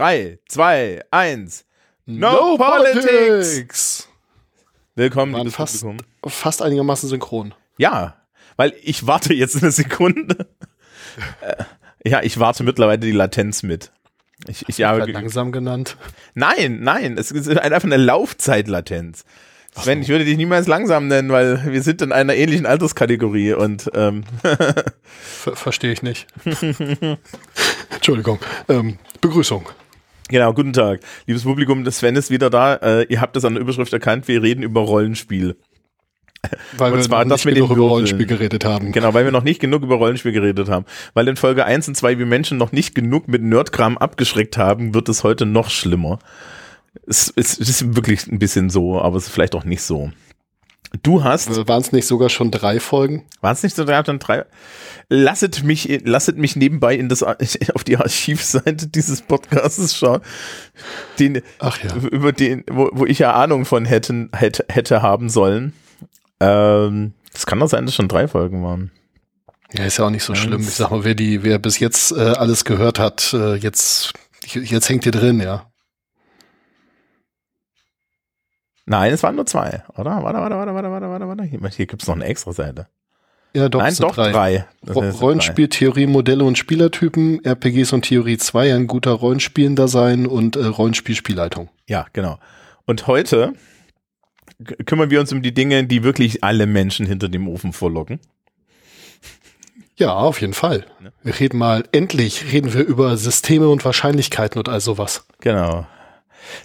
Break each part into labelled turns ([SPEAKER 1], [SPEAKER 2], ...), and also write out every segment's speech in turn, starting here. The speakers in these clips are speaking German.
[SPEAKER 1] 3, 2, 1. No, politics. Willkommen,
[SPEAKER 2] Waren fast,
[SPEAKER 1] Publikum.
[SPEAKER 2] fast einigermaßen synchron.
[SPEAKER 1] Ja, weil ich warte jetzt eine Sekunde. Äh, ja, ich warte mittlerweile die Latenz mit. Ich, ich habe
[SPEAKER 2] Vielleicht langsam genannt.
[SPEAKER 1] Nein, nein, es ist einfach eine Laufzeitlatenz. Sven, ich würde dich niemals langsam nennen, weil wir sind in einer ähnlichen Alterskategorie und ähm,
[SPEAKER 2] Ver Verstehe ich nicht. Entschuldigung. Ähm, Begrüßung.
[SPEAKER 1] Genau, guten Tag. Liebes Publikum, das Sven ist wieder da. Äh, ihr habt es an der Überschrift erkannt, wir reden über Rollenspiel.
[SPEAKER 2] Weil
[SPEAKER 1] Und
[SPEAKER 2] wir
[SPEAKER 1] zwar
[SPEAKER 2] noch
[SPEAKER 1] das
[SPEAKER 2] nicht
[SPEAKER 1] mit den
[SPEAKER 2] genug über
[SPEAKER 1] Würfeln.
[SPEAKER 2] Rollenspiel geredet haben.
[SPEAKER 1] Genau, weil wir noch nicht genug über Rollenspiel geredet haben. Weil in Folge 1 und 2 wir Menschen noch nicht genug mit Nerdkram abgeschreckt haben, wird es heute noch schlimmer. Es, es, es ist wirklich ein bisschen so, aber es ist vielleicht auch nicht so. Du hast,
[SPEAKER 2] Waren es nicht sogar schon drei Folgen?
[SPEAKER 1] waren es nicht so drei, dann drei? Lasset mich, lasset mich nebenbei in das, auf die Archivseite dieses Podcasts schauen, den,
[SPEAKER 2] Ach ja.
[SPEAKER 1] über den, wo, wo ich ja Ahnung von hätten, hätte, hätte haben sollen. Ähm, es kann doch sein, dass schon drei Folgen waren.
[SPEAKER 2] Ja, ist ja auch nicht so schlimm. Ich sag mal, wer die, wer bis jetzt äh, alles gehört hat, äh, jetzt, jetzt hängt ihr drin, ja.
[SPEAKER 1] Nein, es waren nur zwei, oder? Warte, warte, warte, warte, warte, warte, warte. Hier, hier gibt's noch eine extra Seite.
[SPEAKER 2] Ja, doch,
[SPEAKER 1] Nein,
[SPEAKER 2] es
[SPEAKER 1] doch drei. Heißt,
[SPEAKER 2] Rollenspiel, Theorie, Modelle und Spielertypen, RPGs und Theorie 2, ein guter Rollenspielender sein und äh, Rollenspiel, Spielleitung.
[SPEAKER 1] drei. Ja, genau. Und heute kümmern wir uns um die Dinge, die wirklich alle Menschen hinter dem Ofen vorlocken.
[SPEAKER 2] Ja, auf jeden Fall. Wir reden mal, endlich reden wir über Systeme und Wahrscheinlichkeiten und all sowas.
[SPEAKER 1] Genau.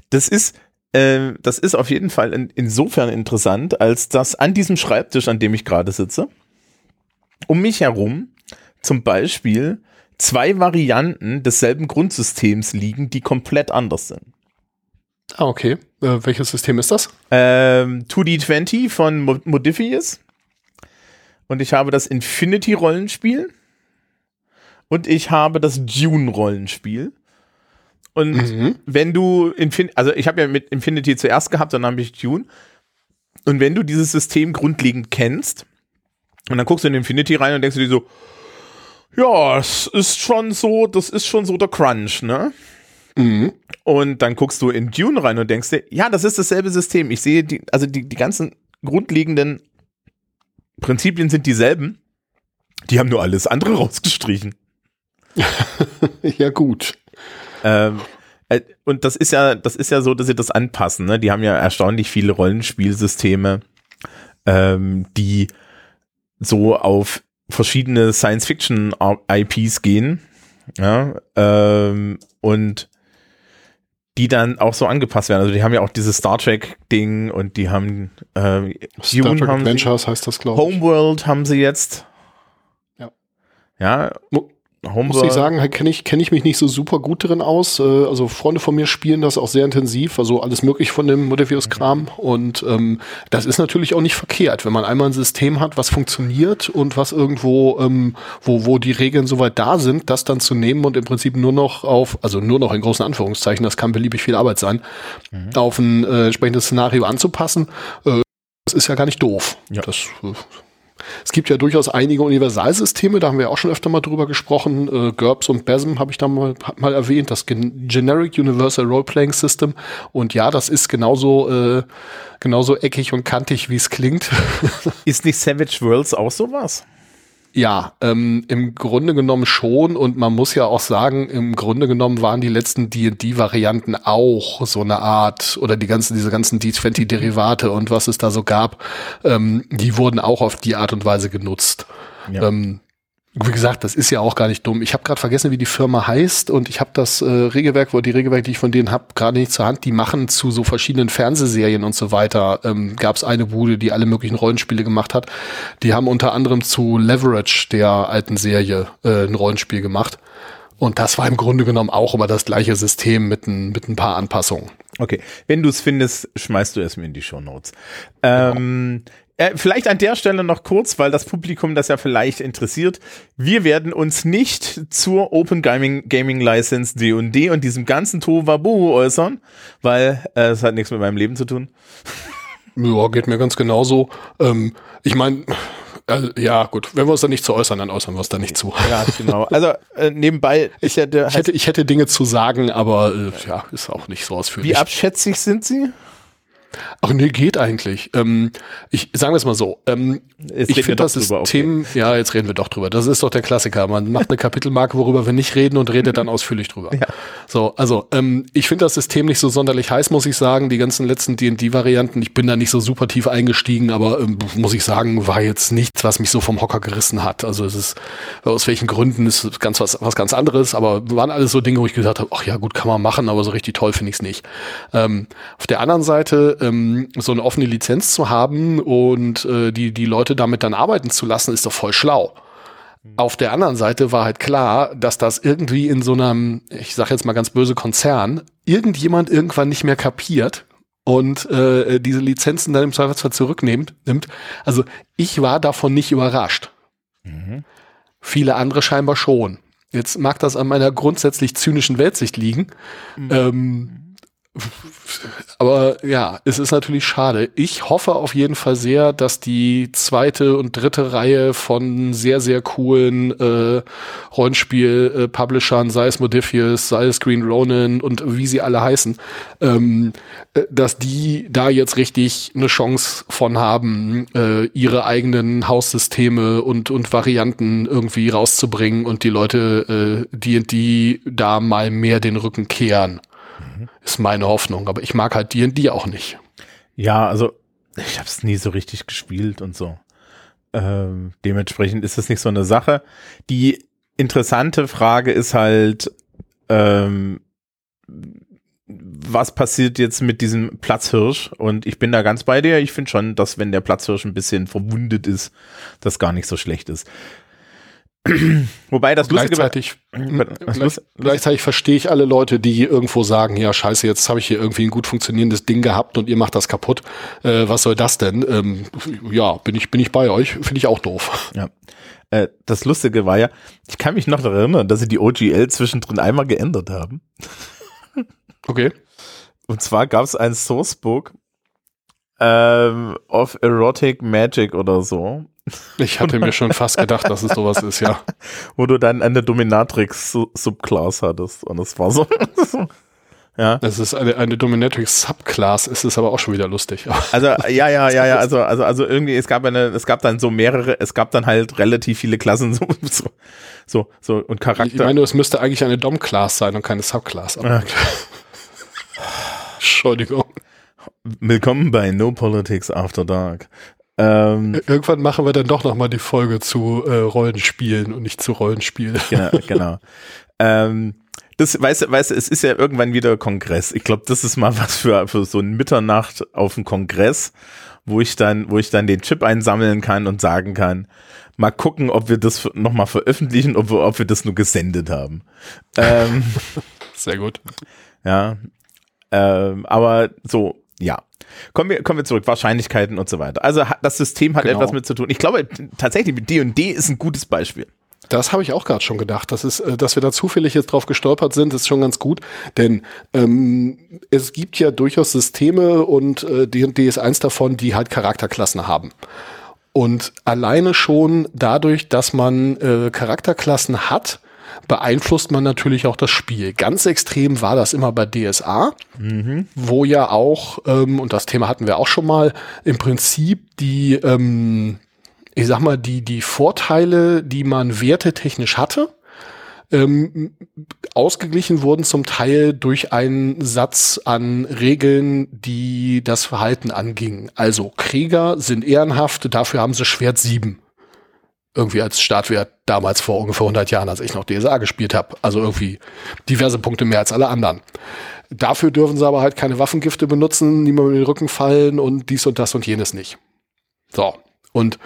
[SPEAKER 1] Das ist, äh, das ist auf jeden Fall in, insofern interessant, als dass an diesem Schreibtisch, an dem ich gerade sitze, um mich herum zum Beispiel zwei Varianten desselben Grundsystems liegen, die komplett anders sind.
[SPEAKER 2] Ah, okay. Äh, welches System ist das?
[SPEAKER 1] Ähm, 2D20 von Mo- Modifius. Und ich habe das Infinity-Rollenspiel. Und ich habe das Dune-Rollenspiel. Und
[SPEAKER 2] Mhm.
[SPEAKER 1] wenn du Infin also ich habe ja mit Infinity zuerst gehabt, dann habe ich Dune. Und wenn du dieses System grundlegend kennst, und dann guckst du in Infinity rein und denkst du dir so, ja, es ist schon so, das ist schon so der Crunch, ne?
[SPEAKER 2] Mhm.
[SPEAKER 1] Und dann guckst du in Dune rein und denkst dir, ja, das ist dasselbe System. Ich sehe die, also die, die ganzen grundlegenden Prinzipien sind dieselben. Die haben nur alles andere rausgestrichen.
[SPEAKER 2] ja, gut.
[SPEAKER 1] Ähm, äh, und das ist ja, das ist ja so, dass sie das anpassen. Ne? Die haben ja erstaunlich viele Rollenspielsysteme, ähm, die so auf verschiedene Science-Fiction-IPs gehen. Ja, ähm, und die dann auch so angepasst werden. Also die haben ja auch dieses Star Trek-Ding und die haben äh,
[SPEAKER 2] Star
[SPEAKER 1] Dune
[SPEAKER 2] Trek
[SPEAKER 1] haben sie,
[SPEAKER 2] Adventures heißt das, glaube ich.
[SPEAKER 1] Homeworld haben sie jetzt.
[SPEAKER 2] Ja.
[SPEAKER 1] Ja, Homeworld.
[SPEAKER 2] Muss ich sagen, kenne ich, kenn ich mich nicht so super gut drin aus. Äh, Also Freunde von mir spielen das auch sehr intensiv, also alles möglich von dem Modevius-Kram. Und ähm, das ist natürlich auch nicht verkehrt, wenn man einmal ein System hat, was funktioniert und was irgendwo, ähm, wo, wo die Regeln soweit da sind, das dann zu nehmen und im Prinzip nur noch auf, also nur noch in großen Anführungszeichen, das kann beliebig viel Arbeit sein, auf ein äh, entsprechendes Szenario anzupassen. Äh, das ist ja gar nicht doof.
[SPEAKER 1] Ja.
[SPEAKER 2] Das, äh, es gibt ja durchaus einige Universalsysteme, da haben wir auch schon öfter mal drüber gesprochen. Äh, GURPS und BASM habe ich da mal, mal erwähnt, das Gen Generic Universal Role-Playing System. Und ja, das ist genauso, äh, genauso eckig und kantig, wie es klingt.
[SPEAKER 1] Ist nicht Savage Worlds auch sowas?
[SPEAKER 2] Ja, ähm, im Grunde genommen schon. Und man muss ja auch sagen, im Grunde genommen waren die letzten D&D-Varianten auch so eine Art, oder die ganzen, diese ganzen D20-Derivate und was es da so gab, ähm, die wurden auch auf die Art und Weise genutzt.
[SPEAKER 1] Ja.
[SPEAKER 2] Ähm, wie gesagt, das ist ja auch gar nicht dumm. Ich habe gerade vergessen, wie die Firma heißt und ich habe das äh, Regelwerk, wo die Regelwerke, die ich von denen habe, gerade nicht zur Hand. Die machen zu so verschiedenen Fernsehserien und so weiter. Ähm, Gab es eine Bude, die alle möglichen Rollenspiele gemacht hat. Die haben unter anderem zu Leverage der alten Serie äh, ein Rollenspiel gemacht. Und das war im Grunde genommen auch immer das gleiche System mit ein, mit ein paar Anpassungen.
[SPEAKER 1] Okay, wenn du es findest, schmeißt du es mir in die Show Notes. Ähm, äh, vielleicht an der Stelle noch kurz, weil das Publikum das ja vielleicht interessiert. Wir werden uns nicht zur Open Gaming, Gaming License D&D und diesem ganzen Tohuwabohu äußern, weil äh, es hat nichts mit meinem Leben zu tun.
[SPEAKER 2] Ja, geht mir ganz genauso. Ähm, ich meine, Also, ja, gut. Wenn wir uns da nicht zu äußern, dann äußern wir uns da nicht zu.
[SPEAKER 1] Ja, genau. Also äh, nebenbei ja der.
[SPEAKER 2] Ich hätte, ich hätte Dinge zu sagen, aber äh, ja, ist auch nicht so ausführlich.
[SPEAKER 1] Wie abschätzig sind Sie?
[SPEAKER 2] Ach nee, geht eigentlich. Ähm, ich sagen wir es mal so. Ähm, ich finde das
[SPEAKER 1] drüber,
[SPEAKER 2] System, ja, jetzt reden wir doch drüber. Das ist doch der Klassiker. Man macht eine Kapitelmarke, worüber wir nicht reden und redet dann ausführlich drüber.
[SPEAKER 1] Ja.
[SPEAKER 2] So, also ähm, ich finde das System nicht so sonderlich heiß, muss ich sagen. Die ganzen letzten D&D-Varianten, ich bin da nicht so super tief eingestiegen, aber ähm, muss ich sagen, war jetzt nichts, was mich so vom Hocker gerissen hat. Also es ist aus welchen Gründen ist ganz was, was ganz anderes, aber waren alles so Dinge, wo ich gesagt habe, ach ja, gut, kann man machen, aber so richtig toll finde ich es nicht. Ähm, auf der anderen Seite ähm, so eine offene Lizenz zu haben und äh, die die Leute damit dann arbeiten zu lassen, ist doch voll schlau. Auf der anderen Seite war halt klar, dass das irgendwie in so einem, ich sag jetzt mal ganz böse Konzern, irgendjemand irgendwann nicht mehr kapiert und äh, diese Lizenzen dann im Zweifelsfall zurücknimmt. Nimmt. Also ich war davon nicht überrascht. Viele andere scheinbar schon. Jetzt mag das an meiner grundsätzlich zynischen Weltsicht liegen. Ähm, aber ja, es ist natürlich schade. Ich hoffe auf jeden Fall sehr, dass die zweite und dritte Reihe von sehr, sehr coolen äh, Rollenspiel-Publishern, sei es Modifius, sei es Green Ronin und wie sie alle heißen, ähm, äh, dass die da jetzt richtig eine Chance von haben, äh, ihre eigenen Haussysteme und, und Varianten irgendwie rauszubringen und die Leute, äh, die, die da mal mehr den Rücken kehren ist meine Hoffnung. Aber ich mag halt D&D auch nicht.
[SPEAKER 1] Ja, also ich habe es nie so richtig gespielt und so. Ähm, dementsprechend ist das nicht so eine Sache. Die interessante Frage ist halt, ähm, was passiert jetzt mit diesem Platzhirsch? Und ich bin da ganz bei dir. Ich finde schon, dass wenn der Platzhirsch ein bisschen verwundet ist, das gar nicht so schlecht ist. Wobei das Lustige war-
[SPEAKER 2] Gleichzeitig, gleich,
[SPEAKER 1] Lust-
[SPEAKER 2] gleichzeitig verstehe ich alle Leute, die irgendwo sagen, ja scheiße, jetzt habe ich hier irgendwie ein gut funktionierendes Ding gehabt und ihr macht das kaputt. Äh, was soll das denn? Ähm, ja, bin ich, bin ich bei euch. Finde ich auch doof.
[SPEAKER 1] Ja. Äh, das Lustige war ja, ich kann mich noch daran erinnern, dass sie die OGL zwischendrin einmal geändert haben.
[SPEAKER 2] Okay.
[SPEAKER 1] Und zwar gab es ein Sourcebook ähm, of Erotic Magic oder so,
[SPEAKER 2] Ich hatte mir schon fast gedacht, dass es sowas ist, ja.
[SPEAKER 1] wo du dann eine Dominatrix-Subclass hattest. Und es war so. ja.
[SPEAKER 2] Es ist eine, eine Dominatrix Subclass, es ist aber auch schon wieder lustig.
[SPEAKER 1] Also ja, ja, ja, ja, also, also, also irgendwie, es gab eine, es gab dann so mehrere, es gab dann halt relativ viele Klassen, so, so, so, so und Charakter.
[SPEAKER 2] Ich meine, es müsste eigentlich eine Dom-Class sein und keine Subclass. Aber. Entschuldigung.
[SPEAKER 1] Willkommen bei No Politics After Dark. Ähm,
[SPEAKER 2] Irgendwann machen wir dann doch noch mal die Folge zu äh, Rollenspielen und nicht zu Rollenspiel.
[SPEAKER 1] genau, genau. ähm, das, weißt du, weißt es ist ja irgendwann wieder Kongress. Ich glaube, das ist mal was für, für so ein Mitternacht auf dem Kongress, wo ich dann, wo ich dann den Chip einsammeln kann und sagen kann, mal gucken, ob wir das nochmal veröffentlichen, ob wir, ob wir das nur gesendet haben. ähm,
[SPEAKER 2] Sehr gut.
[SPEAKER 1] ja. Ähm, aber so, ja. Kommen wir, kommen wir zurück, Wahrscheinlichkeiten und so weiter. Also das System hat
[SPEAKER 2] Genau.
[SPEAKER 1] etwas mit zu tun. Ich glaube tatsächlich, mit D&D ist ein gutes Beispiel.
[SPEAKER 2] Das habe ich auch gerade schon gedacht. Das ist, äh, dass wir da zufällig jetzt drauf gestolpert sind, ist schon ganz gut. Denn ähm, es gibt ja durchaus Systeme und äh, D&D ist eins davon, die halt Charakterklassen haben. Und alleine schon dadurch, dass man äh, Charakterklassen hat, beeinflusst man natürlich auch das Spiel. Ganz extrem war das immer bei DSA, wo ja auch, ähm, und das Thema hatten wir auch schon mal, im Prinzip die, ähm, ich sag mal, die, die Vorteile, die man wertetechnisch hatte, ähm, ausgeglichen wurden zum Teil durch einen Satz an Regeln, die das Verhalten angingen. Also Krieger sind ehrenhaft, dafür haben sie Schwert 7. Irgendwie als Startwert damals vor ungefähr 100 Jahren, als ich noch DSA gespielt habe. Also irgendwie diverse Punkte mehr als alle anderen. Dafür dürfen sie aber halt keine Waffengifte benutzen, niemand in den Rücken fallen und dies und das und jenes nicht. So. Und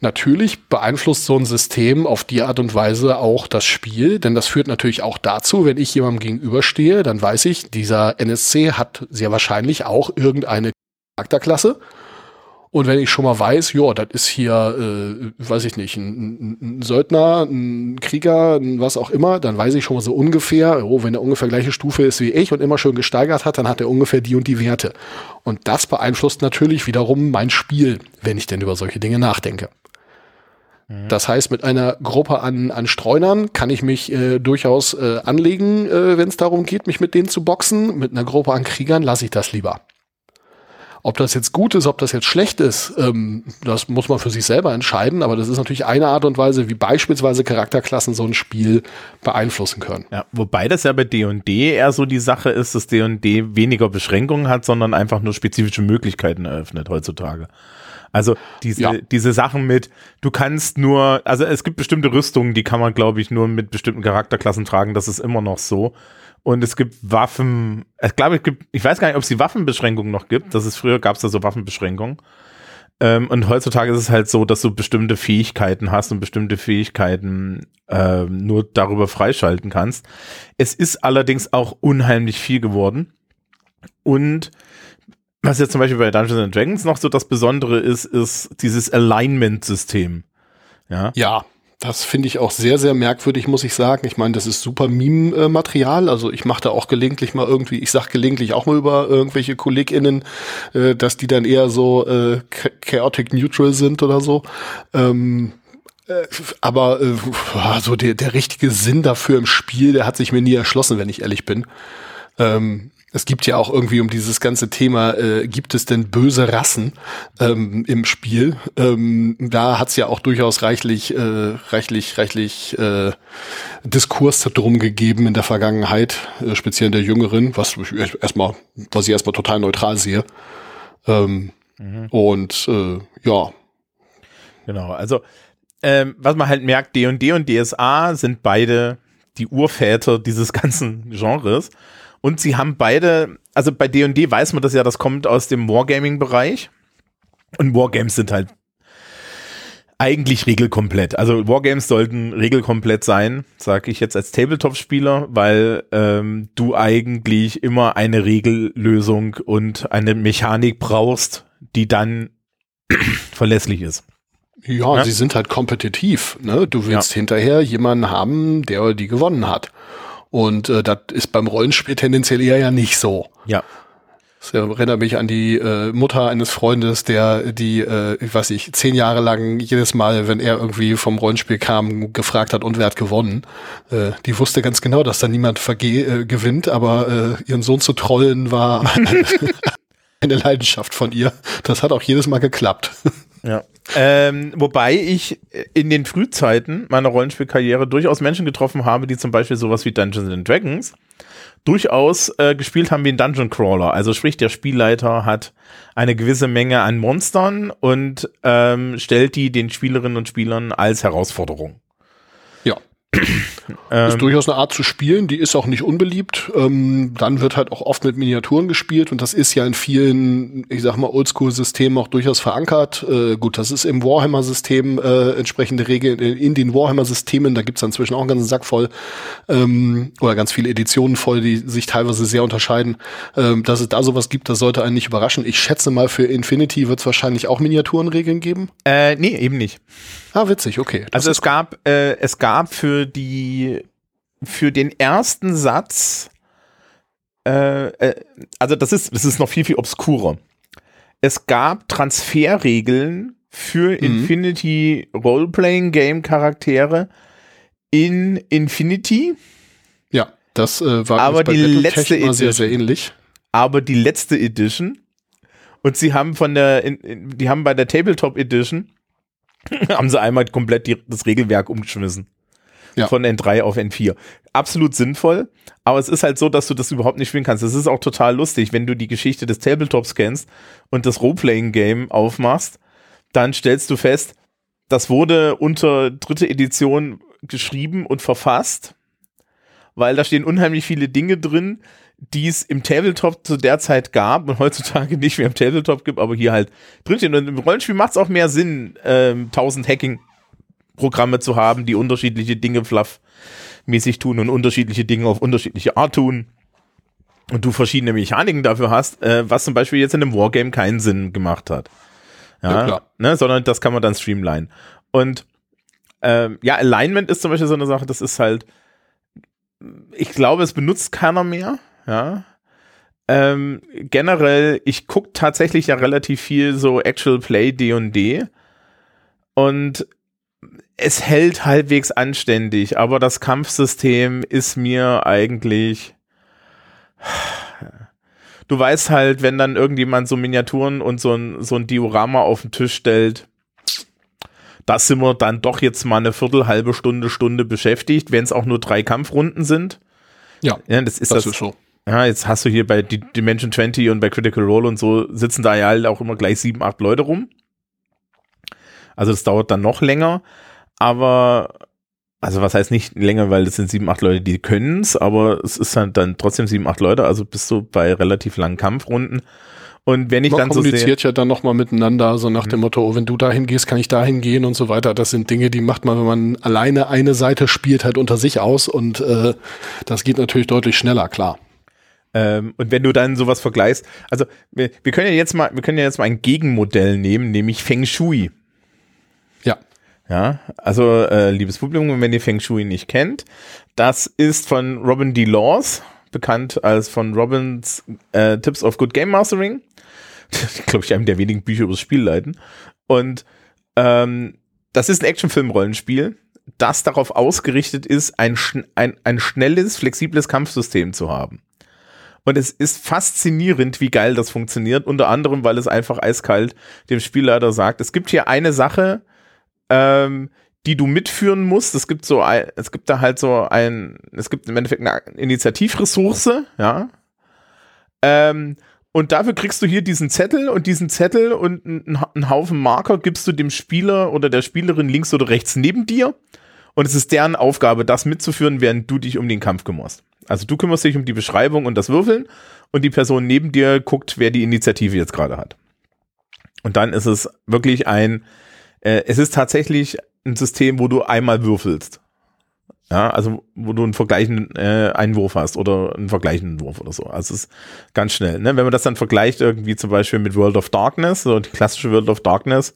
[SPEAKER 2] natürlich beeinflusst so ein System auf die Art und Weise auch das Spiel, denn das führt natürlich auch dazu, wenn ich jemandem gegenüberstehe, dann weiß ich, dieser NSC hat sehr wahrscheinlich auch irgendeine Charakterklasse. Und wenn ich schon mal weiß, ja, das ist hier, äh, weiß ich nicht, ein, ein, ein Söldner, ein Krieger, ein was auch immer, dann weiß ich schon mal so ungefähr, oh, wenn er ungefähr gleiche Stufe ist wie ich und immer schön gesteigert hat, dann hat er ungefähr die und die Werte. Und das beeinflusst natürlich wiederum mein Spiel, wenn ich denn über solche Dinge nachdenke. Mhm. Das heißt, mit einer Gruppe an, an Streunern kann ich mich äh, durchaus äh, anlegen, äh, wenn es darum geht, mich mit denen zu boxen. Mit einer Gruppe an Kriegern lasse ich das lieber. Ob das jetzt gut ist, ob das jetzt schlecht ist, ähm, das muss man für sich selber entscheiden. Aber das ist natürlich eine Art und Weise, wie beispielsweise Charakterklassen so ein Spiel beeinflussen können.
[SPEAKER 1] Ja, wobei das ja bei D&D eher so die Sache ist, dass D&D weniger Beschränkungen hat, sondern einfach nur spezifische Möglichkeiten eröffnet heutzutage. Also diese, ja. diese Sachen mit, du kannst nur, also es gibt bestimmte Rüstungen, die kann man, glaube ich, nur mit bestimmten Charakterklassen tragen, das ist immer noch so. Und es gibt Waffen, ich glaube, es gibt, ich weiß gar nicht, ob es die Waffenbeschränkungen noch gibt. Das ist früher gab es da so Waffenbeschränkungen. Ähm, und heutzutage ist es halt so, dass du bestimmte Fähigkeiten hast und bestimmte Fähigkeiten ähm, nur darüber freischalten kannst. Es ist allerdings auch unheimlich viel geworden. Und was jetzt zum Beispiel bei Dungeons and Dragons noch so das Besondere ist, ist dieses Alignment-System.
[SPEAKER 2] Ja. Ja. Das finde ich auch sehr, sehr merkwürdig, muss ich sagen. Ich meine, das ist super Meme-Material. Also ich mache da auch gelegentlich mal irgendwie, ich sag gelegentlich auch mal über irgendwelche KollegInnen, äh, dass die dann eher so äh, chaotic neutral sind oder so. Ähm, äh, aber äh, so der, der richtige Sinn dafür im Spiel, der hat sich mir nie erschlossen, wenn ich ehrlich bin. Ähm, es gibt ja auch irgendwie um dieses ganze Thema, äh, gibt es denn böse Rassen ähm, im Spiel? Ähm, da hat es ja auch durchaus reichlich, äh, reichlich, reichlich äh, Diskurs drum gegeben in der Vergangenheit, äh, speziell in der Jüngeren, was ich erstmal, was ich erstmal total neutral sehe. Ähm, mhm. Und äh, ja.
[SPEAKER 1] Genau, also ähm, was man halt merkt, D&D und DSA sind beide die Urväter dieses ganzen Genres. Und sie haben beide, also bei D&D weiß man das ja, das kommt aus dem Wargaming-Bereich. Und Wargames sind halt eigentlich regelkomplett. Also Wargames sollten regelkomplett sein, sage ich jetzt als Tabletop-Spieler, weil ähm, du eigentlich immer eine Regellösung und eine Mechanik brauchst, die dann verlässlich ist.
[SPEAKER 2] Ja, ja, sie sind halt kompetitiv. Ne? Du willst ja. hinterher jemanden haben, der oder die gewonnen hat. Und äh, das ist beim Rollenspiel tendenziell eher ja nicht so.
[SPEAKER 1] Ja.
[SPEAKER 2] Das erinnert mich an die äh, Mutter eines Freundes, der die, äh, ich weiß nicht, zehn Jahre lang jedes Mal, wenn er irgendwie vom Rollenspiel kam, gefragt hat und wer hat gewonnen. Äh, die wusste ganz genau, dass da niemand verge äh, gewinnt, aber äh, ihren Sohn zu trollen war eine Leidenschaft von ihr. Das hat auch jedes Mal geklappt.
[SPEAKER 1] Ja. Ähm, wobei ich in den Frühzeiten meiner Rollenspielkarriere durchaus Menschen getroffen habe, die zum Beispiel sowas wie Dungeons and Dragons durchaus äh, gespielt haben wie ein Dungeon Crawler. Also sprich, der Spielleiter hat eine gewisse Menge an Monstern und ähm, stellt die den Spielerinnen und Spielern als Herausforderung.
[SPEAKER 2] Ähm, ist durchaus eine Art zu spielen, die ist auch nicht unbeliebt. Ähm, dann wird halt auch oft mit Miniaturen gespielt und das ist ja in vielen, ich sag mal, Oldschool-Systemen auch durchaus verankert. Äh, gut, das ist im Warhammer-System äh, entsprechende Regeln. In den Warhammer-Systemen, da gibt's inzwischen auch einen ganzen Sack voll ähm, oder ganz viele Editionen voll, die sich teilweise sehr unterscheiden. Ähm, dass es da sowas gibt, das sollte einen nicht überraschen. Ich schätze mal, für Infinity wird es wahrscheinlich auch Miniaturenregeln geben.
[SPEAKER 1] Äh, nee, eben nicht.
[SPEAKER 2] Ah, witzig, okay.
[SPEAKER 1] Das also es gab, äh, es gab für die, für den ersten Satz, äh, äh, also das ist, das ist noch viel, viel obskurer. Es gab Transferregeln für mhm. Infinity Roleplaying Game Charaktere in Infinity.
[SPEAKER 2] Ja, das äh, war
[SPEAKER 1] aber die letzte
[SPEAKER 2] Edition, sehr, sehr ähnlich.
[SPEAKER 1] Aber die letzte Edition und sie haben von der, in, in, die haben bei der Tabletop Edition haben sie einmal komplett die, das Regelwerk umgeschmissen. Ja. Von N3 auf N4. Absolut sinnvoll, aber es ist halt so, dass du das überhaupt nicht spielen kannst. Es ist auch total lustig, wenn du die Geschichte des Tabletops kennst und das Roleplaying-Game aufmachst, dann stellst du fest, das wurde unter dritte Edition geschrieben und verfasst, weil da stehen unheimlich viele Dinge drin, die es im Tabletop zu der Zeit gab und heutzutage nicht mehr im Tabletop gibt, aber hier halt drinstehen. Und im Rollenspiel macht es auch mehr Sinn, ähm, 1000 Hacking-Programme zu haben, die unterschiedliche Dinge fluffmäßig tun und unterschiedliche Dinge auf unterschiedliche Art tun. Und du verschiedene Mechaniken dafür hast, äh, was zum Beispiel jetzt in einem Wargame keinen Sinn gemacht hat. Ja, ja ne, sondern das kann man dann streamline. Und ähm, ja, Alignment ist zum Beispiel so eine Sache, das ist halt, ich glaube, es benutzt keiner mehr ja. Ähm, generell, ich gucke tatsächlich ja relativ viel so Actual Play D&D und es hält halbwegs anständig, aber das Kampfsystem ist mir eigentlich. Du weißt halt, wenn dann irgendjemand so Miniaturen und so ein, so ein Diorama auf den Tisch stellt, da sind wir dann doch jetzt mal eine Viertel, halbe Stunde, Stunde beschäftigt, wenn es auch nur drei Kampfrunden sind.
[SPEAKER 2] Ja,
[SPEAKER 1] ja das ist das. das ist so. Ja, jetzt hast du hier bei Dimension 20 und bei Critical Role und so sitzen da ja halt auch immer gleich sieben, acht Leute rum. Also das dauert dann noch länger. Aber, also was heißt nicht länger, weil das sind sieben, acht Leute, die können es, aber es ist halt dann trotzdem sieben, acht Leute, also bist du bei relativ langen Kampfrunden. Und wenn ich Man dann
[SPEAKER 2] so kommuniziert ja dann nochmal miteinander, so nach mhm. dem Motto, oh, wenn du dahin gehst, kann ich dahin gehen und so weiter. Das sind Dinge, die macht man, wenn man alleine eine Seite spielt, halt unter sich aus und äh, das geht natürlich deutlich schneller, klar.
[SPEAKER 1] Ähm, und wenn du dann sowas vergleichst, also wir, wir können ja jetzt mal, wir können ja jetzt mal ein Gegenmodell nehmen, nämlich Feng Shui.
[SPEAKER 2] Ja.
[SPEAKER 1] Ja, also äh, liebes Publikum, wenn ihr Feng Shui nicht kennt, das ist von Robin D. Laws, bekannt als von Robins äh, Tips of Good Game Mastering. glaube ich, einem der wenigen Bücher über das Spiel leiten. Und ähm, das ist ein Actionfilm-Rollenspiel, das darauf ausgerichtet ist, ein, ein, ein schnelles, flexibles Kampfsystem zu haben. Und es ist faszinierend, wie geil das funktioniert. Unter anderem, weil es einfach eiskalt dem Spielleiter sagt, es gibt hier eine Sache, ähm, die du mitführen musst. Es gibt so ein, es gibt da halt so ein, es gibt im Endeffekt eine Initiativressource, ja. Ähm, und dafür kriegst du hier diesen Zettel und diesen Zettel und einen Haufen Marker gibst du dem Spieler oder der Spielerin links oder rechts neben dir. Und es ist deren Aufgabe, das mitzuführen, während du dich um den Kampf kümmerst. Also du kümmerst dich um die Beschreibung und das Würfeln und die Person neben dir guckt, wer die Initiative jetzt gerade hat. Und dann ist es wirklich ein, äh, es ist tatsächlich ein System, wo du einmal würfelst. Ja, also wo du einen vergleichenden äh, Einwurf hast oder einen vergleichenden Wurf oder so. Also es ist ganz schnell. Ne? Wenn man das dann vergleicht irgendwie zum Beispiel mit World of Darkness, so die klassische World of Darkness,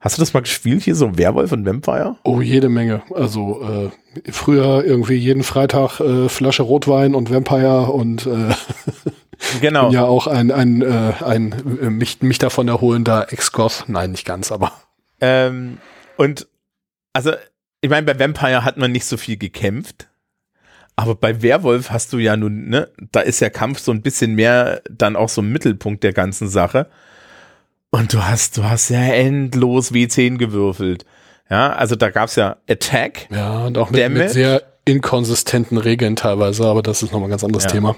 [SPEAKER 1] Hast du das mal gespielt hier, so Werwolf und Vampire?
[SPEAKER 2] Oh, jede Menge. Also äh, früher irgendwie jeden Freitag äh, Flasche Rotwein und Vampire und äh,
[SPEAKER 1] genau.
[SPEAKER 2] bin ja auch ein, ein, äh, ein äh, mich, mich davon erholender Ex-Goth. Nein, nicht ganz, aber.
[SPEAKER 1] Ähm, und also ich meine, bei Vampire hat man nicht so viel gekämpft. Aber bei Werwolf hast du ja nun, ne, da ist ja Kampf so ein bisschen mehr dann auch so ein Mittelpunkt der ganzen Sache. Und du hast, du hast ja endlos W10 gewürfelt. Ja, also da gab's ja Attack.
[SPEAKER 2] Ja, und auch mit, mit sehr inkonsistenten Regeln teilweise, aber das ist nochmal ein ganz anderes ja. Thema.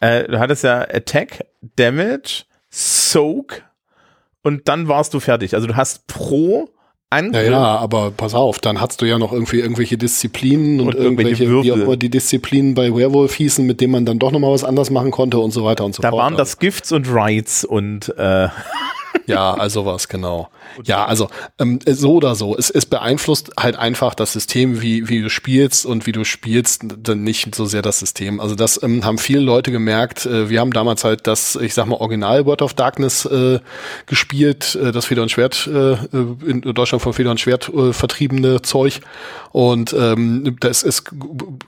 [SPEAKER 1] Äh, du hattest ja Attack, Damage, Soak und dann warst du fertig. Also du hast pro
[SPEAKER 2] Angriff. Ja, ja, aber pass auf, dann hast du ja noch irgendwie irgendwelche Disziplinen und, und irgendwelche, irgendwelche wie auch immer die Disziplinen bei Werewolf hießen, mit denen man dann doch nochmal was anders machen konnte und so weiter und so
[SPEAKER 1] da fort. Da waren das Gifts und Rights und äh
[SPEAKER 2] ja, also was, genau. Ja, also ähm, so oder so. Es, es beeinflusst halt einfach das System, wie, wie du spielst und wie du spielst, dann nicht so sehr das System. Also das ähm, haben viele Leute gemerkt. Äh, wir haben damals halt das, ich sag mal, Original World of Darkness äh, gespielt, äh, das Feder und Schwert, äh, in Deutschland von Feder und Schwert äh, vertriebene Zeug. Und ähm, das, es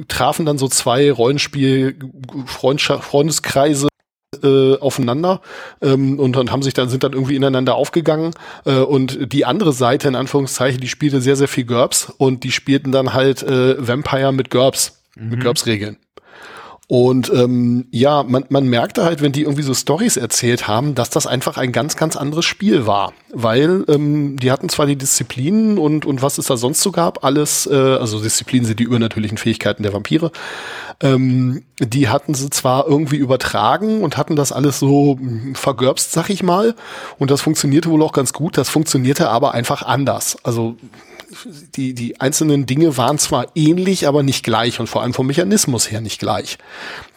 [SPEAKER 2] trafen dann so zwei Rollenspiel Freundeskreise äh, aufeinander ähm, und dann haben sich dann sind dann irgendwie ineinander aufgegangen äh, und die andere Seite in Anführungszeichen die spielte sehr sehr viel GURPS und die spielten dann halt äh, Vampire mit GURPS mhm. mit GURPS Regeln und ähm, ja, man, man merkte halt, wenn die irgendwie so Stories erzählt haben, dass das einfach ein ganz, ganz anderes Spiel war. Weil ähm, die hatten zwar die Disziplinen und, und was es da sonst so gab, alles, äh, also Disziplinen sind die übernatürlichen Fähigkeiten der Vampire, ähm, die hatten sie zwar irgendwie übertragen und hatten das alles so hm, vergörbst, sag ich mal. Und das funktionierte wohl auch ganz gut, das funktionierte aber einfach anders. Also die, die einzelnen Dinge waren zwar ähnlich, aber nicht gleich und vor allem vom Mechanismus her nicht gleich.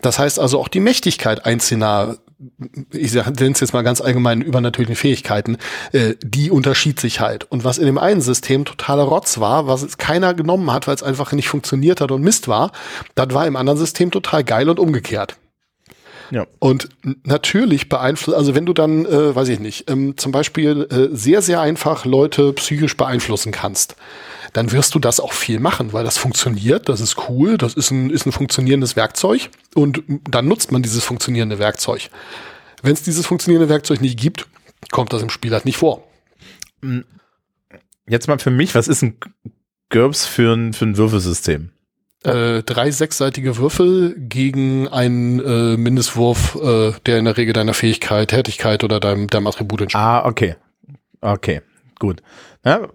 [SPEAKER 2] Das heißt also auch die Mächtigkeit einzelner ich nenne es jetzt mal ganz allgemein übernatürlichen Fähigkeiten, äh, die unterschied sich halt. Und was in dem einen System totaler Rotz war, was keiner genommen hat, weil es einfach nicht funktioniert hat und Mist war, das war im anderen System total geil und umgekehrt. Ja. Und natürlich beeinflusst, also wenn du dann, äh, weiß ich nicht, ähm, zum Beispiel äh, sehr, sehr einfach Leute psychisch beeinflussen kannst, dann wirst du das auch viel machen, weil das funktioniert, das ist cool, das ist ein, ist ein funktionierendes Werkzeug und dann nutzt man dieses funktionierende Werkzeug. Wenn es dieses funktionierende Werkzeug nicht gibt, kommt das im Spiel halt nicht vor.
[SPEAKER 1] Jetzt mal für mich, was ist ein GURPS für ein, für ein Würfelsystem?
[SPEAKER 2] Äh, drei sechsseitige Würfel gegen einen äh, Mindestwurf, äh, der in der Regel deiner Fähigkeit, Tätigkeit oder deinem, deinem Attribut entspricht.
[SPEAKER 1] Ah, okay. Okay, gut. Ja,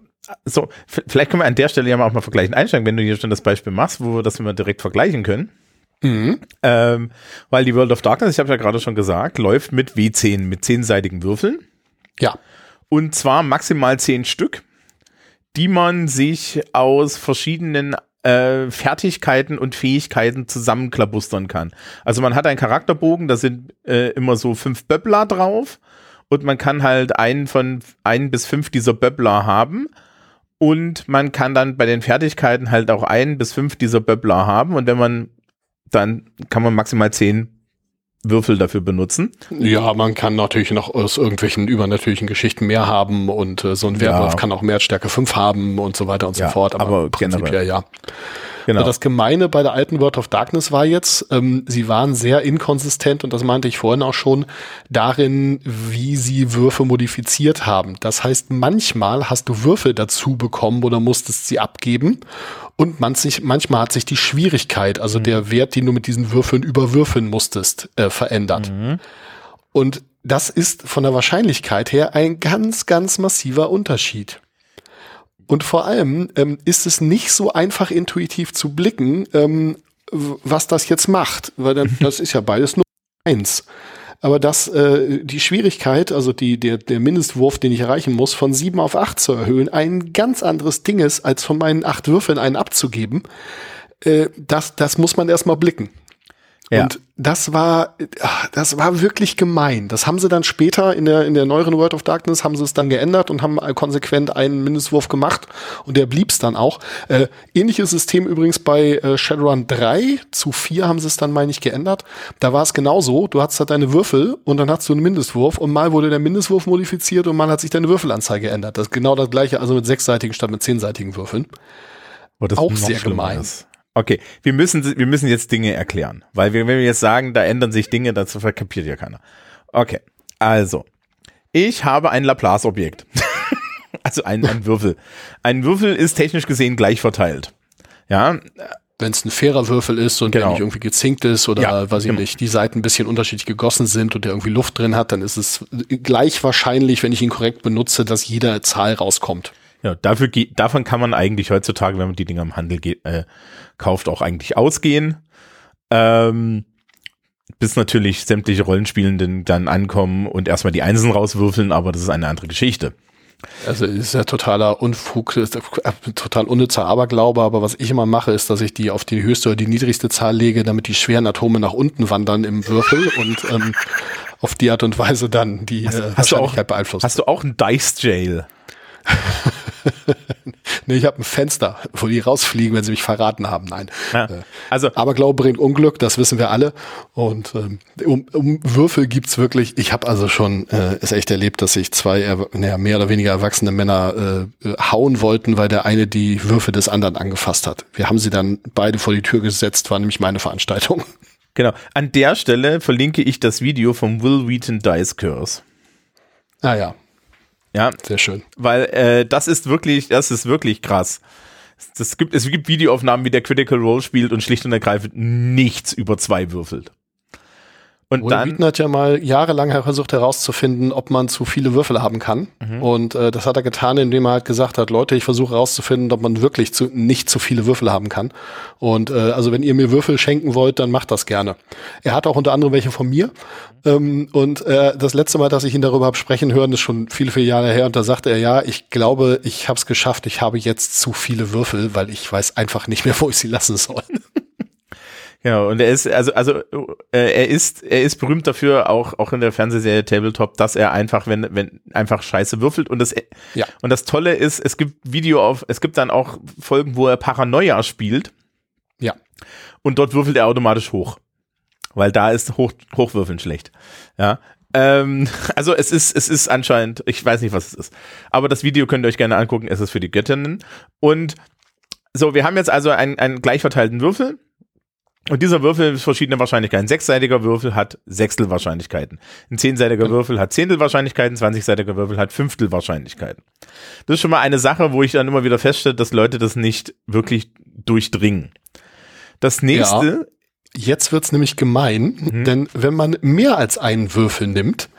[SPEAKER 1] so, vielleicht können wir an der Stelle ja mal auch mal vergleichen einsteigen, wenn du hier schon das Beispiel machst, wo wir das immer direkt vergleichen können. Mhm. Ähm, weil die World of Darkness, ich habe ja gerade schon gesagt, läuft mit W10, mit zehnseitigen Würfeln.
[SPEAKER 2] Ja.
[SPEAKER 1] Und zwar maximal zehn Stück, die man sich aus verschiedenen äh, Fertigkeiten und Fähigkeiten zusammenklabustern kann. Also man hat einen Charakterbogen, da sind äh, immer so fünf Böbbler drauf und man kann halt einen von ein bis fünf dieser Böbbler haben und man kann dann bei den Fertigkeiten halt auch einen bis fünf dieser Böbbler haben und wenn man dann kann man maximal zehn Würfel dafür benutzen.
[SPEAKER 2] Ja, man kann natürlich noch aus irgendwelchen übernatürlichen Geschichten mehr haben und äh, so ein Werwolf ja. kann auch mehr Stärke 5 haben und so weiter und ja, so fort.
[SPEAKER 1] Aber, aber generell.
[SPEAKER 2] ja. Genau. Das Gemeine bei der alten World of Darkness war jetzt, ähm, sie waren sehr inkonsistent und das meinte ich vorhin auch schon, darin, wie sie Würfe modifiziert haben. Das heißt, manchmal hast du Würfel dazu bekommen oder musstest sie abgeben und manch, manchmal hat sich die Schwierigkeit, also mhm. der Wert, den du mit diesen Würfeln überwürfeln musstest, äh, verändert. Mhm. Und das ist von der Wahrscheinlichkeit her ein ganz, ganz massiver Unterschied. Und vor allem ähm, ist es nicht so einfach intuitiv zu blicken, ähm, was das jetzt macht, weil dann, das ist ja beides nur eins. Aber das, äh, die Schwierigkeit, also die, der, der Mindestwurf, den ich erreichen muss, von sieben auf acht zu erhöhen, ein ganz anderes Ding ist, als von meinen acht Würfeln einen abzugeben. Äh, das, das muss man erstmal blicken. Ja. Und das war, das war wirklich gemein. Das haben sie dann später in der, in der neueren World of Darkness haben sie es dann geändert und haben konsequent einen Mindestwurf gemacht und der blieb's dann auch. Äh, ähnliches System übrigens bei äh, Shadowrun 3 zu 4 haben sie es dann, meine ich, geändert. Da war es genauso. Du hattest halt deine Würfel und dann hast du einen Mindestwurf und mal wurde der Mindestwurf modifiziert und mal hat sich deine Würfelanzeige geändert. Das ist genau das gleiche, also mit sechsseitigen statt mit zehnseitigen Würfeln.
[SPEAKER 1] auch sehr gemein. Ist. Okay, wir müssen, wir müssen jetzt Dinge erklären, weil wir, wenn wir jetzt sagen, da ändern sich Dinge, dazu verkapiert ja keiner. Okay, also, ich habe ein Laplace-Objekt. also ein, ein Würfel. Ein Würfel ist technisch gesehen gleich verteilt. Ja.
[SPEAKER 2] Wenn es ein fairer Würfel ist und genau. der nicht irgendwie gezinkt ist oder, ja, weiß ich genau. nicht, die Seiten ein bisschen unterschiedlich gegossen sind und der irgendwie Luft drin hat, dann ist es gleich wahrscheinlich, wenn ich ihn korrekt benutze, dass jede Zahl rauskommt.
[SPEAKER 1] Ja, dafür geht, davon kann man eigentlich heutzutage, wenn man die Dinger im Handel geht, äh, kauft, auch eigentlich ausgehen. Ähm, bis natürlich sämtliche Rollenspielenden dann ankommen und erstmal die Einsen rauswürfeln, aber das ist eine andere Geschichte.
[SPEAKER 2] Also ist ja totaler Unfug, ist total unnützer Aberglaube, aber was ich immer mache, ist, dass ich die auf die höchste oder die niedrigste Zahl lege, damit die schweren Atome nach unten wandern im Würfel und ähm, auf die Art und Weise dann die
[SPEAKER 1] hast, äh, hast Wahrscheinlichkeit beeinflussen. Hast du auch ein Dice Jail?
[SPEAKER 2] nee, ich habe ein Fenster, wo die rausfliegen, wenn sie mich verraten haben. Nein. Ja,
[SPEAKER 1] äh, also,
[SPEAKER 2] Aber Glaube bringt Unglück, das wissen wir alle. Und ähm, um, um Würfel gibt's wirklich. Ich habe also schon äh, es echt erlebt, dass sich zwei naja, mehr oder weniger erwachsene Männer äh, hauen wollten, weil der eine die Würfel des anderen angefasst hat. Wir haben sie dann beide vor die Tür gesetzt, war nämlich meine Veranstaltung.
[SPEAKER 1] Genau. An der Stelle verlinke ich das Video vom Will Wheaton Dice Curse.
[SPEAKER 2] Ah ja,
[SPEAKER 1] ja,
[SPEAKER 2] sehr schön.
[SPEAKER 1] Weil äh, das ist wirklich, das ist wirklich krass. Das gibt, es gibt Videoaufnahmen, wie der Critical Role spielt und schlicht und ergreifend nichts über zwei würfelt.
[SPEAKER 2] Und Will dann Wheaton hat ja mal jahrelang versucht herauszufinden, ob man zu viele Würfel haben kann. Mhm. Und äh, das hat er getan, indem er halt gesagt hat, Leute, ich versuche herauszufinden, ob man wirklich zu, nicht zu viele Würfel haben kann. Und äh, also wenn ihr mir Würfel schenken wollt, dann macht das gerne. Er hat auch unter anderem welche von mir. Ähm, und äh, das letzte Mal, dass ich ihn darüber habe sprechen hören, ist schon viele, viele Jahre her. Und da sagte er, ja, ich glaube, ich habe es geschafft. Ich habe jetzt zu viele Würfel, weil ich weiß einfach nicht mehr, wo ich sie lassen soll.
[SPEAKER 1] Genau, und er ist, also, also äh, er ist, er ist berühmt dafür, auch, auch in der Fernsehserie Tabletop, dass er einfach, wenn, wenn einfach Scheiße würfelt. Und das, ja. und das Tolle ist, es gibt Video auf, es gibt dann auch Folgen, wo er Paranoia spielt.
[SPEAKER 2] Ja.
[SPEAKER 1] Und dort würfelt er automatisch hoch. Weil da ist hoch, Hochwürfeln schlecht. Ja. Ähm, also es ist, es ist anscheinend, ich weiß nicht, was es ist. Aber das Video könnt ihr euch gerne angucken, es ist für die Göttinnen. Und so, wir haben jetzt also einen, einen gleich verteilten Würfel Und dieser Würfel hat verschiedene Wahrscheinlichkeiten. Ein sechsseitiger Würfel hat Sechstelwahrscheinlichkeiten. Ein zehnseitiger Würfel hat Zehntelwahrscheinlichkeiten. Ein 20-seitiger Würfel hat Fünftelwahrscheinlichkeiten. Das ist schon mal eine Sache, wo ich dann immer wieder feststelle, dass Leute das nicht wirklich durchdringen. Das nächste. Ja.
[SPEAKER 2] Jetzt wird's nämlich gemein, mhm. denn wenn man mehr als einen Würfel nimmt,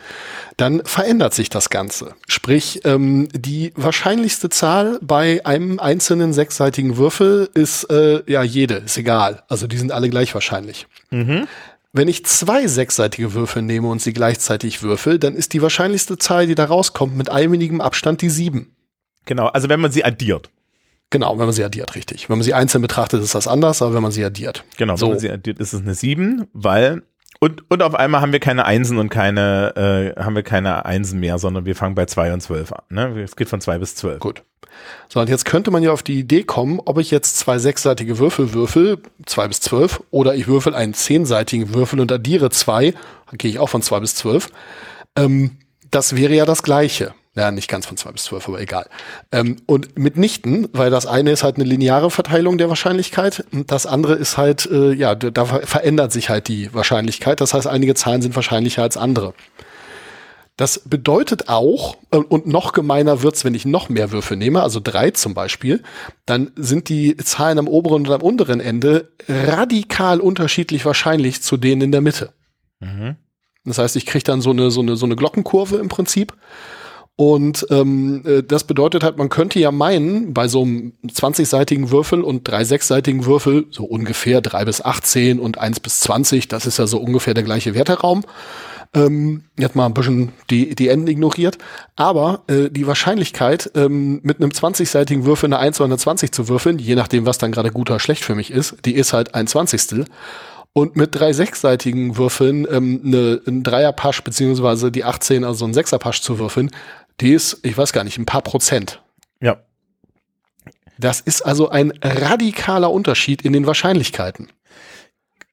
[SPEAKER 2] dann verändert sich das Ganze. Sprich, ähm, die wahrscheinlichste Zahl bei einem einzelnen sechsseitigen Würfel ist äh, ja jede, ist egal. Also die sind alle gleich wahrscheinlich. Mhm. Wenn ich zwei sechsseitige Würfel nehme und sie gleichzeitig würfel, dann ist die wahrscheinlichste Zahl, die da rauskommt, mit einminigem Abstand die sieben.
[SPEAKER 1] Genau, also wenn man sie addiert.
[SPEAKER 2] Genau, wenn man sie addiert, richtig. Wenn man sie einzeln betrachtet, ist das anders, aber wenn man sie addiert.
[SPEAKER 1] Genau, so. wenn man sie addiert, ist es eine sieben, weil und, und auf einmal haben wir keine Einsen und keine, äh, haben wir keine Einsen mehr, sondern wir fangen bei zwei und zwölf an. Ne? Es geht von zwei bis zwölf.
[SPEAKER 2] Gut. So, und jetzt könnte man ja auf die Idee kommen, ob ich jetzt zwei sechsseitige Würfel würfel, zwei bis zwölf, oder ich würfel einen zehnseitigen Würfel und addiere zwei, dann gehe ich auch von zwei bis zwölf. Ähm, das wäre ja das Gleiche. Ja, nicht ganz von zwei bis zwölf, aber egal. Ähm, und mitnichten, weil das eine ist halt eine lineare Verteilung der Wahrscheinlichkeit und das andere ist halt, äh, ja, da verändert sich halt die Wahrscheinlichkeit. Das heißt, einige Zahlen sind wahrscheinlicher als andere. Das bedeutet auch, äh, und noch gemeiner wird's, wenn ich noch mehr Würfe nehme, also drei zum Beispiel, dann sind die Zahlen am oberen und am unteren Ende radikal unterschiedlich wahrscheinlich zu denen in der Mitte. Mhm. Das heißt, ich kriege dann so eine, so, eine, so eine Glockenkurve im Prinzip. Und ähm, äh, das bedeutet halt, man könnte ja meinen, bei so einem 20-seitigen Würfel und drei sechsseitigen Würfel, so ungefähr drei bis 18 und eins bis 20, das ist ja so ungefähr der gleiche Werteraum. Ähm, jetzt mal ein bisschen die, die Enden ignoriert. Aber äh, die Wahrscheinlichkeit, ähm, mit einem 20-seitigen Würfel eine 1 oder eine 20 zu würfeln, je nachdem, was dann gerade gut oder schlecht für mich ist, die ist halt ein Zwanzigstel. Und mit drei sechsseitigen Würfeln ähm, eine, ein Dreierpasch beziehungsweise die 18, also ein Sechserpasch zu würfeln, die ist, ich weiß gar nicht, ein paar Prozent.
[SPEAKER 1] Ja.
[SPEAKER 2] Das ist also ein radikaler Unterschied in den Wahrscheinlichkeiten.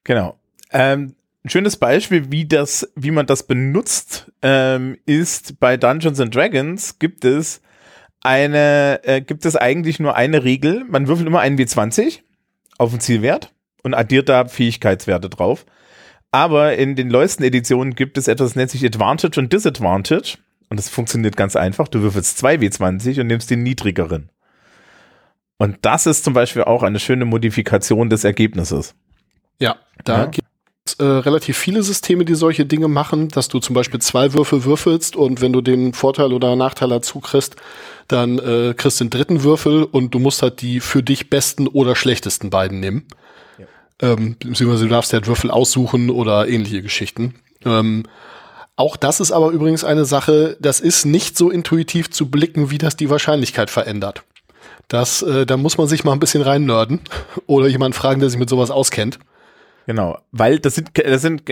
[SPEAKER 1] Genau. Ähm, ein schönes Beispiel, wie das, wie man das benutzt, ähm, ist bei Dungeons and Dragons gibt es eine, äh, gibt es eigentlich nur eine Regel. Man würfelt immer einen W20 auf den Zielwert und addiert da Fähigkeitswerte drauf. Aber in den neuesten Editionen gibt es etwas, das nennt sich Advantage und Disadvantage. Und das funktioniert ganz einfach. Du würfelst zwei W20 und nimmst den niedrigeren. Und das ist zum Beispiel auch eine schöne Modifikation des Ergebnisses.
[SPEAKER 2] Ja, da ja. gibt es äh, relativ viele Systeme, die solche Dinge machen, dass du zum Beispiel zwei Würfel würfelst und wenn du den Vorteil oder Nachteil dazu kriegst, dann äh, kriegst du den dritten Würfel und du musst halt die für dich besten oder schlechtesten beiden nehmen. Ja. Ähm, beziehungsweise du darfst ja Würfel aussuchen oder ähnliche Geschichten. Ähm, auch das ist aber übrigens eine Sache, das ist nicht so intuitiv zu blicken, wie das die Wahrscheinlichkeit verändert. Das, äh, da muss man sich mal ein bisschen reinnörden oder jemanden fragen, der sich mit sowas auskennt.
[SPEAKER 1] Genau, weil das sind, das sind,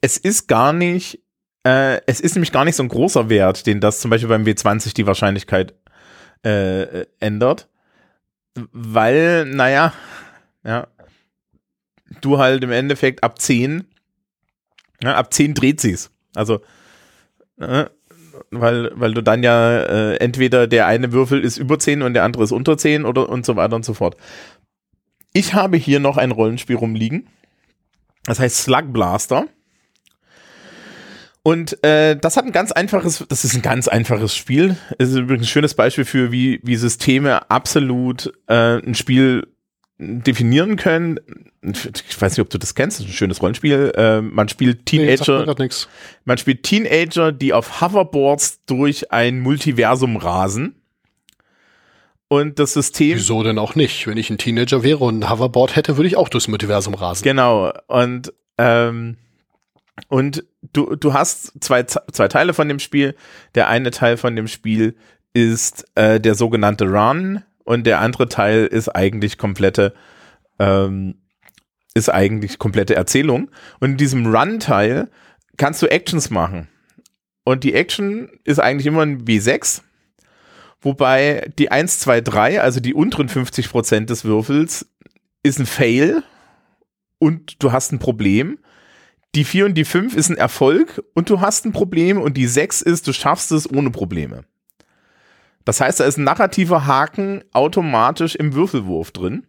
[SPEAKER 1] es ist gar nicht, äh, es ist nämlich gar nicht so ein großer Wert, den das zum Beispiel beim W20 die Wahrscheinlichkeit äh, ändert, weil, naja, ja, du halt im Endeffekt ab 10, ja, ab 10 dreht sie's. Also, äh, weil, weil du dann ja äh, entweder der eine Würfel ist über 10 und der andere ist unter 10 oder und so weiter und so fort. Ich habe hier noch ein Rollenspiel rumliegen. Das heißt Slug Blaster. Und äh, das hat ein ganz einfaches, das ist ein ganz einfaches Spiel. Es ist übrigens ein schönes Beispiel für, wie, wie Systeme absolut äh, ein Spiel definieren können. Ich weiß nicht, ob du das kennst, das ist ein schönes Rollenspiel. Äh, man spielt Teenager. Nee, man spielt Teenager, die auf Hoverboards durch ein Multiversum rasen. Und das System.
[SPEAKER 2] Wieso denn auch nicht? Wenn ich ein Teenager wäre und ein Hoverboard hätte, würde ich auch durchs Multiversum rasen.
[SPEAKER 1] Genau. Und, ähm, und du, du hast zwei, zwei Teile von dem Spiel. Der eine Teil von dem Spiel ist äh, der sogenannte Run und der andere Teil ist eigentlich komplette, ähm, ist eigentlich komplette Erzählung. Und in diesem Run-Teil kannst du Actions machen. Und die Action ist eigentlich immer ein W6, wobei die 1, 2, 3, also die unteren 50 Prozent des Würfels, ist ein Fail und du hast ein Problem. Die 4 und die 5 ist ein Erfolg und du hast ein Problem und die 6 ist, du schaffst es ohne Probleme. Das heißt, da ist ein narrativer Haken automatisch im Würfelwurf drin.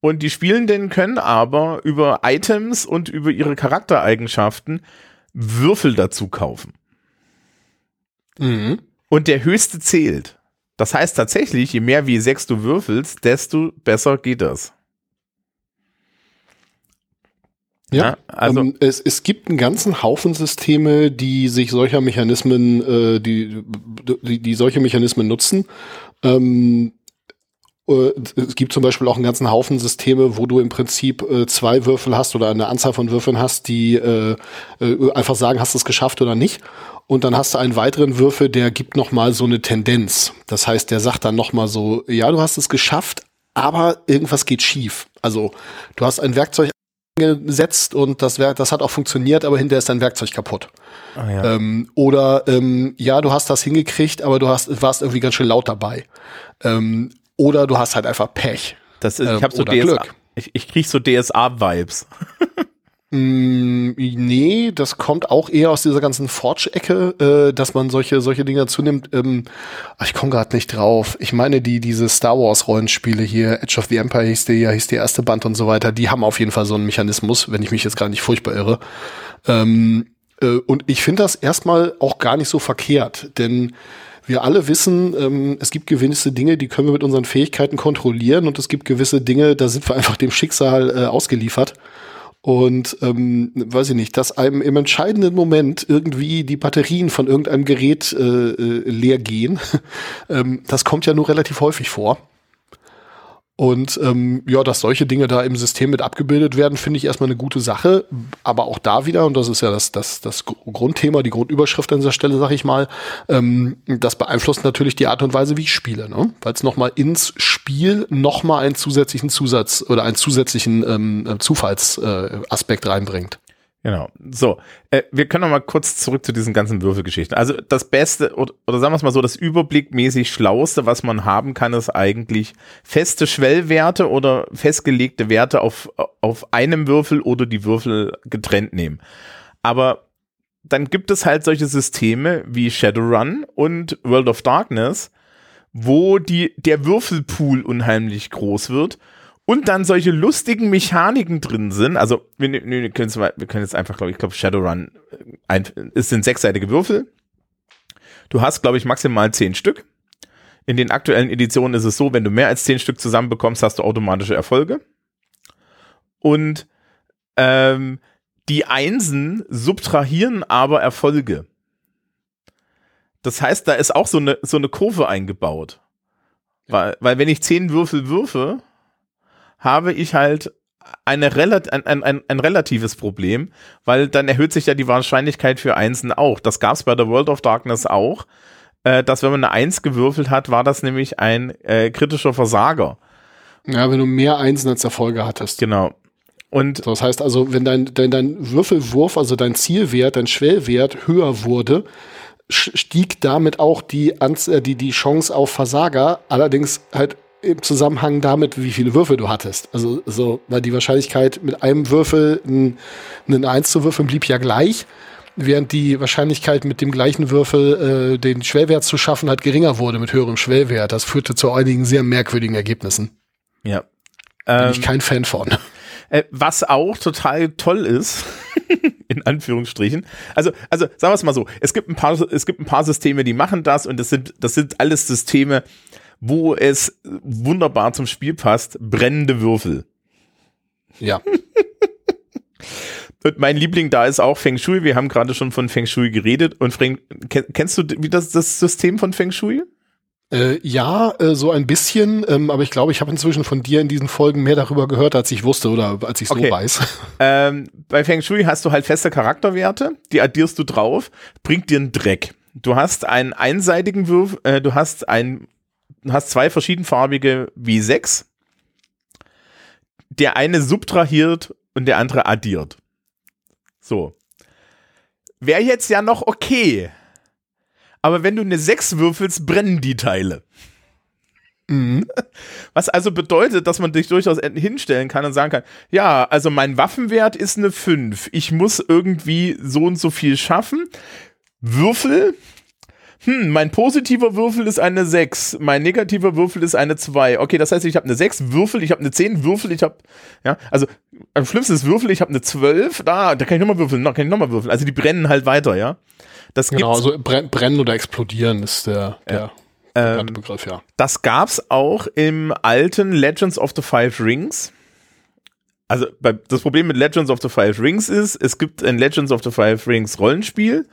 [SPEAKER 1] Und die Spielenden können aber über Items und über ihre Charaktereigenschaften Würfel dazu kaufen.
[SPEAKER 2] Mhm.
[SPEAKER 1] Und der höchste zählt. Das heißt tatsächlich, je mehr wie sechs du würfelst, desto besser geht das.
[SPEAKER 2] Ja,
[SPEAKER 1] also-
[SPEAKER 2] ähm, es, es gibt einen ganzen Haufen Systeme, die sich solcher Mechanismen, äh, die, die, die solche Mechanismen nutzen. Ähm, äh, es gibt zum Beispiel auch einen ganzen Haufen Systeme, wo du im Prinzip äh, zwei Würfel hast oder eine Anzahl von Würfeln hast, die äh, äh, einfach sagen, hast du es geschafft oder nicht. Und dann hast du einen weiteren Würfel, der gibt noch mal so eine Tendenz. Das heißt, der sagt dann noch mal so, ja, du hast es geschafft, aber irgendwas geht schief. Also du hast ein Werkzeug gesetzt und das Werk, das hat auch funktioniert, aber hinterher ist dein Werkzeug kaputt.
[SPEAKER 1] Ah, ja.
[SPEAKER 2] Ähm, oder ähm, ja, du hast das hingekriegt, aber du hast warst irgendwie ganz schön laut dabei. Ähm, oder du hast halt einfach Pech.
[SPEAKER 1] das ist, ich
[SPEAKER 2] ähm,
[SPEAKER 1] habe so
[SPEAKER 2] oder
[SPEAKER 1] DSA,
[SPEAKER 2] Glück.
[SPEAKER 1] ich, ich krieg so DSA-Vibes.
[SPEAKER 2] Mm, nee, das kommt auch eher aus dieser ganzen Forge-Ecke, äh, dass man solche solche Dinger zunimmt. Ähm, ich komme gerade nicht drauf. Ich meine, die diese Star Wars Rollenspiele hier, Edge of the Empire hieß der hieß der erste Band und so weiter. Die haben auf jeden Fall so einen Mechanismus, wenn ich mich jetzt gar nicht furchtbar irre. Ähm, äh, und ich finde das erstmal auch gar nicht so verkehrt, denn wir alle wissen, ähm, es gibt gewisse Dinge, die können wir mit unseren Fähigkeiten kontrollieren und es gibt gewisse Dinge, da sind wir einfach dem Schicksal äh, ausgeliefert. Und ähm, weiß ich nicht, dass einem im entscheidenden Moment irgendwie die Batterien von irgendeinem Gerät äh, äh, leer gehen, ähm, das kommt ja nur relativ häufig vor. Und ähm, ja, dass solche Dinge da im System mit abgebildet werden, finde ich erstmal eine gute Sache. Aber auch da wieder, und das ist ja das, das, das Grundthema, die Grundüberschrift an dieser Stelle, sag ich mal, ähm, das beeinflusst natürlich die Art und Weise, wie ich spiele, ne? weil es nochmal ins Spiel nochmal einen zusätzlichen Zusatz oder einen zusätzlichen ähm, Zufallsaspekt äh, reinbringt.
[SPEAKER 1] Genau. So, äh, wir können noch mal kurz zurück zu diesen ganzen Würfelgeschichten. Also das Beste, oder, oder sagen wir es mal so, das überblickmäßig Schlauste, was man haben kann, ist eigentlich feste Schwellwerte oder festgelegte Werte auf, auf einem Würfel oder die Würfel getrennt nehmen. Aber dann gibt es halt solche Systeme wie Shadowrun und World of Darkness, wo die, der Würfelpool unheimlich groß wird und dann solche lustigen Mechaniken drin sind. Also, wir, wir, wir, können, jetzt mal- wir können jetzt einfach, glaube ich, ich glaube, Shadowrun, äh, ein, es sind sechsseitige Würfel. Du hast, glaube ich, maximal zehn Stück. In den aktuellen Editionen ist es so, wenn du mehr als zehn Stück zusammenbekommst, hast du automatische Erfolge. Und ähm, die Einsen subtrahieren aber Erfolge. Das heißt, da ist auch so eine, so eine Kurve eingebaut. Weil, weil wenn ich zehn Würfel würfe, habe ich halt eine relat ein, ein, ein, ein relatives Problem, weil dann erhöht sich ja die Wahrscheinlichkeit für Einsen auch. Das gab es bei der World of Darkness auch, äh, dass wenn man eine Eins gewürfelt hat, war das nämlich ein äh, kritischer Versager.
[SPEAKER 2] Ja, wenn du mehr Einsen als Erfolge hattest.
[SPEAKER 1] Genau. Und
[SPEAKER 2] Das heißt also, wenn dein, dein, dein Würfelwurf, also dein Zielwert, dein Schwellwert höher wurde, stieg damit auch die, Anz äh, die, die Chance auf Versager, allerdings halt im Zusammenhang damit, wie viele Würfel du hattest. Also so, weil die Wahrscheinlichkeit mit einem Würfel ein, einen Eins zu würfeln blieb ja gleich, während die Wahrscheinlichkeit mit dem gleichen Würfel äh, den Schwellwert zu schaffen halt geringer wurde mit höherem Schwellwert. Das führte zu einigen sehr merkwürdigen Ergebnissen.
[SPEAKER 1] ja.
[SPEAKER 2] Bin
[SPEAKER 1] Ähm,
[SPEAKER 2] ich kein Fan von.
[SPEAKER 1] Äh, was auch total toll ist, in Anführungsstrichen. Also, also sagen wir es mal so, es gibt ein paar, es gibt ein paar Systeme, die machen das und das sind, das sind alles Systeme, wo es wunderbar zum Spiel passt, brennende Würfel.
[SPEAKER 2] Ja.
[SPEAKER 1] Und mein Liebling da ist auch Feng Shui. Wir haben gerade schon von Feng Shui geredet. Und ken- kennst du wie das, das System von Feng Shui?
[SPEAKER 2] Äh, ja, äh, so ein bisschen, ähm, aber ich glaube, ich habe inzwischen von dir in diesen Folgen mehr darüber gehört, als ich wusste oder als ich so
[SPEAKER 1] Okay.
[SPEAKER 2] weiß.
[SPEAKER 1] Ähm, bei Feng Shui hast du halt feste Charakterwerte, die addierst du drauf, bringt dir einen Dreck. Du hast einen einseitigen Würf, äh, du hast ein, du hast zwei verschiedenfarbige W6. Der eine subtrahiert und der andere addiert. So. Wäre jetzt ja noch okay. Aber wenn du eine 6 würfelst, brennen die Teile.
[SPEAKER 2] Mhm.
[SPEAKER 1] Was also bedeutet, dass man sich durchaus hinstellen kann und sagen kann, ja, also mein Waffenwert ist eine 5. Ich muss irgendwie so und so viel schaffen. Würfel. Hm, mein positiver Würfel ist eine 6, mein negativer Würfel ist eine 2. Okay, das heißt, ich habe eine 6 Würfel, ich habe eine 10 Würfel, ich habe, ja, also am schlimmsten ist Würfel, ich habe eine 12, da, da kann ich nochmal würfeln, da kann ich nochmal würfeln. Also die brennen halt weiter, ja.
[SPEAKER 2] Das genau, also brennen oder explodieren ist der, der
[SPEAKER 1] ja. ähm, Begriff, ja. Das gab's auch im alten Legends of the Five Rings also bei, das Problem mit Legends of the Five Rings ist, es gibt ein Legends of the Five Rings Rollenspiel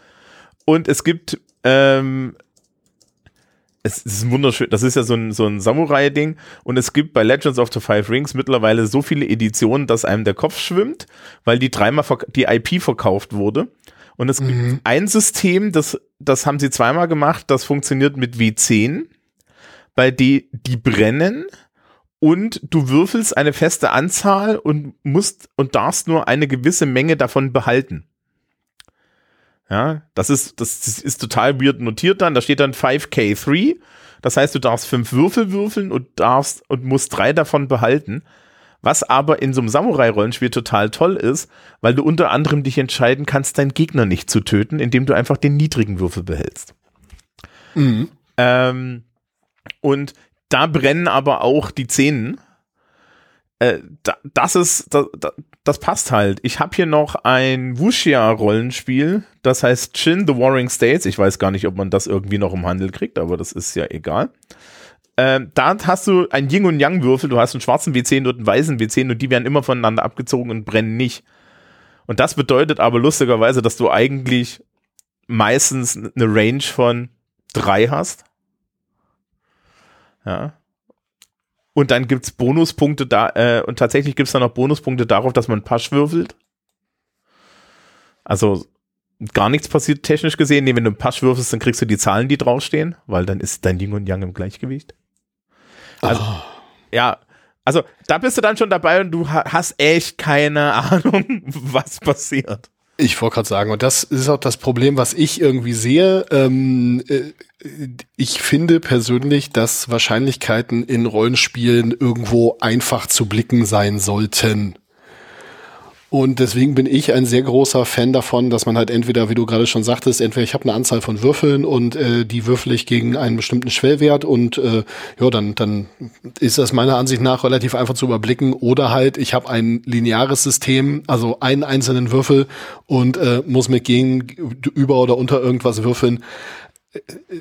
[SPEAKER 1] und es gibt ähm, es ist wunderschön, das ist ja so ein, so ein Samurai-Ding und es gibt bei Legends of the Five Rings mittlerweile so viele Editionen, dass einem der Kopf schwimmt, weil die dreimal die IP verkauft wurde. Und es mhm. gibt ein System, das, das haben sie zweimal gemacht, das funktioniert mit W10, bei die, die brennen und du würfelst eine feste Anzahl und musst und darfst nur eine gewisse Menge davon behalten. Ja, das ist, das ist total weird notiert dann. Da steht dann 5K3. Das heißt, du darfst fünf Würfel würfeln und darfst und musst drei davon behalten. Was aber in so einem Samurai-Rollenspiel total toll ist, weil du unter anderem dich entscheiden kannst, deinen Gegner nicht zu töten, indem du einfach den niedrigen Würfel behältst. Mhm. Ähm, und da brennen aber auch die Zähne. Äh, da, das ist, da, da, das passt halt. Ich habe hier noch ein Wuxia-Rollenspiel, das heißt Chin the Warring States. Ich weiß gar nicht, ob man das irgendwie noch im Handel kriegt, aber das ist ja egal. Ähm, da hast du ein Yin und Yang Würfel, du hast einen schwarzen W10 und einen weißen W10 und die werden immer voneinander abgezogen und brennen nicht. Und das bedeutet aber lustigerweise, dass du eigentlich meistens eine Range von drei hast. Ja. Und dann gibt's Bonuspunkte da, äh, und tatsächlich gibt's dann noch Bonuspunkte darauf, dass man Pasch würfelt. Also gar nichts passiert technisch gesehen. Nee, wenn du einen Pasch würfelst, dann kriegst du die Zahlen, die draufstehen, weil dann ist dein Yin und Yang im Gleichgewicht. Also, oh. ja, also da bist du dann schon dabei und du hast echt keine Ahnung, was passiert.
[SPEAKER 2] Ich wollte gerade sagen, und das ist auch das Problem, was ich irgendwie sehe. Ähm, äh, ich finde persönlich, dass Wahrscheinlichkeiten in Rollenspielen irgendwo einfach zu blicken sein sollten. Und deswegen bin ich ein sehr großer Fan davon, dass man halt entweder, wie du gerade schon sagtest, entweder ich habe eine Anzahl von Würfeln und äh, die würfel ich gegen einen bestimmten Schwellwert und äh, ja, dann, dann ist das meiner Ansicht nach relativ einfach zu überblicken. Oder halt, ich habe ein lineares System, also einen einzelnen Würfel und äh, muss mit gegen, über oder unter irgendwas würfeln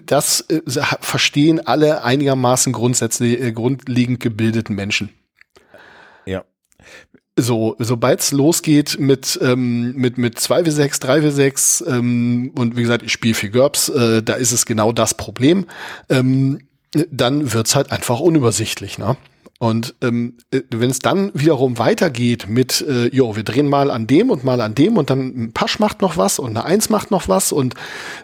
[SPEAKER 2] das äh, verstehen alle einigermaßen grundsätzlich äh, grundlegend gebildeten Menschen. So, sobald es losgeht mit, ähm, mit, mit 2W6, 3W6 ähm, und wie gesagt, ich spiele viel GURPS, äh, da ist es genau das Problem, ähm, dann wird's halt einfach unübersichtlich. Ne? Und ähm, äh, wenn es dann wiederum weitergeht mit, äh, jo, wir drehen mal an dem und mal an dem und dann ein Pasch macht noch was und eine Eins macht noch was und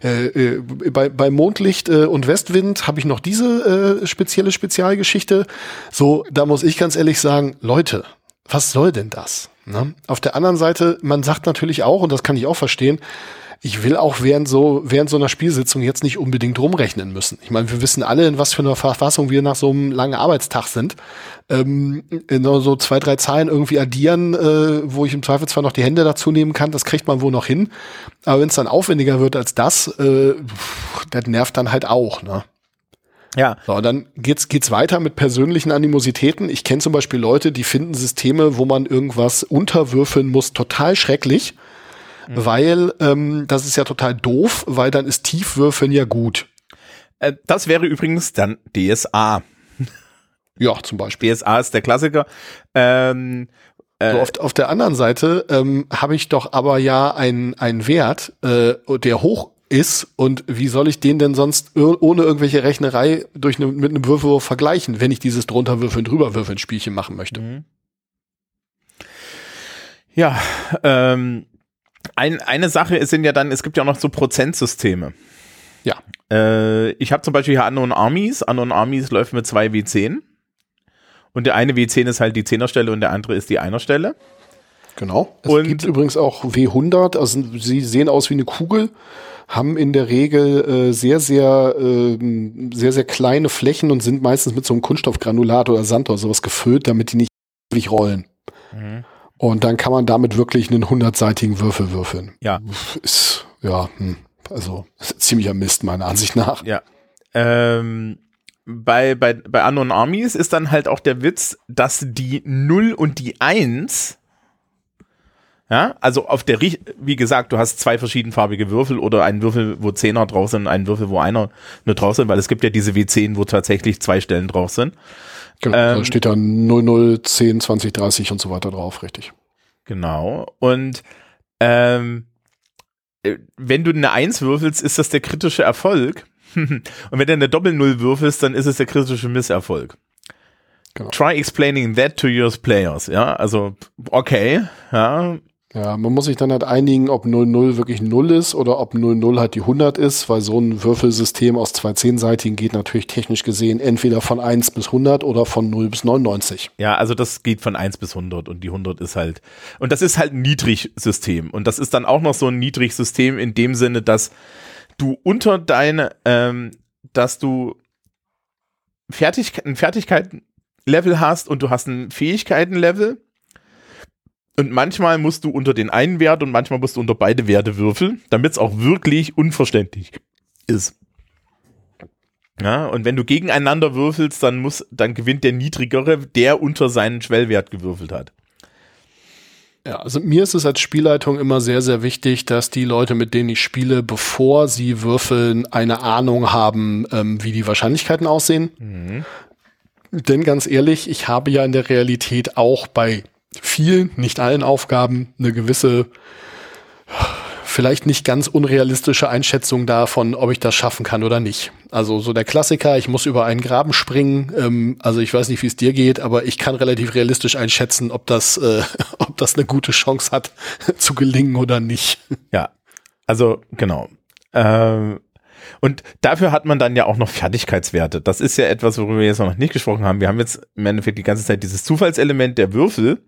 [SPEAKER 2] äh, äh, bei, bei Mondlicht äh, und Westwind habe ich noch diese äh, spezielle Spezialgeschichte. So, da muss ich ganz ehrlich sagen, Leute, was soll denn das? Ne? Auf der anderen Seite, man sagt natürlich auch, und das kann ich auch verstehen, ich will auch während so, während so einer Spielsitzung jetzt nicht unbedingt rumrechnen müssen. Ich meine, wir wissen alle, in was für einer Verfassung wir nach so einem langen Arbeitstag sind. Ähm, so zwei, drei Zahlen irgendwie addieren, äh, wo ich im Zweifel zwar noch die Hände dazu nehmen kann, das kriegt man wohl noch hin. Aber wenn es dann aufwendiger wird als das, äh, das nervt dann halt auch, ne?
[SPEAKER 1] Ja.
[SPEAKER 2] So, dann geht's, geht's weiter mit persönlichen Animositäten. Ich kenne zum Beispiel Leute, die finden Systeme, wo man irgendwas unterwürfeln muss, total schrecklich. Mhm. Weil ähm, das ist ja total doof, weil dann ist Tiefwürfeln ja gut.
[SPEAKER 1] Äh, das wäre übrigens dann DSA.
[SPEAKER 2] Ja, zum Beispiel.
[SPEAKER 1] DSA ist der Klassiker. Ähm,
[SPEAKER 2] äh, so auf, auf der anderen Seite ähm, habe ich doch aber ja einen Wert, äh, der hoch ist und wie soll ich den denn sonst ohne irgendwelche Rechnerei durch ne, mit einem Würfelwurf vergleichen, wenn ich dieses drunterwürfeln drüberwürfeln Spielchen machen möchte. Mhm.
[SPEAKER 1] Ja, ähm, ein, eine Sache sind ja dann, es gibt ja auch noch so Prozentsysteme.
[SPEAKER 2] Ja.
[SPEAKER 1] Äh, ich habe zum Beispiel hier Unknown Armies. Unknown Armies läuft mit zwei W10. Und der eine W10 ist halt die Zehnerstelle und der andere ist die Einerstelle.
[SPEAKER 2] Genau. Es und gibt übrigens auch W100, also sie sehen aus wie eine Kugel haben in der Regel äh, sehr, sehr, äh, sehr, sehr kleine Flächen und sind meistens mit so einem Kunststoffgranulat oder Sand oder sowas gefüllt, damit die nicht wirklich rollen. Mhm. Und dann kann man damit wirklich einen hundertseitigen Würfel würfeln.
[SPEAKER 1] Ja.
[SPEAKER 2] Ist, ja, hm. Also ziemlicher Mist, meiner Ansicht nach.
[SPEAKER 1] Ja. Ähm, bei, bei, bei Unknown Armies ist dann halt auch der Witz, dass die 0 und die 1 ja, also auf der, wie gesagt, du hast zwei verschiedenfarbige Würfel oder einen Würfel, wo Zehner drauf sind, einen Würfel, wo einer nur drauf sind, weil es gibt ja diese W10, wo tatsächlich zwei Stellen drauf sind.
[SPEAKER 2] Genau, ähm, da steht dann 00, 10, 20, 30 und so weiter drauf, richtig.
[SPEAKER 1] Genau. Und ähm, äh, wenn du eine 1 würfelst, ist das der kritische Erfolg. und wenn du eine Doppel-Null würfelst, dann ist es der kritische Misserfolg. Genau. Try explaining that to your players. Ja, also okay, ja,
[SPEAKER 2] ja, man muss sich dann halt einigen, ob 00 wirklich 0 ist oder ob 00 halt die 100 ist, weil so ein Würfelsystem aus zwei Zehnseitigen geht natürlich technisch gesehen entweder von 1 bis 100 oder von 0 bis 99.
[SPEAKER 1] Ja, also das geht von 1 bis 100 und die 100 ist halt, und das ist halt ein Niedrigsystem. Und das ist dann auch noch so ein Niedrigsystem in dem Sinne, dass du unter deine, ähm, dass du Fertig ein Fertigkeitenlevel hast und du hast ein Fähigkeitenlevel und manchmal musst du unter den einen Wert und manchmal musst du unter beide Werte würfeln, damit es auch wirklich unverständlich ist. Ja, und wenn du gegeneinander würfelst, dann muss, dann gewinnt der niedrigere, der unter seinen Schwellwert gewürfelt hat.
[SPEAKER 2] Ja, also mir ist es als Spielleitung immer sehr, sehr wichtig, dass die Leute, mit denen ich spiele, bevor sie würfeln, eine Ahnung haben, ähm, wie die Wahrscheinlichkeiten aussehen. Mhm. Denn ganz ehrlich, ich habe ja in der Realität auch bei vielen, nicht allen Aufgaben eine gewisse, vielleicht nicht ganz unrealistische Einschätzung davon, ob ich das schaffen kann oder nicht. Also so der Klassiker, ich muss über einen Graben springen. Ähm, also ich weiß nicht, wie es dir geht, aber ich kann relativ realistisch einschätzen, ob das, äh, ob das eine gute Chance hat zu gelingen oder nicht.
[SPEAKER 1] Ja, also genau. Ähm, und dafür hat man dann ja auch noch Fertigkeitswerte. Das ist ja etwas, worüber wir jetzt noch nicht gesprochen haben. Wir haben jetzt im Endeffekt die ganze Zeit dieses Zufallselement der Würfel.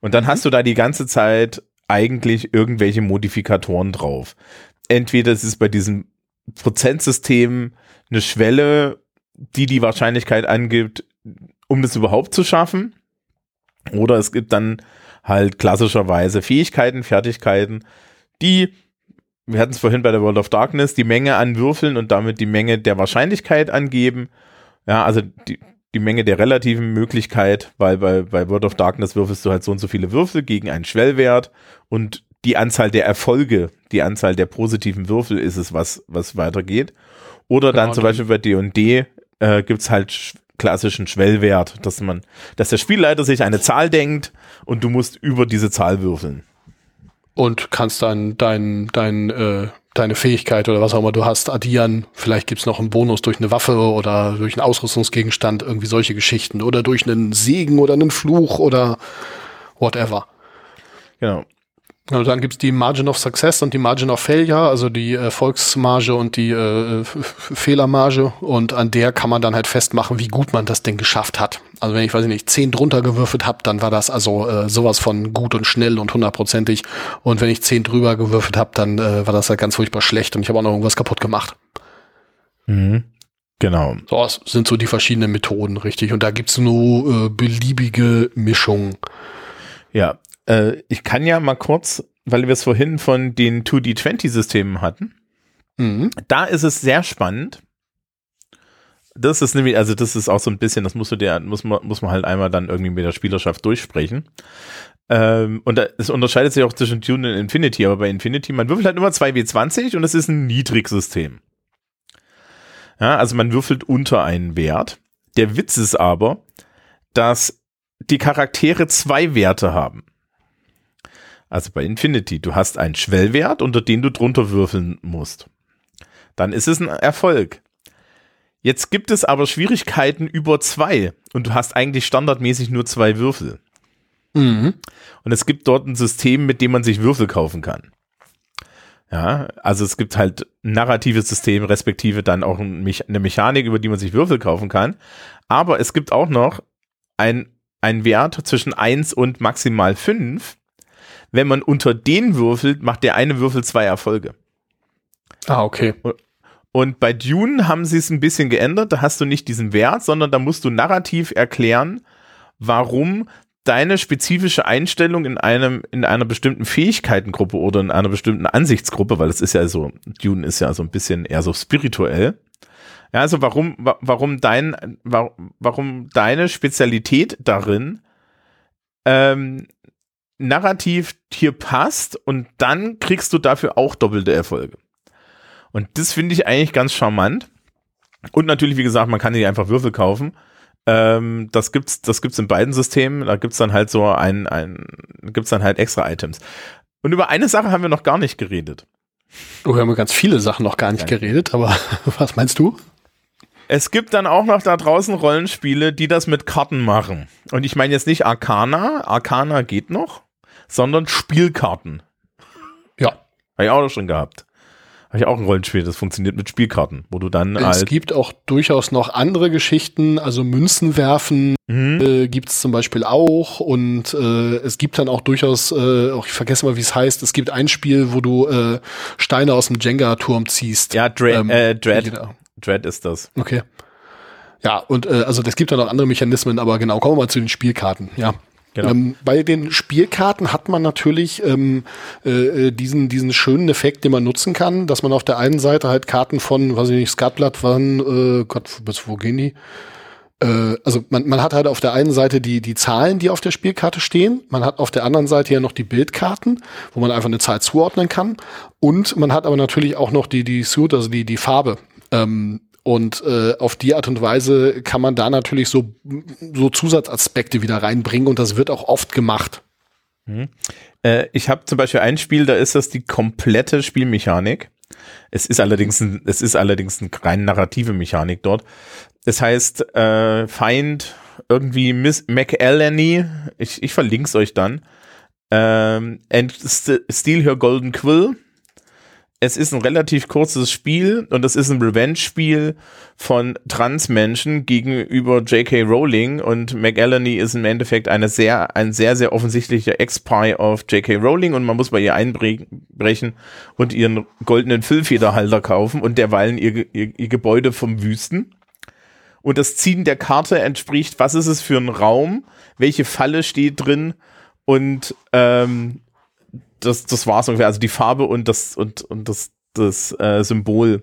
[SPEAKER 1] Und dann mhm. hast du da die ganze Zeit eigentlich irgendwelche Modifikatoren drauf. Entweder es ist bei diesem Prozentsystem eine Schwelle, die die Wahrscheinlichkeit angibt, um das überhaupt zu schaffen. Oder es gibt dann halt klassischerweise Fähigkeiten, Fertigkeiten, die wir hatten es vorhin bei der World of Darkness, die Menge an Würfeln und damit die Menge der Wahrscheinlichkeit angeben. Ja, also die, die Menge der relativen Möglichkeit, weil bei, bei World of Darkness würfelst du halt so und so viele Würfel gegen einen Schwellwert und die Anzahl der Erfolge, die Anzahl der positiven Würfel ist es, was, was weitergeht. Oder genau, dann zum Beispiel bei D&D äh, gibt's halt sch klassischen Schwellwert, dass man, dass der Spielleiter sich eine Zahl denkt und du musst über diese Zahl würfeln
[SPEAKER 2] und kannst dann dein, dein, äh, deine Fähigkeit oder was auch immer du hast addieren. Vielleicht gibt's noch einen Bonus durch eine Waffe oder durch einen Ausrüstungsgegenstand, irgendwie solche Geschichten. Oder durch einen Segen oder einen Fluch oder whatever.
[SPEAKER 1] Genau.
[SPEAKER 2] Und dann gibt's die Margin of Success und die Margin of Failure, also die Erfolgsmarge und die äh, Fehlermarge. Und an der kann man dann halt festmachen, wie gut man das Ding geschafft hat. Also wenn ich, weiß ich nicht, zehn drunter gewürfelt habe, dann war das also äh, sowas von gut und schnell und hundertprozentig. Und wenn ich zehn drüber gewürfelt habe, dann äh, war das halt ganz furchtbar schlecht und ich habe auch noch irgendwas kaputt gemacht.
[SPEAKER 1] Mhm. Genau.
[SPEAKER 2] So das sind so die verschiedenen Methoden, richtig. Und da gibt's nur äh, beliebige Mischungen.
[SPEAKER 1] Ja, äh, ich kann ja mal kurz, weil wir es vorhin von den 2D20-Systemen hatten. Mhm. Da ist es sehr spannend. Das ist nämlich, also das ist auch so ein bisschen, das musst du dir, muss man, muss man halt einmal dann irgendwie mit der Spielerschaft durchsprechen. Ähm, und es unterscheidet sich auch zwischen Tune und Infinity, aber bei Infinity, man würfelt halt immer 2W20 und es ist ein Niedrigsystem. Ja, also man würfelt unter einen Wert. Der Witz ist aber, dass die Charaktere zwei Werte haben. Also bei Infinity, du hast einen Schwellwert, unter den du drunter würfeln musst. Dann ist es ein Erfolg. Jetzt gibt es aber Schwierigkeiten über zwei und du hast eigentlich standardmäßig nur zwei Würfel. Mhm. Und es gibt dort ein System, mit dem man sich Würfel kaufen kann. Ja, also es gibt halt ein narratives System, respektive dann auch eine Mechanik, über die man sich Würfel kaufen kann. Aber es gibt auch noch ein, ein Wert zwischen eins und maximal fünf wenn man unter den würfelt, macht der eine Würfel zwei Erfolge.
[SPEAKER 2] Ah, okay.
[SPEAKER 1] Und bei Dune haben sie es ein bisschen geändert. Da hast du nicht diesen Wert, sondern da musst du narrativ erklären, warum deine spezifische Einstellung in einem, in einer bestimmten Fähigkeitengruppe oder in einer bestimmten Ansichtsgruppe, weil es ist ja so, Dune ist ja so ein bisschen eher so spirituell. Ja, also warum, warum dein, warum deine Spezialität darin ähm, narrativ hier passt und dann kriegst du dafür auch doppelte Erfolge. Und das finde ich eigentlich ganz charmant. Und natürlich, wie gesagt, man kann hier einfach Würfel kaufen. Ähm, das gibt's, das gibt's in beiden Systemen. Da gibt's dann halt so ein, ein, gibt's dann halt extra Items. Und über eine Sache haben wir noch gar nicht geredet.
[SPEAKER 2] Oh, wir haben ganz viele Sachen noch gar nicht ja. geredet, aber was meinst du?
[SPEAKER 1] Es gibt dann auch noch da draußen Rollenspiele, die das mit Karten machen. Und ich meine jetzt nicht Arcana, Arcana geht noch, sondern Spielkarten.
[SPEAKER 2] Ja.
[SPEAKER 1] Habe ich auch noch schon gehabt. Habe ich auch ein Rollenspiel, das funktioniert mit Spielkarten, wo du dann.
[SPEAKER 2] Es halt gibt auch durchaus noch andere Geschichten, also Münzen werfen mhm. äh, gibt es zum Beispiel auch und äh, es gibt dann auch durchaus, äh, auch ich vergesse mal, wie es heißt, es gibt ein Spiel, wo du äh, Steine aus dem Jenga-Turm ziehst.
[SPEAKER 1] Ja, Dra ähm, äh, Dread. Dread ist das.
[SPEAKER 2] Okay. Ja, und äh, also es gibt dann noch andere Mechanismen, aber genau, kommen wir mal zu den Spielkarten, ja. Genau. Ähm, bei den Spielkarten hat man natürlich ähm, äh, diesen, diesen schönen Effekt, den man nutzen kann, dass man auf der einen Seite halt Karten von, weiß ich nicht, Skatblatt waren, äh, Gott, bis wo gehen die? Äh, also man, man hat halt auf der einen Seite die, die Zahlen, die auf der Spielkarte stehen. Man hat auf der anderen Seite ja noch die Bildkarten, wo man einfach eine Zahl zuordnen kann. Und man hat aber natürlich auch noch die, die Suit, also die, die Farbe. Ähm, und äh, auf die Art und Weise kann man da natürlich so, so Zusatzaspekte wieder reinbringen und das wird auch oft gemacht.
[SPEAKER 1] Mhm. Äh, ich habe zum Beispiel ein Spiel, da ist das die komplette Spielmechanik. Es ist allerdings, ein, es ist allerdings eine rein narrative Mechanik dort. Das heißt, äh, Feind irgendwie Miss McElhenney, ich, ich verlinke es euch dann. Ähm, and Steal Her Golden Quill es ist ein relativ kurzes Spiel und es ist ein Revenge-Spiel von Transmenschen gegenüber J.K. Rowling und McElhenney ist im Endeffekt eine sehr, ein sehr, sehr offensichtlicher Ex-Pie of J.K. Rowling und man muss bei ihr einbrechen und ihren goldenen Füllfederhalter kaufen und derweilen ihr, ihr, ihr Gebäude vom Wüsten. Und das Ziehen der Karte entspricht, was ist es für ein Raum, welche Falle steht drin und ähm, das, das war's ungefähr. Also die Farbe und das, und, und das, das äh, Symbol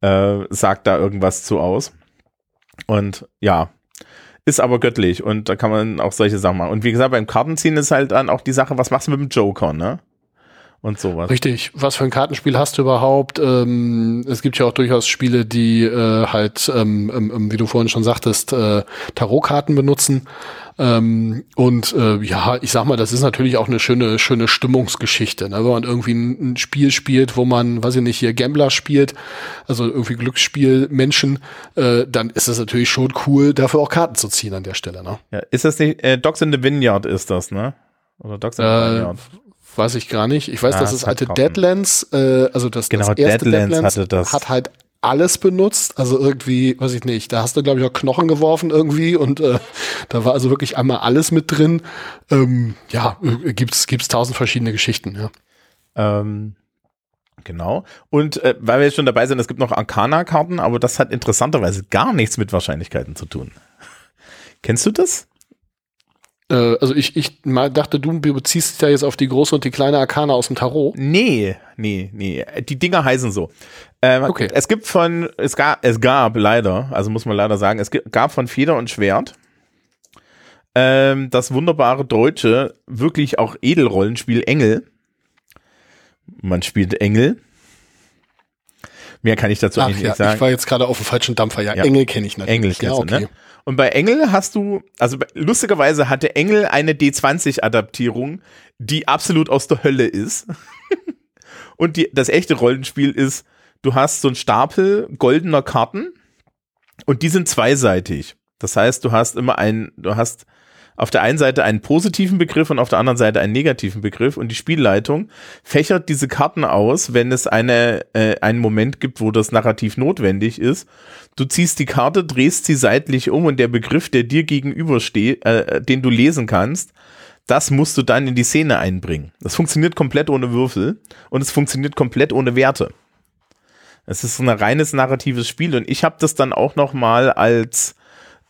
[SPEAKER 1] äh, sagt da irgendwas zu aus. Und ja, ist aber göttlich und da kann man auch solche Sachen machen. Und wie gesagt, beim Kartenziehen ist halt dann auch die Sache, was machst du mit dem Joker, ne? Und sowas.
[SPEAKER 2] Richtig. Was für ein Kartenspiel hast du überhaupt? Ähm, es gibt ja auch durchaus Spiele, die äh, halt, ähm, ähm, ähm wie du vorhin schon sagtest, äh, Tarotkarten benutzen. Ähm, und äh, ja, ich sag mal, das ist natürlich auch eine schöne, schöne Stimmungsgeschichte. Ne? Wenn man irgendwie ein, ein, Spiel spielt, wo man, weiß ich nicht, hier Gambler spielt, also irgendwie Glücksspiel Menschen, äh, dann ist das natürlich schon cool, dafür auch Karten zu ziehen an der Stelle. Ne?
[SPEAKER 1] Ja, ist das nicht, äh, Dogs in the Vineyard ist das, ne?
[SPEAKER 2] Oder Dogs in the äh, Vineyard? Weiß ich gar nicht. Ich weiß, ja, dass es alte Deadlands, äh, also das,
[SPEAKER 1] genau,
[SPEAKER 2] das
[SPEAKER 1] erste Deadlands, Deadlands hatte das.
[SPEAKER 2] hat halt alles benutzt. Also irgendwie, weiß ich nicht, da hast du, glaube ich, auch Knochen geworfen irgendwie und äh, da war also wirklich einmal alles mit drin. Ähm, ja, äh, gibt's, gibt's tausend verschiedene Geschichten, ja.
[SPEAKER 1] Ähm, genau. Und äh, weil wir jetzt schon dabei sind, es gibt noch Arcana-Karten, aber das hat interessanterweise gar nichts mit Wahrscheinlichkeiten zu tun. Kennst du das?
[SPEAKER 2] Äh, also ich, ich dachte, du beziehst dich ja jetzt auf die große und die kleine Arkana aus dem Tarot.
[SPEAKER 1] Nee, nee, nee. Die Dinger heißen so. Ähm, okay. Es gibt von, es gab, es gab leider, also muss man leider sagen, es gab von Feder und Schwert ähm, das wunderbare deutsche, wirklich auch Edelrollenspiel Engel. Man spielt Engel. Mehr kann ich dazu Ach, eigentlich
[SPEAKER 2] ja,
[SPEAKER 1] nicht sagen.
[SPEAKER 2] Ich war jetzt gerade auf dem falschen Dampfer. Ja, ja. Engel kenne ich natürlich.
[SPEAKER 1] Engel
[SPEAKER 2] ja,
[SPEAKER 1] okay. ne? Und bei Engel hast du, also lustigerweise hatte Engel eine D20-Adaptierung, die absolut aus der Hölle ist. und die, das echte Rollenspiel ist, du hast so einen Stapel goldener Karten und die sind zweiseitig. Das heißt, du hast immer ein, du hast auf der einen Seite einen positiven Begriff und auf der anderen Seite einen negativen Begriff und die Spielleitung fächert diese Karten aus, wenn es eine, äh, einen Moment gibt, wo das narrativ notwendig ist. Du ziehst die Karte, drehst sie seitlich um und der Begriff, der dir gegenübersteht, äh, den du lesen kannst, das musst du dann in die Szene einbringen. Das funktioniert komplett ohne Würfel und es funktioniert komplett ohne Werte. Es ist ein reines narratives Spiel und ich habe das dann auch noch mal als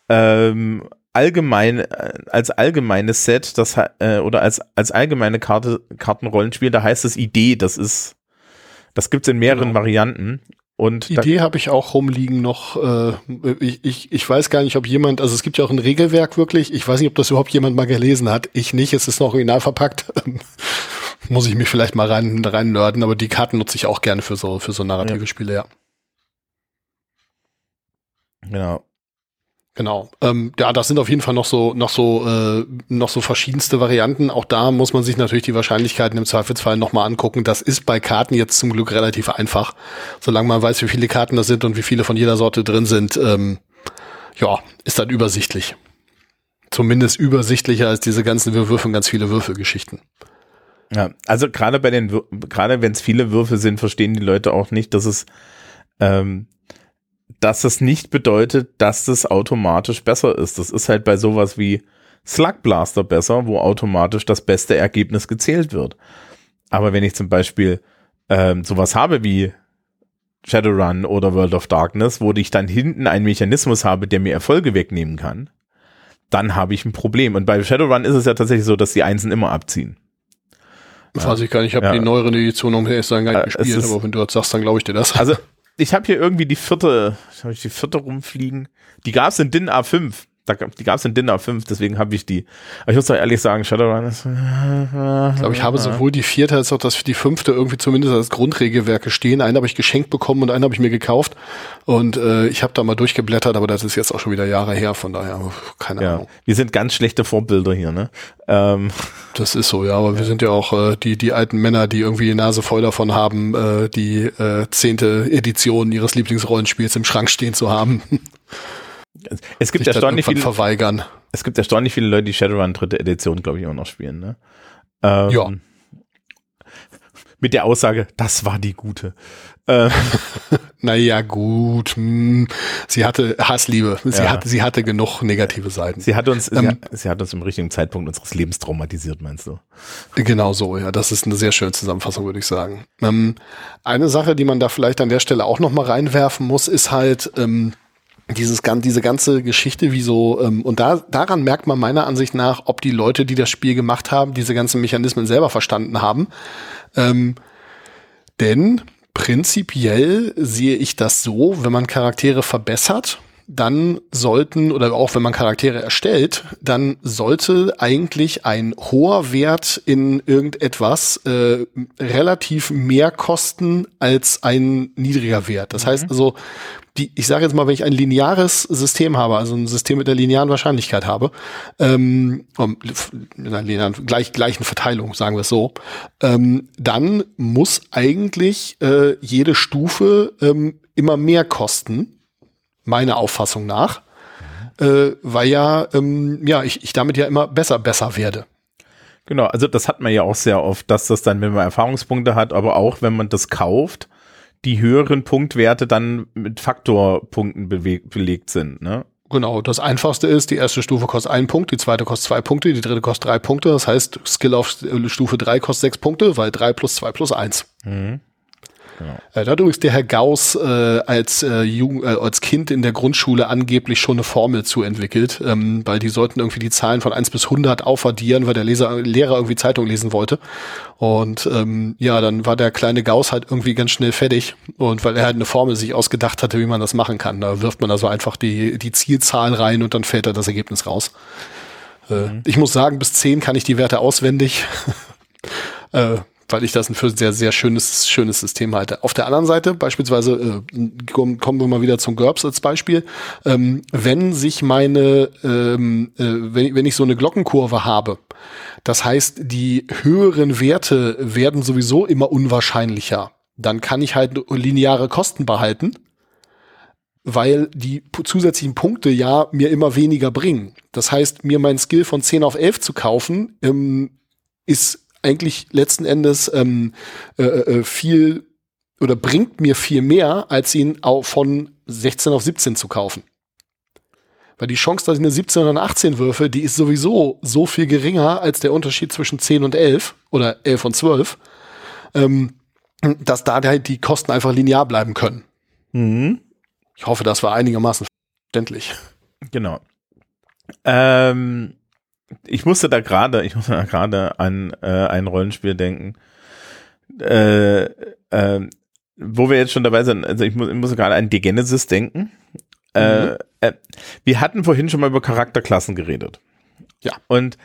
[SPEAKER 1] ähm, allgemein, äh, als allgemeines Set, das äh, oder als, als allgemeine Karte, Kartenrollenspiel, da heißt es Idee, das ist, das gibt's in mehreren genau. Varianten. Und
[SPEAKER 2] Idee habe ich auch rumliegen noch. Äh, ich, ich, ich weiß gar nicht, ob jemand, also es gibt ja auch ein Regelwerk wirklich. Ich weiß nicht, ob das überhaupt jemand mal gelesen hat. Ich nicht, es ist noch original verpackt. Muss ich mich vielleicht mal rein, rein nörden, aber die Karten nutze ich auch gerne für so, für so narrative ja. Spiele, ja.
[SPEAKER 1] Genau.
[SPEAKER 2] Genau. Ähm, ja, das sind auf jeden Fall noch so, noch so, äh, noch so verschiedenste Varianten. Auch da muss man sich natürlich die Wahrscheinlichkeiten im Zweifelsfall nochmal angucken. Das ist bei Karten jetzt zum Glück relativ einfach. Solange man weiß, wie viele Karten das sind und wie viele von jeder Sorte drin sind, ähm, ja, ist dann übersichtlich. Zumindest übersichtlicher als diese ganzen Wir würfeln ganz viele Würfelgeschichten.
[SPEAKER 1] Ja, also gerade bei den, gerade wenn es viele Würfel sind, verstehen die Leute auch nicht, dass es ähm, dass das nicht bedeutet, dass das automatisch besser ist. Das ist halt bei sowas wie Slug Blaster besser, wo automatisch das beste Ergebnis gezählt wird. Aber wenn ich zum Beispiel ähm, sowas habe wie Shadowrun oder World of Darkness, wo ich dann hinten einen Mechanismus habe, der mir Erfolge wegnehmen kann, dann habe ich ein Problem. Und bei Shadowrun ist es ja tatsächlich so, dass die Einsen immer abziehen.
[SPEAKER 2] Das weiß ich gar nicht. Ich habe ja. die neueren Editionen um erst gar nicht äh, gespielt, aber wenn du das sagst, dann glaube ich dir das.
[SPEAKER 1] Also ich habe hier irgendwie die vierte, habe ich die vierte rumfliegen. Die gab es in DIN A5. Da, die gab es in DIN A5, deswegen habe ich die. Aber ich muss doch ehrlich sagen, Shadowrun ist.
[SPEAKER 2] Ich glaube, ich habe sowohl die vierte als auch das, die fünfte irgendwie zumindest als Grundregelwerke stehen. Einen habe ich geschenkt bekommen und einen habe ich mir gekauft. Und äh, ich habe da mal durchgeblättert, aber das ist jetzt auch schon wieder Jahre her, von daher, keine ja, Ahnung.
[SPEAKER 1] Wir sind ganz schlechte Vorbilder hier, ne? Ähm.
[SPEAKER 2] Das ist so, ja, aber ja. wir sind ja auch äh, die, die alten Männer, die irgendwie die Nase voll davon haben, äh, die äh, zehnte Edition ihres Lieblingsrollenspiels im Schrank stehen zu haben.
[SPEAKER 1] Es gibt erstaunlich viele
[SPEAKER 2] verweigern.
[SPEAKER 1] Es gibt erstaunlich viele Leute, die Shadowrun dritte Edition, glaube ich, immer noch spielen. Ne? Ähm,
[SPEAKER 2] ja.
[SPEAKER 1] Mit der Aussage, das war die gute. Ähm.
[SPEAKER 2] naja, gut. Hm. Sie hatte Hassliebe. Sie, ja. hatte, sie hatte genug negative Seiten.
[SPEAKER 1] Sie hat uns, ähm, sie, sie hat uns im richtigen Zeitpunkt unseres Lebens traumatisiert, meinst du?
[SPEAKER 2] Genau so, ja. Das ist eine sehr schöne Zusammenfassung, würde ich sagen. Ähm, eine Sache, die man da vielleicht an der Stelle auch noch mal reinwerfen muss, ist halt, ähm, dieses diese ganze Geschichte, wie so, ähm, und da, daran merkt man meiner Ansicht nach, ob die Leute, die das Spiel gemacht haben, diese ganzen Mechanismen selber verstanden haben. Ähm, denn prinzipiell sehe ich das so, wenn man Charaktere verbessert, dann sollten, oder auch wenn man Charaktere erstellt, dann sollte eigentlich ein hoher Wert in irgendetwas äh, relativ mehr kosten als ein niedriger Wert. Das mhm. heißt also, die, ich sage jetzt mal, wenn ich ein lineares System habe, also ein System mit der linearen Wahrscheinlichkeit habe, ähm, in einer linearen, gleich, gleichen Verteilung, sagen wir es so, ähm, dann muss eigentlich äh, jede Stufe ähm, immer mehr kosten meiner Auffassung nach, äh, weil ja, ähm, ja, ich, ich damit ja immer besser, besser werde.
[SPEAKER 1] Genau, also das hat man ja auch sehr oft, dass das dann, wenn man Erfahrungspunkte hat, aber auch wenn man das kauft, die höheren Punktwerte dann mit Faktorpunkten belegt sind, ne?
[SPEAKER 2] Genau, das einfachste ist, die erste Stufe kostet einen Punkt, die zweite kostet zwei Punkte, die dritte kostet drei Punkte. Das heißt, Skill auf Stufe drei kostet sechs Punkte, weil drei plus zwei plus eins. Mhm. Genau. Äh, da hat übrigens der Herr Gauss äh, als, äh, Jugend, äh, als Kind in der Grundschule angeblich schon eine Formel zu entwickelt, ähm, weil die sollten irgendwie die Zahlen von 1 bis 100 aufaddieren, weil der Leser, Lehrer irgendwie Zeitung lesen wollte. Und ähm, ja, dann war der kleine Gauss halt irgendwie ganz schnell fertig und weil er halt eine Formel sich ausgedacht hatte, wie man das machen kann. Da wirft man also einfach die, die Zielzahl rein und dann fällt da das Ergebnis raus. Äh, mhm. Ich muss sagen, bis 10 kann ich die Werte auswendig. äh, weil ich das ein für sehr, sehr schönes, schönes System halte. Auf der anderen Seite, beispielsweise, äh, kommen, wir mal wieder zum GURPS als Beispiel, ähm, wenn sich meine, ähm, äh, wenn, wenn ich so eine Glockenkurve habe, das heißt, die höheren Werte werden sowieso immer unwahrscheinlicher, dann kann ich halt lineare Kosten behalten, weil die zusätzlichen Punkte ja mir immer weniger bringen. Das heißt, mir mein Skill von 10 auf 11 zu kaufen, ähm, ist eigentlich letzten Endes ähm, äh, äh, viel oder bringt mir viel mehr, als ihn auch von 16 auf 17 zu kaufen. Weil die Chance, dass ich eine 17 oder eine 18 würfe, die ist sowieso so viel geringer als der Unterschied zwischen 10 und 11 oder 11 und 12, ähm, dass da halt die Kosten einfach linear bleiben können. Mhm. Ich hoffe, das war einigermaßen verständlich.
[SPEAKER 1] Genau. Ähm, ich musste da gerade, ich musste da gerade an äh, ein Rollenspiel denken, äh, äh, wo wir jetzt schon dabei sind. Also ich, muss, ich muss gerade an Die Genesis denken. Äh, mhm. Äh, wir hatten vorhin schon mal über Charakterklassen geredet.
[SPEAKER 2] Ja.
[SPEAKER 1] Und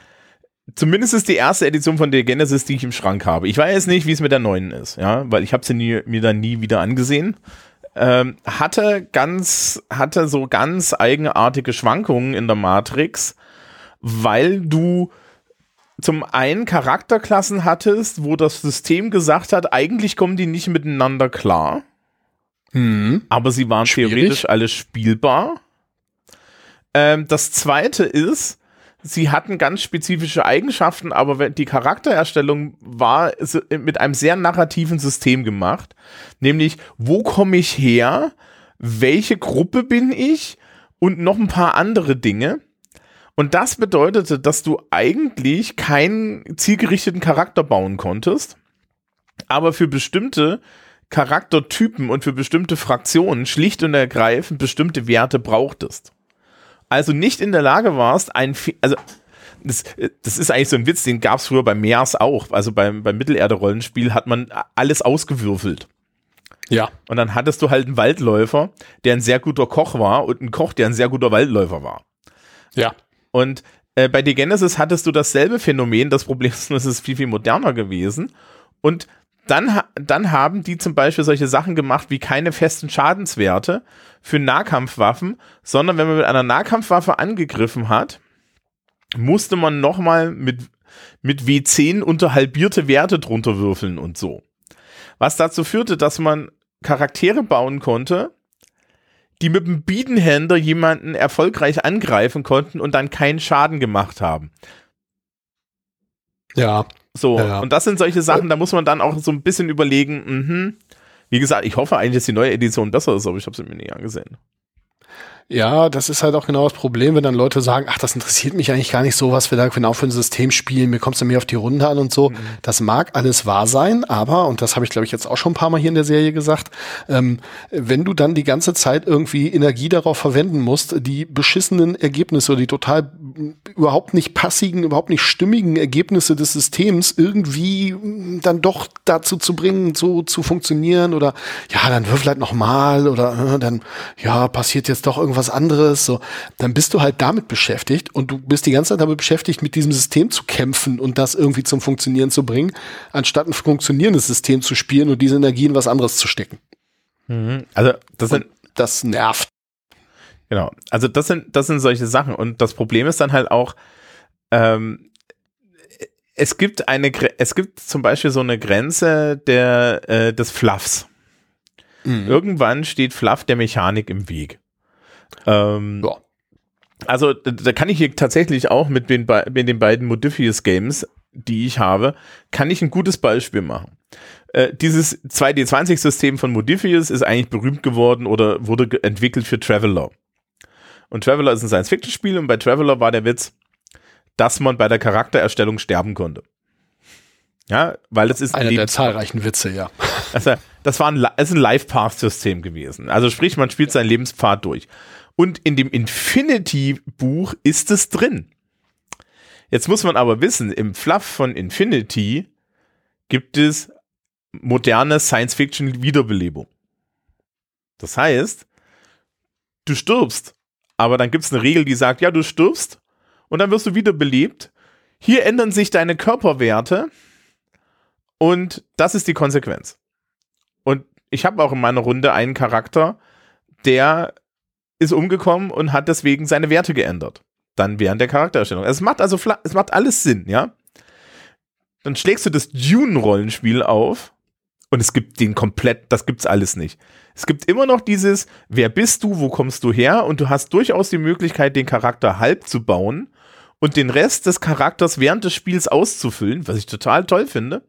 [SPEAKER 1] zumindest ist die erste Edition von der Genesis, die ich im Schrank habe. Ich weiß nicht, wie es mit der neuen ist, ja, weil ich habe sie nie, mir dann nie wieder angesehen. Ähm, hatte ganz, hatte so ganz eigenartige Schwankungen in der Matrix, weil du zum einen Charakterklassen hattest, wo das System gesagt hat, eigentlich kommen die nicht miteinander klar.
[SPEAKER 2] Mhm.
[SPEAKER 1] Aber sie waren Schwierig. theoretisch alle spielbar. Ähm, das zweite ist, sie hatten ganz spezifische Eigenschaften, aber die Charaktererstellung war mit einem sehr narrativen System gemacht. Nämlich, wo komme ich her? Welche Gruppe bin ich? Und noch ein paar andere Dinge. Und das bedeutete, dass du eigentlich keinen zielgerichteten Charakter bauen konntest, aber für bestimmte Charaktertypen und für bestimmte Fraktionen schlicht und ergreifend bestimmte Werte brauchtest also nicht in der Lage warst, ein, also das, das ist eigentlich so ein Witz, den gab es früher bei Meers auch. Also beim, beim Mittelerde-Rollenspiel hat man alles ausgewürfelt.
[SPEAKER 2] Ja.
[SPEAKER 1] Und dann hattest du halt einen Waldläufer, der ein sehr guter Koch war und einen Koch, der ein sehr guter Waldläufer war.
[SPEAKER 2] Ja.
[SPEAKER 1] Und äh, bei The Genesis hattest du dasselbe Phänomen. Das Problem ist, es ist viel, viel moderner gewesen. Und dann, dann haben die zum Beispiel solche Sachen gemacht wie keine festen Schadenswerte für Nahkampfwaffen, sondern wenn man mit einer Nahkampfwaffe angegriffen hat, musste man nochmal mit, mit W10 unter halbierte Werte drunter würfeln und so. Was dazu führte, dass man Charaktere bauen konnte, die mit dem Biedenhänder jemanden erfolgreich angreifen konnten und dann keinen Schaden gemacht haben.
[SPEAKER 2] Ja.
[SPEAKER 1] So,
[SPEAKER 2] ja.
[SPEAKER 1] und das sind solche Sachen, da muss man dann auch so ein bisschen überlegen, mh, wie gesagt, ich hoffe eigentlich, dass die neue Edition besser ist, aber ich habe sie mir nie angesehen.
[SPEAKER 2] Ja, das ist halt auch genau das Problem, wenn dann Leute sagen, ach, das interessiert mich eigentlich gar nicht so, was wir da genau für ein System spielen, mir kommt es ja mehr auf die Runde an und so. Mhm. Das mag alles wahr sein, aber, und das habe ich glaube ich jetzt auch schon ein paar Mal hier in der Serie gesagt, ähm, wenn du dann die ganze Zeit irgendwie Energie darauf verwenden musst, die beschissenen Ergebnisse oder die total überhaupt nicht passigen, überhaupt nicht stimmigen Ergebnisse des Systems irgendwie dann doch dazu zu bringen, so zu funktionieren oder ja, dann würfel halt nochmal oder äh, dann, ja, passiert jetzt doch irgendwas anderes, so, dann bist du halt damit beschäftigt und du bist die ganze Zeit damit beschäftigt, mit diesem System zu kämpfen und das irgendwie zum Funktionieren zu bringen, anstatt ein funktionierendes System zu spielen und diese Energie in was anderes zu stecken.
[SPEAKER 1] Mhm. Also, das sind,
[SPEAKER 2] das nervt.
[SPEAKER 1] Genau. Also, das sind, das sind solche Sachen. Und das Problem ist dann halt auch, ähm, es gibt eine, es gibt zum Beispiel so eine Grenze der, äh, des Fluffs. Mhm. Irgendwann steht Fluff der Mechanik im Weg. Ähm, ja. Also da kann ich hier tatsächlich auch mit den, mit den beiden Modifius Games, die ich habe, kann ich ein gutes Beispiel machen. Äh, dieses 2D20-System von Modifius ist eigentlich berühmt geworden oder wurde entwickelt für Traveler. Und Traveler ist ein Science-Fiction-Spiel und bei Traveler war der Witz, dass man bei der Charaktererstellung sterben konnte. Ja, weil es ist
[SPEAKER 2] einer der zahlreichen Witze, ja.
[SPEAKER 1] Also, das war ein, ist ein Life-Path-System gewesen. Also sprich, man spielt seinen Lebenspfad durch. Und in dem Infinity-Buch ist es drin. Jetzt muss man aber wissen, im Fluff von Infinity gibt es moderne Science-Fiction-Wiederbelebung. Das heißt, du stirbst, aber dann gibt es eine Regel, die sagt, ja, du stirbst und dann wirst du wiederbelebt. Hier ändern sich deine Körperwerte und das ist die Konsequenz. Und ich habe auch in meiner Runde einen Charakter, der ist umgekommen und hat deswegen seine Werte geändert. Dann während der Charaktererstellung. Es macht also, es macht alles Sinn, ja. Dann schlägst du das Dune-Rollenspiel auf und es gibt den komplett, das gibt's alles nicht. Es gibt immer noch dieses, wer bist du, wo kommst du her? Und du hast durchaus die Möglichkeit, den Charakter halb zu bauen und den Rest des Charakters während des Spiels auszufüllen, was ich total toll finde.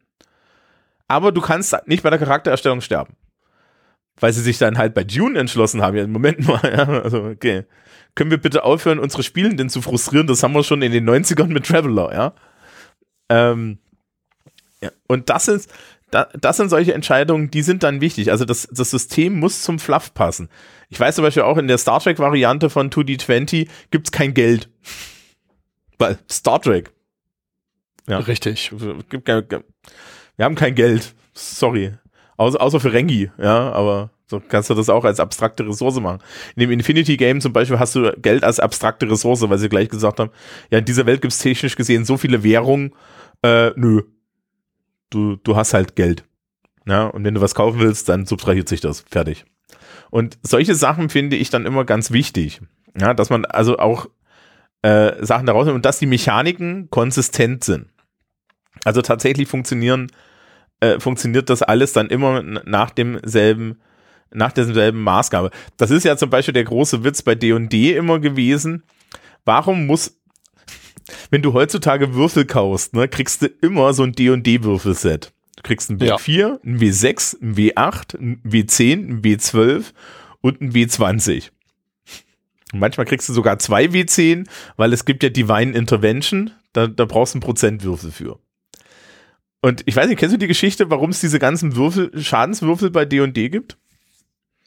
[SPEAKER 1] Aber du kannst nicht bei der Charaktererstellung sterben weil sie sich dann halt bei Dune entschlossen haben. Ja, Moment mal, ja, also okay. Können wir bitte aufhören, unsere Spielenden zu frustrieren? Das haben wir schon in den 90ern mit Traveler, ja. Ähm, ja. Und das ist, da, das sind solche Entscheidungen, die sind dann wichtig. Also das, das System muss zum Fluff passen. Ich weiß zum Beispiel auch in der Star Trek-Variante von 2D20 gibt's kein Geld. Weil Star Trek.
[SPEAKER 2] Ja. Richtig.
[SPEAKER 1] Gibt wir haben kein Geld. Sorry. Außer, außer für Rengi, ja, aber so kannst du das auch als abstrakte Ressource machen. In dem Infinity Game zum Beispiel hast du Geld als abstrakte Ressource, weil sie gleich gesagt haben, ja, in dieser Welt gibt es technisch gesehen so viele Währungen, äh, nö. Du, du hast halt Geld. Ja, und wenn du was kaufen willst, dann subtrahiert sich das. Fertig. Und solche Sachen finde ich dann immer ganz wichtig. Ja, dass man also auch äh, Sachen daraus nimmt und dass die Mechaniken konsistent sind. Also tatsächlich funktionieren, äh, funktioniert das alles dann immer nach demselben, nach derselben Maßgabe. Das ist ja zum Beispiel der große Witz bei D&D immer gewesen. Warum muss, wenn du heutzutage Würfel kaufst, ne, kriegst du immer so ein D&D-Würfelset. Du kriegst ein W4, ja. ein W6, ein W8, ein W10, ein W12 und ein W20. Und manchmal kriegst du sogar zwei W10, weil es gibt ja Divine Intervention, da, da brauchst du einen Prozentwürfel für. Und ich weiß nicht, kennst du die Geschichte, warum es diese ganzen Würfel, Schadenswürfel bei D&D gibt?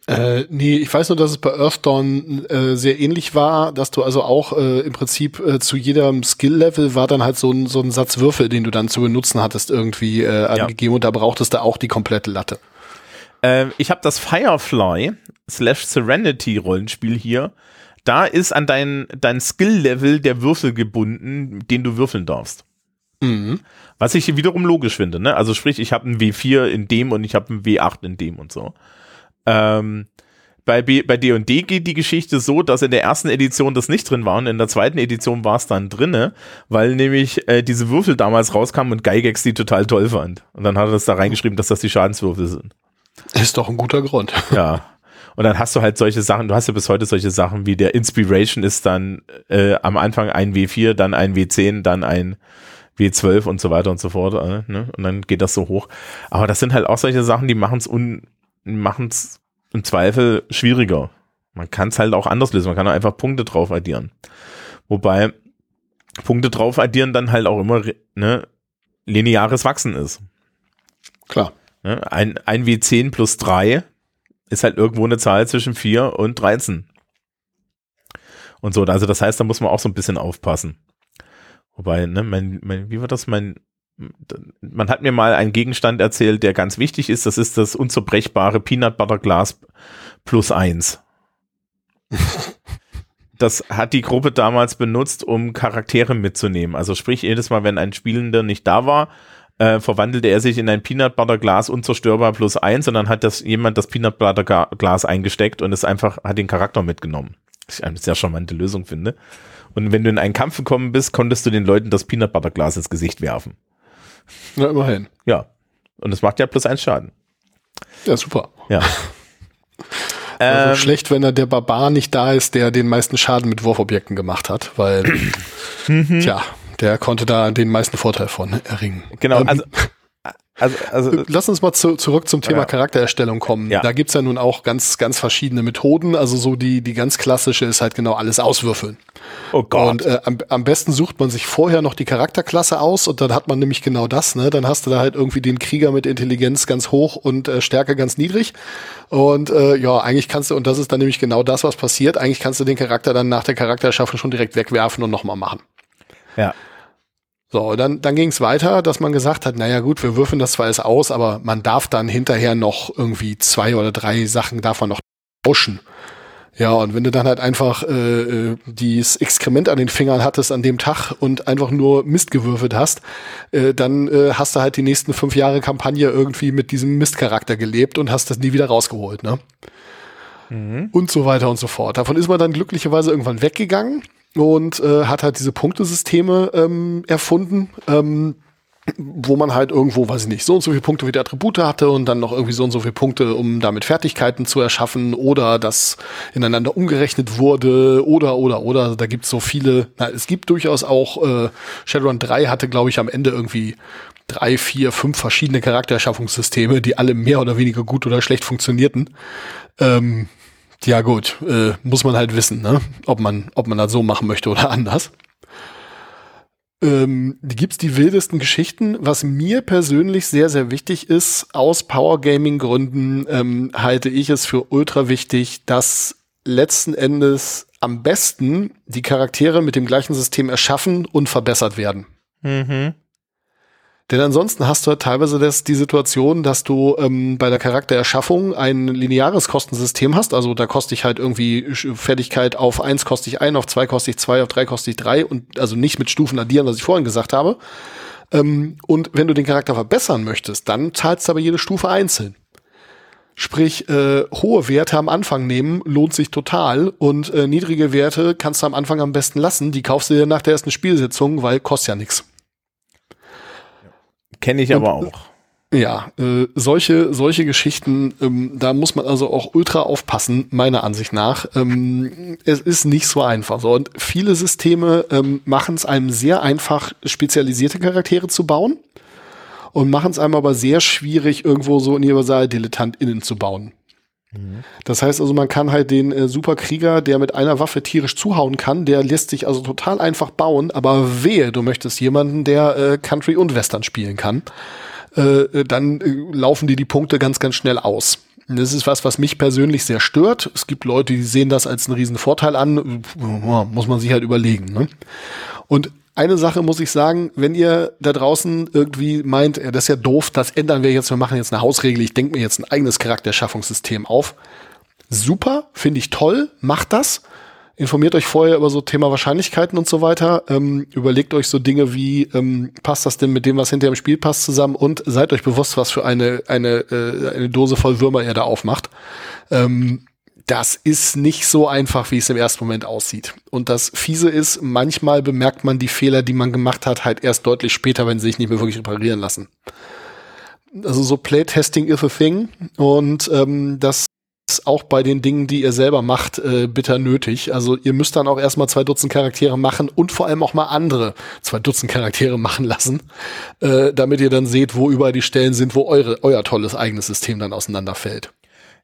[SPEAKER 2] Äh, nee, ich weiß nur, dass es bei Earthdawn äh, sehr ähnlich war, dass du also auch äh, im Prinzip äh, zu jedem Skill-Level war dann halt so ein, so ein Satz Würfel, den du dann zu benutzen hattest, irgendwie äh, angegeben ja. und da brauchtest du auch die komplette Latte.
[SPEAKER 1] Äh, ich habe das Firefly slash Serenity Rollenspiel hier. Da ist an dein, dein Skill-Level der Würfel gebunden, den du würfeln darfst. Mhm. Was ich wiederum logisch finde, ne? Also sprich, ich habe einen W4 in dem und ich habe einen W8 in dem und so. Ähm, bei, B, bei D&D geht die Geschichte so, dass in der ersten Edition das nicht drin war und in der zweiten Edition war es dann drinne, weil nämlich äh, diese Würfel damals rauskamen und Gygax die total toll fand. Und dann hat er das da reingeschrieben, dass das die Schadenswürfel sind.
[SPEAKER 2] Ist doch ein guter Grund.
[SPEAKER 1] Ja. Und dann hast du halt solche Sachen, du hast ja bis heute solche Sachen wie der Inspiration ist dann äh, am Anfang ein W4, dann ein W10, dann ein W12 und so weiter und so fort. Äh, ne? Und dann geht das so hoch. Aber das sind halt auch solche Sachen, die machen es un machen es im Zweifel schwieriger. Man kann es halt auch anders lösen. Man kann auch einfach Punkte drauf addieren. Wobei Punkte drauf addieren dann halt auch immer ne, lineares Wachsen ist.
[SPEAKER 2] Klar.
[SPEAKER 1] Ne? Ein, ein W10 plus 3 ist halt irgendwo eine Zahl zwischen 4 und 13. Und so, also das heißt, da muss man auch so ein bisschen aufpassen. Wobei, ne, mein, mein, wie war das, mein, man hat mir mal einen Gegenstand erzählt, der ganz wichtig ist. Das ist das unzerbrechbare Peanut Butter Glas plus eins. das hat die Gruppe damals benutzt, um Charaktere mitzunehmen. Also sprich, jedes Mal, wenn ein Spielender nicht da war, äh, verwandelte er sich in ein Peanut Butter Glas unzerstörbar plus eins und dann hat das jemand das Peanut Butter Glas eingesteckt und es einfach hat den Charakter mitgenommen. Was ich eine sehr charmante Lösung finde. Und wenn du in einen Kampf gekommen bist, konntest du den Leuten das Peanut Butter Glas ins Gesicht werfen.
[SPEAKER 2] Na, immerhin.
[SPEAKER 1] Ja. Und es macht ja plus eins Schaden.
[SPEAKER 2] Ja, super.
[SPEAKER 1] Ja.
[SPEAKER 2] Also ähm, schlecht, wenn er der Barbar nicht da ist, der den meisten Schaden mit Wurfobjekten gemacht hat, weil, mhm. tja, der konnte da den meisten Vorteil von erringen.
[SPEAKER 1] Genau, ähm, also
[SPEAKER 2] also, also, Lass uns mal zu, zurück zum Thema ja. Charaktererstellung kommen. Ja. Da gibt's ja nun auch ganz, ganz verschiedene Methoden. Also so die, die ganz klassische ist halt genau alles auswürfeln.
[SPEAKER 1] Oh Gott.
[SPEAKER 2] Und äh, am, am besten sucht man sich vorher noch die Charakterklasse aus und dann hat man nämlich genau das. Ne? Dann hast du da halt irgendwie den Krieger mit Intelligenz ganz hoch und äh, Stärke ganz niedrig. Und äh, ja, eigentlich kannst du, und das ist dann nämlich genau das, was passiert, eigentlich kannst du den Charakter dann nach der Charakterschaffung schon direkt wegwerfen und nochmal machen.
[SPEAKER 1] Ja.
[SPEAKER 2] So, dann, dann ging es weiter, dass man gesagt hat, naja gut, wir würfen das zwar alles aus, aber man darf dann hinterher noch irgendwie zwei oder drei Sachen davon noch tauschen. Ja, und wenn du dann halt einfach äh, äh, dieses Exkrement an den Fingern hattest an dem Tag und einfach nur Mist gewürfelt hast, äh, dann äh, hast du halt die nächsten fünf Jahre Kampagne irgendwie mit diesem Mistcharakter gelebt und hast das nie wieder rausgeholt, ne? Mhm. Und so weiter und so fort. Davon ist man dann glücklicherweise irgendwann weggegangen und äh, hat halt diese Punktesysteme ähm, erfunden. Ähm, wo man halt irgendwo, weiß ich nicht, so und so viele Punkte wie die Attribute hatte und dann noch irgendwie so und so viele Punkte, um damit Fertigkeiten zu erschaffen oder das ineinander umgerechnet wurde oder, oder, oder. Da gibt es so viele, na, es gibt durchaus auch, äh, Shadowrun 3 hatte, glaube ich, am Ende irgendwie drei, vier, fünf verschiedene Charaktererschaffungssysteme, die alle mehr oder weniger gut oder schlecht funktionierten. Ähm, ja gut, äh, muss man halt wissen, ne? ob man, ob man das so machen möchte oder anders. ähm, gibt's die wildesten Geschichten. Was mir persönlich sehr, sehr wichtig ist, aus Power Gaming Gründen, ähm, halte ich es für ultra wichtig, dass letzten Endes am besten die Charaktere mit dem gleichen System erschaffen und verbessert werden. Mhm. Denn ansonsten hast du halt teilweise das, die Situation, dass du ähm, bei der Charaktererschaffung ein lineares Kostensystem hast. Also da koste ich halt irgendwie Fertigkeit auf eins koste ich ein, auf zwei koste ich zwei, auf drei koste ich drei und also nicht mit Stufen addieren, was ich vorhin gesagt habe. Ähm, und wenn du den Charakter verbessern möchtest, dann zahlst du aber jede Stufe einzeln. Sprich, äh, hohe Werte am Anfang nehmen lohnt sich total und äh, niedrige Werte kannst du am Anfang am besten lassen. Die kaufst du dir nach der ersten Spielsitzung, weil kostet ja nichts.
[SPEAKER 1] Kenne ich und, aber auch.
[SPEAKER 2] Ja, äh, solche, solche Geschichten, ähm, da muss man also auch ultra aufpassen, meiner Ansicht nach. Ähm, es ist nicht so einfach. So. Und viele Systeme ähm, machen es einem sehr einfach, spezialisierte Charaktere zu bauen und machen es einem aber sehr schwierig, irgendwo so Universal-DilettantInnen zu bauen. Mhm. Das heißt also, man kann halt den äh, Superkrieger, der mit einer Waffe tierisch zuhauen kann, der lässt sich also total einfach bauen, aber wehe, du möchtest jemanden, der äh, Country und Western spielen kann, äh, dann äh, laufen dir die Punkte ganz, ganz schnell aus. Das ist was, was mich persönlich sehr stört. Es gibt Leute, die sehen das als einen riesen Vorteil an. Muss man sich halt überlegen. Ne? Und eine Sache muss ich sagen, wenn ihr da draußen irgendwie meint, ja, das ist ja doof, das ändern wir jetzt, wir machen jetzt eine Hausregel, ich denke mir jetzt ein eigenes Charakterschaffungssystem auf. Super, finde ich toll, macht das. Informiert euch vorher über so Thema Wahrscheinlichkeiten und so weiter. Ähm, überlegt euch so Dinge wie, ähm, passt das denn mit dem, was hinter dem Spiel passt, zusammen und seid euch bewusst, was für eine, eine, äh, eine Dose voll Würmer ihr da aufmacht. Ähm, das ist nicht so einfach, wie es im ersten Moment aussieht. Und das Fiese ist, manchmal bemerkt man die Fehler, die man gemacht hat, halt erst deutlich später, wenn sie sich nicht mehr wirklich reparieren lassen. Also so Playtesting is a thing. Und ähm, das ist auch bei den Dingen, die ihr selber macht, äh, bitter nötig. Also ihr müsst dann auch erstmal zwei Dutzend Charaktere machen und vor allem auch mal andere zwei Dutzend Charaktere machen lassen, äh, damit ihr dann seht, wo überall die Stellen sind, wo eure, euer tolles eigenes System dann auseinanderfällt.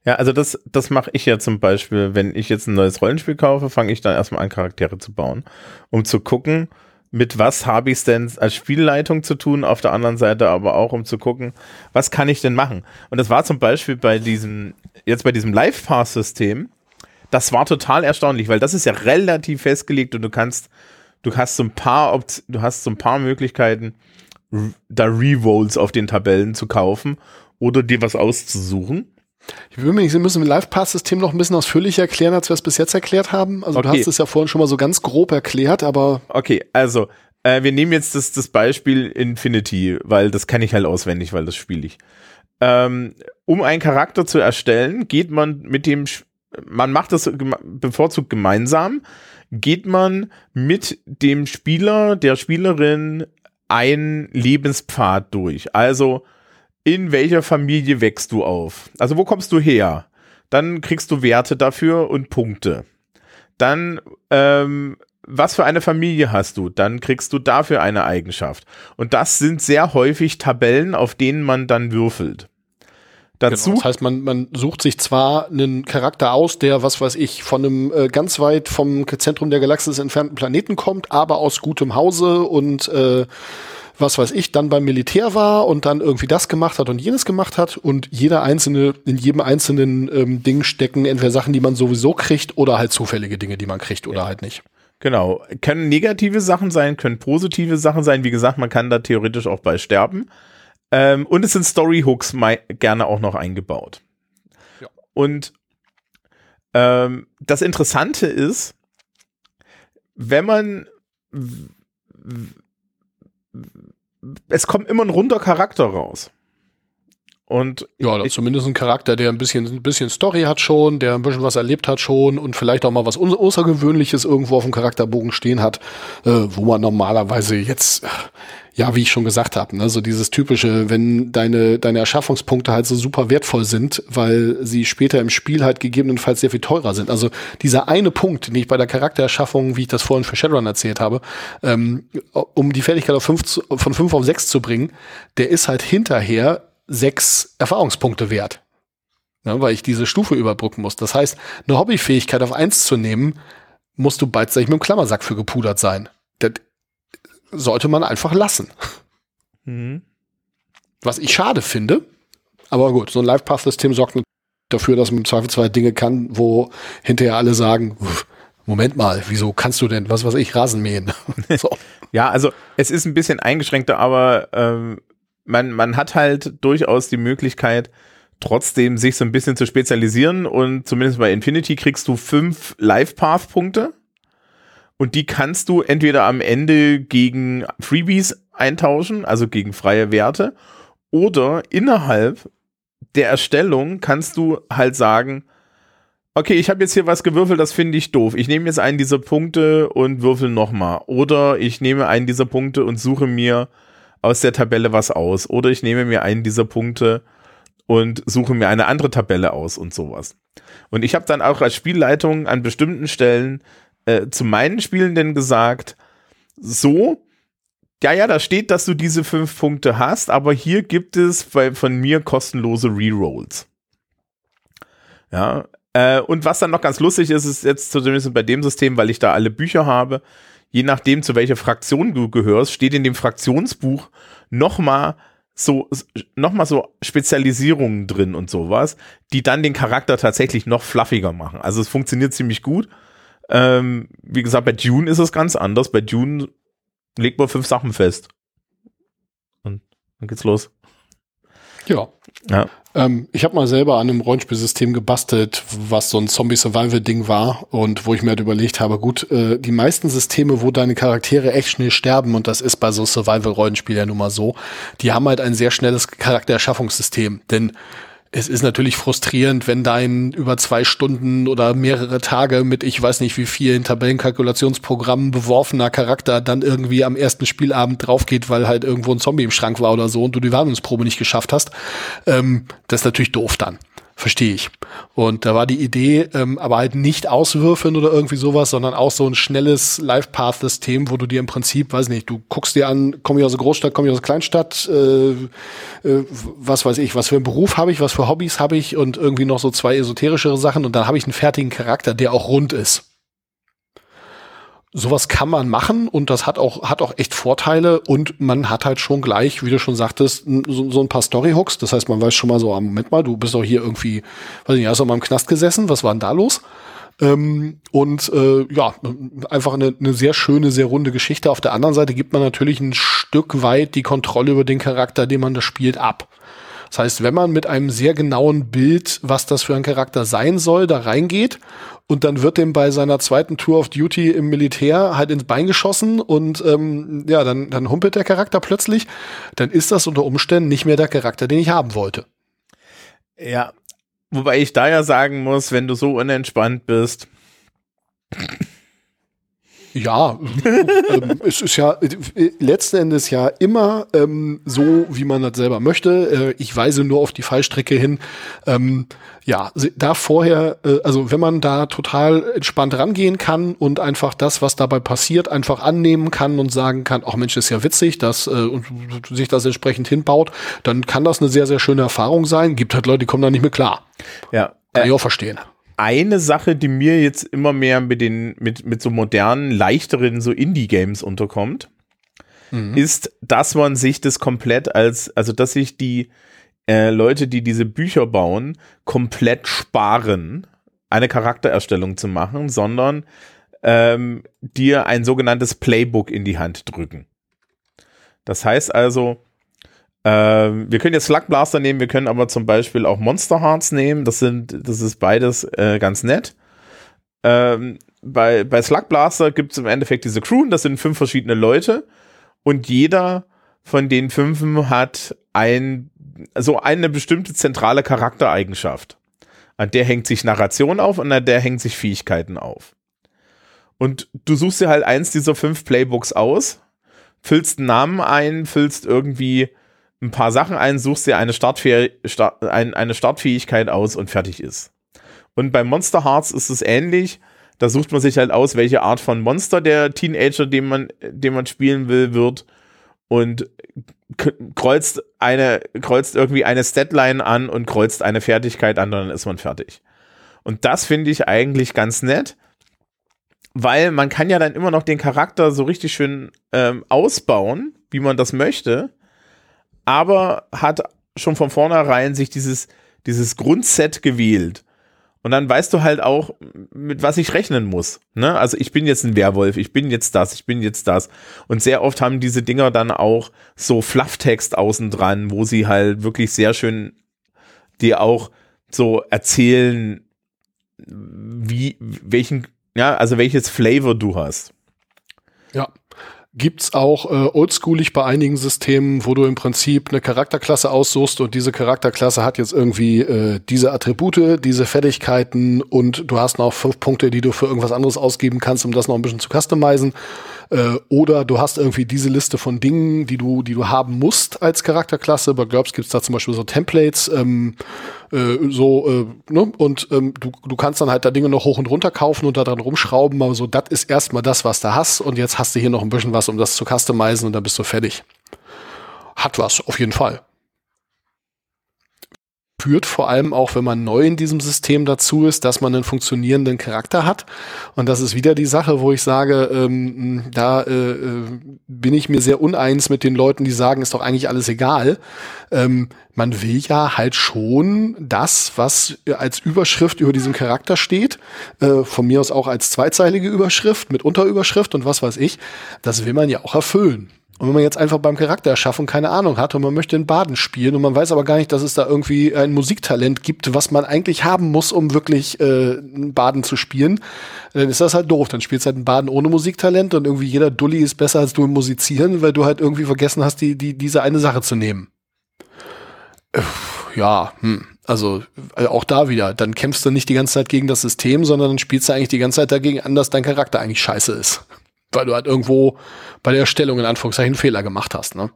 [SPEAKER 1] Ja, also das, das mache ich ja zum Beispiel, wenn ich jetzt ein neues Rollenspiel kaufe, fange ich dann erstmal an, Charaktere zu bauen, um zu gucken, mit was habe ich es denn als Spielleitung zu tun, auf der anderen Seite aber auch, um zu gucken, was kann ich denn machen. Und das war zum Beispiel bei diesem, jetzt bei diesem Live-Pass-System, das war total erstaunlich, weil das ist ja relativ festgelegt und du kannst, du hast so ein paar, Opt du hast so ein paar Möglichkeiten, da Rerolls auf den Tabellen zu kaufen oder dir was auszusuchen.
[SPEAKER 2] Ich würde mir nicht, Sie müssen im Live-Pass-System noch ein bisschen ausführlicher erklären, als wir es bis jetzt erklärt haben. Also okay. du hast es ja vorhin schon mal so ganz grob erklärt, aber.
[SPEAKER 1] Okay, also äh, wir nehmen jetzt das, das Beispiel Infinity, weil das kann ich halt auswendig, weil das spiele ich. Ähm, um einen Charakter zu erstellen, geht man mit dem, man macht das bevorzugt gemeinsam, geht man mit dem Spieler, der Spielerin einen Lebenspfad durch. Also in welcher Familie wächst du auf? Also wo kommst du her? Dann kriegst du Werte dafür und Punkte. Dann, ähm, was für eine Familie hast du? Dann kriegst du dafür eine Eigenschaft. Und das sind sehr häufig Tabellen, auf denen man dann würfelt.
[SPEAKER 2] Dazu, genau, das heißt, man, man sucht sich zwar einen Charakter aus, der, was weiß ich, von einem äh, ganz weit vom Zentrum der Galaxis entfernten Planeten kommt, aber aus gutem Hause und äh, was weiß ich, dann beim Militär war und dann irgendwie das gemacht hat und jenes gemacht hat und jeder einzelne, in jedem einzelnen ähm, Ding stecken entweder Sachen, die man sowieso kriegt oder halt zufällige Dinge, die man kriegt oder ja. halt nicht.
[SPEAKER 1] Genau. Können negative Sachen sein, können positive Sachen sein. Wie gesagt, man kann da theoretisch auch bei sterben. Ähm, und es sind Storyhooks gerne auch noch eingebaut. Ja. Und ähm, das Interessante ist, wenn man es kommt immer ein runder Charakter raus. Und
[SPEAKER 2] ja, ich, zumindest ein Charakter, der ein bisschen, ein bisschen Story hat schon, der ein bisschen was erlebt hat schon und vielleicht auch mal was Außergewöhnliches irgendwo auf dem Charakterbogen stehen hat, äh, wo man normalerweise jetzt ja, wie ich schon gesagt habe, ne, so dieses typische, wenn deine, deine Erschaffungspunkte halt so super wertvoll sind, weil sie später im Spiel halt gegebenenfalls sehr viel teurer sind. Also dieser eine Punkt, den ich bei der Charaktererschaffung, wie ich das vorhin für Shadowrun erzählt habe, ähm, um die Fertigkeit auf fünf von fünf auf sechs zu bringen, der ist halt hinterher sechs Erfahrungspunkte wert. Ne, weil ich diese Stufe überbrücken muss. Das heißt, eine Hobbyfähigkeit auf eins zu nehmen, musst du beidseitig mit dem Klammersack für gepudert sein. Das sollte man einfach lassen. Mhm. Was ich schade finde, aber gut, so ein Live-Path-System sorgt dafür, dass man im Zweifelsfall Dinge kann, wo hinterher alle sagen, Moment mal, wieso kannst du denn, was weiß ich, Rasen mähen?
[SPEAKER 1] so. Ja, also es ist ein bisschen eingeschränkter, aber ähm, man, man hat halt durchaus die Möglichkeit, trotzdem sich so ein bisschen zu spezialisieren und zumindest bei Infinity kriegst du fünf Live-Path-Punkte und die kannst du entweder am Ende gegen Freebies eintauschen, also gegen freie Werte, oder innerhalb der Erstellung kannst du halt sagen, okay, ich habe jetzt hier was gewürfelt, das finde ich doof. Ich nehme jetzt einen dieser Punkte und würfel nochmal. Oder ich nehme einen dieser Punkte und suche mir aus der Tabelle was aus. Oder ich nehme mir einen dieser Punkte und suche mir eine andere Tabelle aus und sowas. Und ich habe dann auch als Spielleitung an bestimmten Stellen äh, zu meinen Spielenden gesagt, so, ja, ja, da steht, dass du diese fünf Punkte hast, aber hier gibt es bei, von mir kostenlose Rerolls. Ja, äh, und was dann noch ganz lustig ist, ist jetzt zumindest bei dem System, weil ich da alle Bücher habe, je nachdem, zu welcher Fraktion du gehörst, steht in dem Fraktionsbuch nochmal so, nochmal so Spezialisierungen drin und sowas, die dann den Charakter tatsächlich noch fluffiger machen. Also es funktioniert ziemlich gut. Ähm, wie gesagt, bei Dune ist es ganz anders. Bei Dune legt man fünf Sachen fest. Und dann geht's los.
[SPEAKER 2] Ja. ja. Ähm, ich habe mal selber an einem Rollenspielsystem gebastelt, was so ein Zombie-Survival-Ding war und wo ich mir halt überlegt habe, gut, äh, die meisten Systeme, wo deine Charaktere echt schnell sterben, und das ist bei so Survival-Rollenspielen ja nun mal so, die haben halt ein sehr schnelles Charaktererschaffungssystem. Denn es ist natürlich frustrierend, wenn dein über zwei Stunden oder mehrere Tage mit ich weiß nicht wie vielen Tabellenkalkulationsprogrammen beworfener Charakter dann irgendwie am ersten Spielabend draufgeht, weil halt irgendwo ein Zombie im Schrank war oder so und du die Warnungsprobe nicht geschafft hast. Ähm, das ist natürlich doof dann. Verstehe ich. Und da war die Idee, ähm, aber halt nicht auswürfeln oder irgendwie sowas, sondern auch so ein schnelles Life-Path-System, wo du dir im Prinzip, weiß nicht, du guckst dir an, komme ich aus der Großstadt, komme ich aus der Kleinstadt, äh, äh, was weiß ich, was für einen Beruf habe ich, was für Hobbys habe ich und irgendwie noch so zwei esoterischere Sachen und dann habe ich einen fertigen Charakter, der auch rund ist sowas kann man machen und das hat auch, hat auch echt Vorteile und man hat halt schon gleich, wie du schon sagtest, so, so ein paar Storyhooks. Das heißt, man weiß schon mal so, ah, Moment mal, du bist doch hier irgendwie, weiß nicht, hast du mal im Knast gesessen, was war denn da los? Ähm, und äh, ja, einfach eine, eine sehr schöne, sehr runde Geschichte. Auf der anderen Seite gibt man natürlich ein Stück weit die Kontrolle über den Charakter, den man da spielt, ab. Das heißt, wenn man mit einem sehr genauen Bild, was das für ein Charakter sein soll, da reingeht und dann wird dem bei seiner zweiten Tour of Duty im Militär halt ins Bein geschossen und ähm, ja, dann, dann humpelt der Charakter plötzlich, dann ist das unter Umständen nicht mehr der Charakter, den ich haben wollte.
[SPEAKER 1] Ja, wobei ich da ja sagen muss, wenn du so unentspannt bist,
[SPEAKER 2] ja, ähm, es ist ja äh, letzten Endes ja immer ähm, so, wie man das selber möchte. Äh, ich weise nur auf die Fallstrecke hin. Ähm, ja, da vorher, äh, also wenn man da total entspannt rangehen kann und einfach das, was dabei passiert, einfach annehmen kann und sagen kann, ach Mensch, ist ja witzig, dass äh, und sich das entsprechend hinbaut, dann kann das eine sehr, sehr schöne Erfahrung sein. Gibt halt Leute, die kommen da nicht mehr klar.
[SPEAKER 1] Ja.
[SPEAKER 2] Kann äh, ich auch verstehen
[SPEAKER 1] eine Sache, die mir jetzt immer mehr mit den, mit, mit so modernen, leichteren, so Indie-Games unterkommt, mhm. ist, dass man sich das komplett als, also dass sich die äh, Leute, die diese Bücher bauen, komplett sparen, eine Charaktererstellung zu machen, sondern ähm, dir ein sogenanntes Playbook in die Hand drücken. Das heißt also, ähm, wir können jetzt Slug Blaster nehmen, wir können aber zum Beispiel auch Monster Hearts nehmen. Das sind, das ist beides äh, ganz nett. Ähm, bei, bei Slug Blaster gibt es im Endeffekt diese Crew, das sind fünf verschiedene Leute und jeder von den fünfen hat ein, so eine bestimmte zentrale Charaktereigenschaft. An der hängt sich Narration auf und an der hängt sich Fähigkeiten auf. Und du suchst dir halt eins dieser fünf Playbooks aus, füllst einen Namen ein, füllst irgendwie ein paar Sachen ein, suchst dir eine, Startfäh Start, ein, eine Startfähigkeit aus und fertig ist. Und bei Monster Hearts ist es ähnlich. Da sucht man sich halt aus, welche Art von Monster der Teenager, den man, den man spielen will, wird und kreuzt eine, kreuzt irgendwie eine Statline an und kreuzt eine Fertigkeit an dann ist man fertig. Und das finde ich eigentlich ganz nett, weil man kann ja dann immer noch den Charakter so richtig schön ähm, ausbauen, wie man das möchte, aber hat schon von vornherein sich dieses, dieses Grundset gewählt. Und dann weißt du halt auch, mit was ich rechnen muss. Ne? Also ich bin jetzt ein Werwolf, ich bin jetzt das, ich bin jetzt das. Und sehr oft haben diese Dinger dann auch so Flufftext außen dran, wo sie halt wirklich sehr schön dir auch so erzählen, wie, welchen, ja, also welches Flavor du hast.
[SPEAKER 2] Gibt's auch äh, oldschoolig bei einigen Systemen, wo du im Prinzip eine Charakterklasse aussuchst und diese Charakterklasse hat jetzt irgendwie äh, diese Attribute, diese Fertigkeiten und du hast noch fünf Punkte, die du für irgendwas anderes ausgeben kannst, um das noch ein bisschen zu customizen. Äh, oder du hast irgendwie diese Liste von Dingen, die du, die du haben musst als Charakterklasse. Bei GURPS gibt's da zum Beispiel so Templates, ähm, äh, so, äh, ne? Und ähm, du, du kannst dann halt da Dinge noch hoch und runter kaufen und da dran rumschrauben, aber so, das ist erstmal das, was du hast. Und jetzt hast du hier noch ein bisschen was, um das zu customizen und dann bist du fertig. Hat was, auf jeden Fall führt vor allem auch, wenn man neu in diesem System dazu ist, dass man einen funktionierenden Charakter hat. Und das ist wieder die Sache, wo ich sage, ähm, da äh, äh, bin ich mir sehr uneins mit den Leuten, die sagen, ist doch eigentlich alles egal. Ähm, man will ja halt schon das, was als Überschrift über diesem Charakter steht, äh, von mir aus auch als zweizeilige Überschrift mit Unterüberschrift und was weiß ich, das will man ja auch erfüllen. Und wenn man jetzt einfach beim Charaktererschaffung keine Ahnung hat und man möchte in Baden spielen und man weiß aber gar nicht, dass es da irgendwie ein Musiktalent gibt, was man eigentlich haben muss, um wirklich äh, Baden zu spielen, dann ist das halt doof. Dann spielst du halt ein Baden ohne Musiktalent und irgendwie jeder Dulli ist besser als du im Musizieren, weil du halt irgendwie vergessen hast, die, die, diese eine Sache zu nehmen. Ja, hm. Also äh, auch da wieder, dann kämpfst du nicht die ganze Zeit gegen das System, sondern dann spielst du eigentlich die ganze Zeit dagegen an, dass dein Charakter eigentlich scheiße ist weil du halt irgendwo bei der Erstellung in Anführungszeichen Fehler gemacht hast, ne?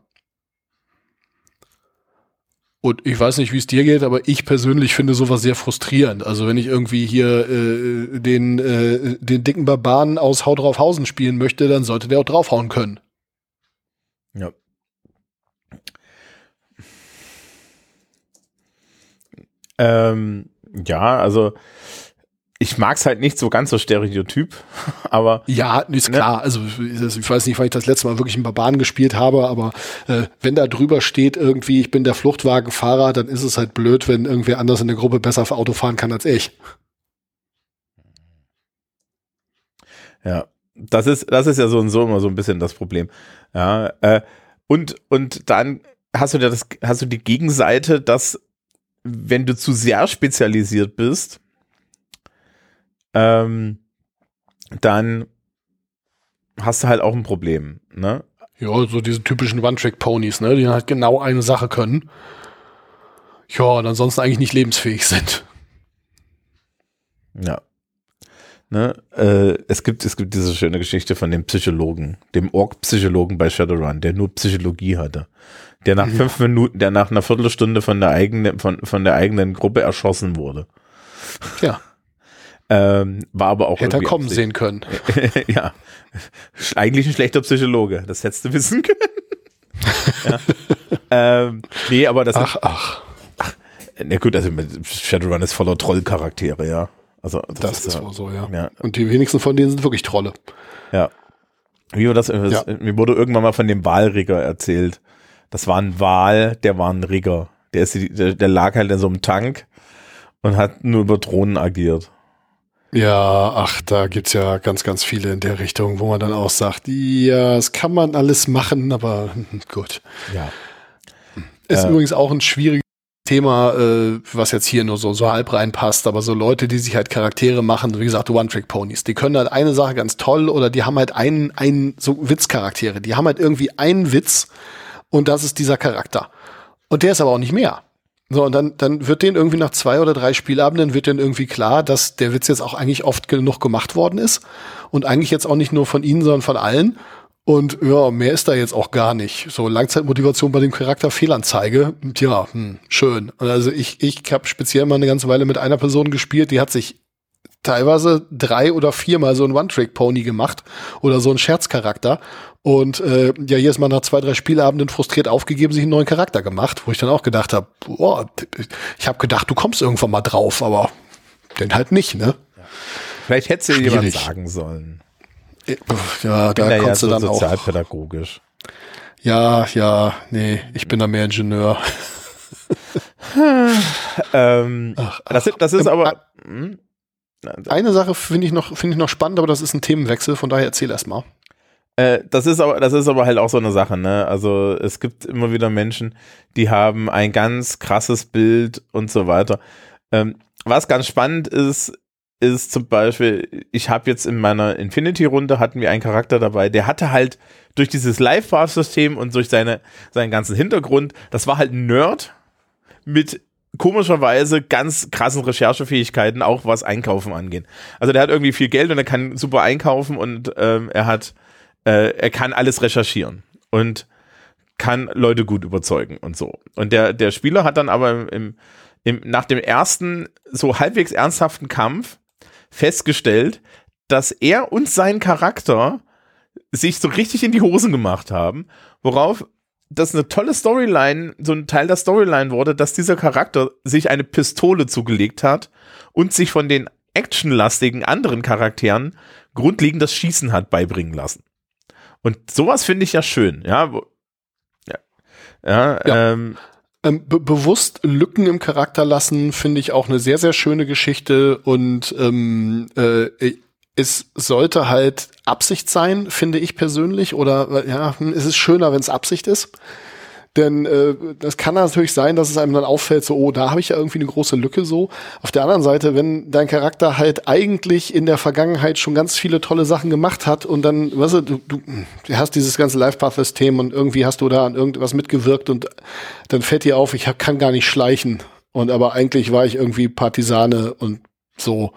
[SPEAKER 2] Und ich weiß nicht, wie es dir geht, aber ich persönlich finde sowas sehr frustrierend. Also wenn ich irgendwie hier äh, den, äh, den dicken Barbaren aus Hau draufhausen spielen möchte, dann sollte der auch draufhauen können.
[SPEAKER 1] Ja. Ähm, ja, also ich mag's halt nicht so ganz so stereotyp, aber.
[SPEAKER 2] Ja, ist ne? klar. Also ich weiß nicht, wann ich das letzte Mal wirklich einen Barbaren gespielt habe, aber äh, wenn da drüber steht irgendwie, ich bin der Fluchtwagenfahrer, dann ist es halt blöd, wenn irgendwer anders in der Gruppe besser auf Auto fahren kann als ich.
[SPEAKER 1] Ja, das ist, das ist ja so und so immer so ein bisschen das Problem. Ja, äh, und, und dann hast du das, hast du die Gegenseite, dass wenn du zu sehr spezialisiert bist, ähm, dann hast du halt auch ein Problem, ne?
[SPEAKER 2] Ja, so diese typischen One-Track-Ponys, ne, die halt genau eine Sache können. Ja, und ansonsten eigentlich nicht lebensfähig sind.
[SPEAKER 1] Ja. Ne, äh, es gibt es gibt diese schöne Geschichte von dem Psychologen, dem Org-Psychologen bei Shadowrun, der nur Psychologie hatte, der nach mhm. fünf Minuten, der nach einer Viertelstunde von der eigenen von von der eigenen Gruppe erschossen wurde.
[SPEAKER 2] Ja.
[SPEAKER 1] Ähm, war aber auch.
[SPEAKER 2] Hätte er kommen sehen können.
[SPEAKER 1] ja. Eigentlich ein schlechter Psychologe. Das hättest du wissen können. ja. ähm, nee, aber das.
[SPEAKER 2] Ach, ach.
[SPEAKER 1] ach na gut, also Shadowrun ist voller Trollcharaktere, ja. Also,
[SPEAKER 2] das, das ist, ist wohl so, ja. ja. Und die wenigsten von denen sind wirklich Trolle.
[SPEAKER 1] Ja. Wie war das? Ja. Mir wurde irgendwann mal von dem Walrigger erzählt. Das war ein Wal, der war ein Rigger. Der, ist, der, der lag halt in so einem Tank und hat nur über Drohnen agiert.
[SPEAKER 2] Ja, ach, da gibt's ja ganz, ganz viele in der Richtung, wo man dann auch sagt, ja, das kann man alles machen, aber gut.
[SPEAKER 1] Ja.
[SPEAKER 2] Ist äh, übrigens auch ein schwieriges Thema, äh, was jetzt hier nur so, so halb reinpasst, aber so Leute, die sich halt Charaktere machen, wie gesagt, One-Trick-Ponys, die können halt eine Sache ganz toll oder die haben halt einen, einen, so Witzcharaktere, die haben halt irgendwie einen Witz und das ist dieser Charakter. Und der ist aber auch nicht mehr. So, und dann, dann wird denen irgendwie nach zwei oder drei Spielabenden wird denen irgendwie klar, dass der Witz jetzt auch eigentlich oft genug gemacht worden ist. Und eigentlich jetzt auch nicht nur von ihnen, sondern von allen. Und ja, mehr ist da jetzt auch gar nicht. So Langzeitmotivation bei dem Charakter Fehlanzeige. Tja, hm, schön. Also ich, ich habe speziell mal eine ganze Weile mit einer Person gespielt, die hat sich teilweise drei oder viermal so ein One-Trick-Pony gemacht oder so ein Scherzcharakter und äh, ja jedes Mal nach zwei, drei Spielabenden frustriert aufgegeben, sich einen neuen Charakter gemacht, wo ich dann auch gedacht habe, boah, ich habe gedacht, du kommst irgendwann mal drauf, aber denn halt nicht, ne?
[SPEAKER 1] Vielleicht hätte sie jemand sagen sollen.
[SPEAKER 2] Ja, da
[SPEAKER 1] bin
[SPEAKER 2] kommst
[SPEAKER 1] ja
[SPEAKER 2] du
[SPEAKER 1] so
[SPEAKER 2] dann auch.
[SPEAKER 1] sozialpädagogisch.
[SPEAKER 2] Ja, ja, nee, ich bin da mehr Ingenieur.
[SPEAKER 1] Ähm,
[SPEAKER 2] Ach,
[SPEAKER 1] das, das ist aber. Hm?
[SPEAKER 2] Eine Sache finde ich noch, finde ich noch spannend, aber das ist ein Themenwechsel, von daher erzähl erst mal.
[SPEAKER 1] Äh, das ist aber, das ist aber halt auch so eine Sache, ne? Also es gibt immer wieder Menschen, die haben ein ganz krasses Bild und so weiter. Ähm, was ganz spannend ist, ist zum Beispiel, ich habe jetzt in meiner Infinity-Runde hatten wir einen Charakter dabei, der hatte halt durch dieses Live-Path-System und durch seine, seinen ganzen Hintergrund, das war halt ein Nerd mit komischerweise ganz krassen Recherchefähigkeiten, auch was Einkaufen angeht. Also der hat irgendwie viel Geld und er kann super einkaufen und ähm, er hat, äh, er kann alles recherchieren und kann Leute gut überzeugen und so. Und der, der Spieler hat dann aber im, im, nach dem ersten so halbwegs ernsthaften Kampf festgestellt, dass er und sein Charakter sich so richtig in die Hosen gemacht haben, worauf das eine tolle Storyline, so ein Teil der Storyline wurde, dass dieser Charakter sich eine Pistole zugelegt hat und sich von den actionlastigen anderen Charakteren grundlegend das Schießen hat beibringen lassen. Und sowas finde ich ja schön, ja. Ja, ja,
[SPEAKER 2] Ja.
[SPEAKER 1] Ähm,
[SPEAKER 2] Ähm, be bewusst Lücken im Charakter lassen, finde ich auch eine sehr, sehr schöne Geschichte und ähm, äh, es sollte halt Absicht sein, finde ich persönlich, oder ja, es ist schöner, wenn es Absicht ist. Denn äh, das kann natürlich sein, dass es einem dann auffällt, so, oh, da habe ich ja irgendwie eine große Lücke so. Auf der anderen Seite, wenn dein Charakter halt eigentlich in der Vergangenheit schon ganz viele tolle Sachen gemacht hat und dann, weißt du, du, du, du hast dieses ganze Life-Path-System und irgendwie hast du da an irgendwas mitgewirkt und dann fällt dir auf, ich hab, kann gar nicht schleichen. Und aber eigentlich war ich irgendwie Partisane und so.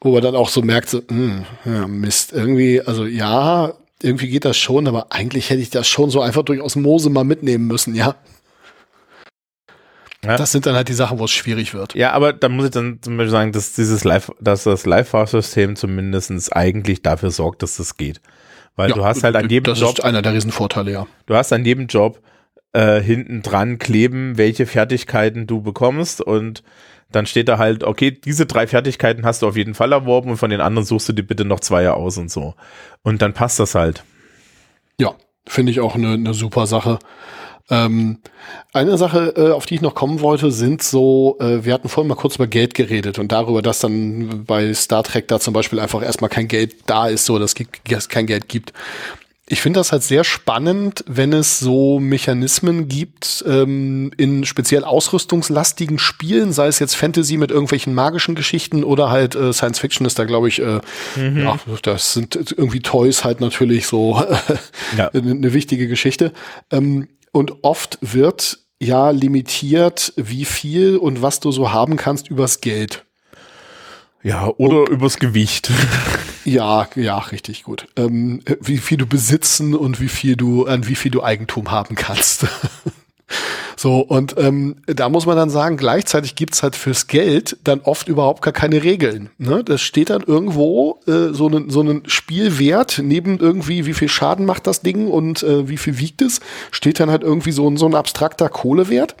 [SPEAKER 2] Wo man dann auch so merkt, so, hm, ja, Mist, irgendwie, also ja, irgendwie geht das schon, aber eigentlich hätte ich das schon so einfach durch Osmose mal mitnehmen müssen, ja.
[SPEAKER 1] Ja.
[SPEAKER 2] Das sind dann halt die Sachen, wo es schwierig wird.
[SPEAKER 1] Ja, aber da muss ich dann zum Beispiel sagen, dass dieses Live, dass das Live-System zumindest eigentlich dafür sorgt, dass das geht. Weil
[SPEAKER 2] Ja,
[SPEAKER 1] du hast halt an jedem
[SPEAKER 2] das
[SPEAKER 1] Job,
[SPEAKER 2] ist einer der Riesenvorteile, ja.
[SPEAKER 1] du hast an jedem Job äh, hinten dran kleben, welche Fertigkeiten du bekommst und dann steht da halt, okay, diese drei Fertigkeiten hast du auf jeden Fall erworben und von den anderen suchst du dir bitte noch zwei aus und so. Und dann passt das halt.
[SPEAKER 2] Ja, finde ich auch eine, eine super Sache. Ähm, eine Sache, äh, auf die ich noch kommen wollte, sind so, äh, wir hatten vorhin mal kurz über Geld geredet und darüber, dass dann bei Star Trek da zum Beispiel einfach erstmal kein Geld da ist, so dass es kein Geld gibt. Ich finde das halt sehr spannend, wenn es so Mechanismen gibt ähm, in speziell ausrüstungslastigen Spielen, sei es jetzt Fantasy mit irgendwelchen magischen Geschichten oder halt äh, Science Fiction ist da, glaube ich, äh, ja, das sind irgendwie Toys halt natürlich so
[SPEAKER 1] Ja.
[SPEAKER 2] eine, eine wichtige Geschichte. Ähm, und oft wird ja limitiert, wie viel und was du so haben kannst übers Geld.
[SPEAKER 1] Ja, oder übers Gewicht.
[SPEAKER 2] Ja, ja, richtig gut. Ähm, wie viel du besitzen und wie viel du, an wie viel du Eigentum haben kannst. so, und ähm, da muss man dann sagen, gleichzeitig gibt's halt fürs Geld dann oft überhaupt gar keine Regeln. Ne? Das steht dann irgendwo äh, so einen so einen Spielwert neben irgendwie, wie viel Schaden macht das Ding und äh, wie viel wiegt es, steht dann halt irgendwie so, ein so ein abstrakter Kohlewert.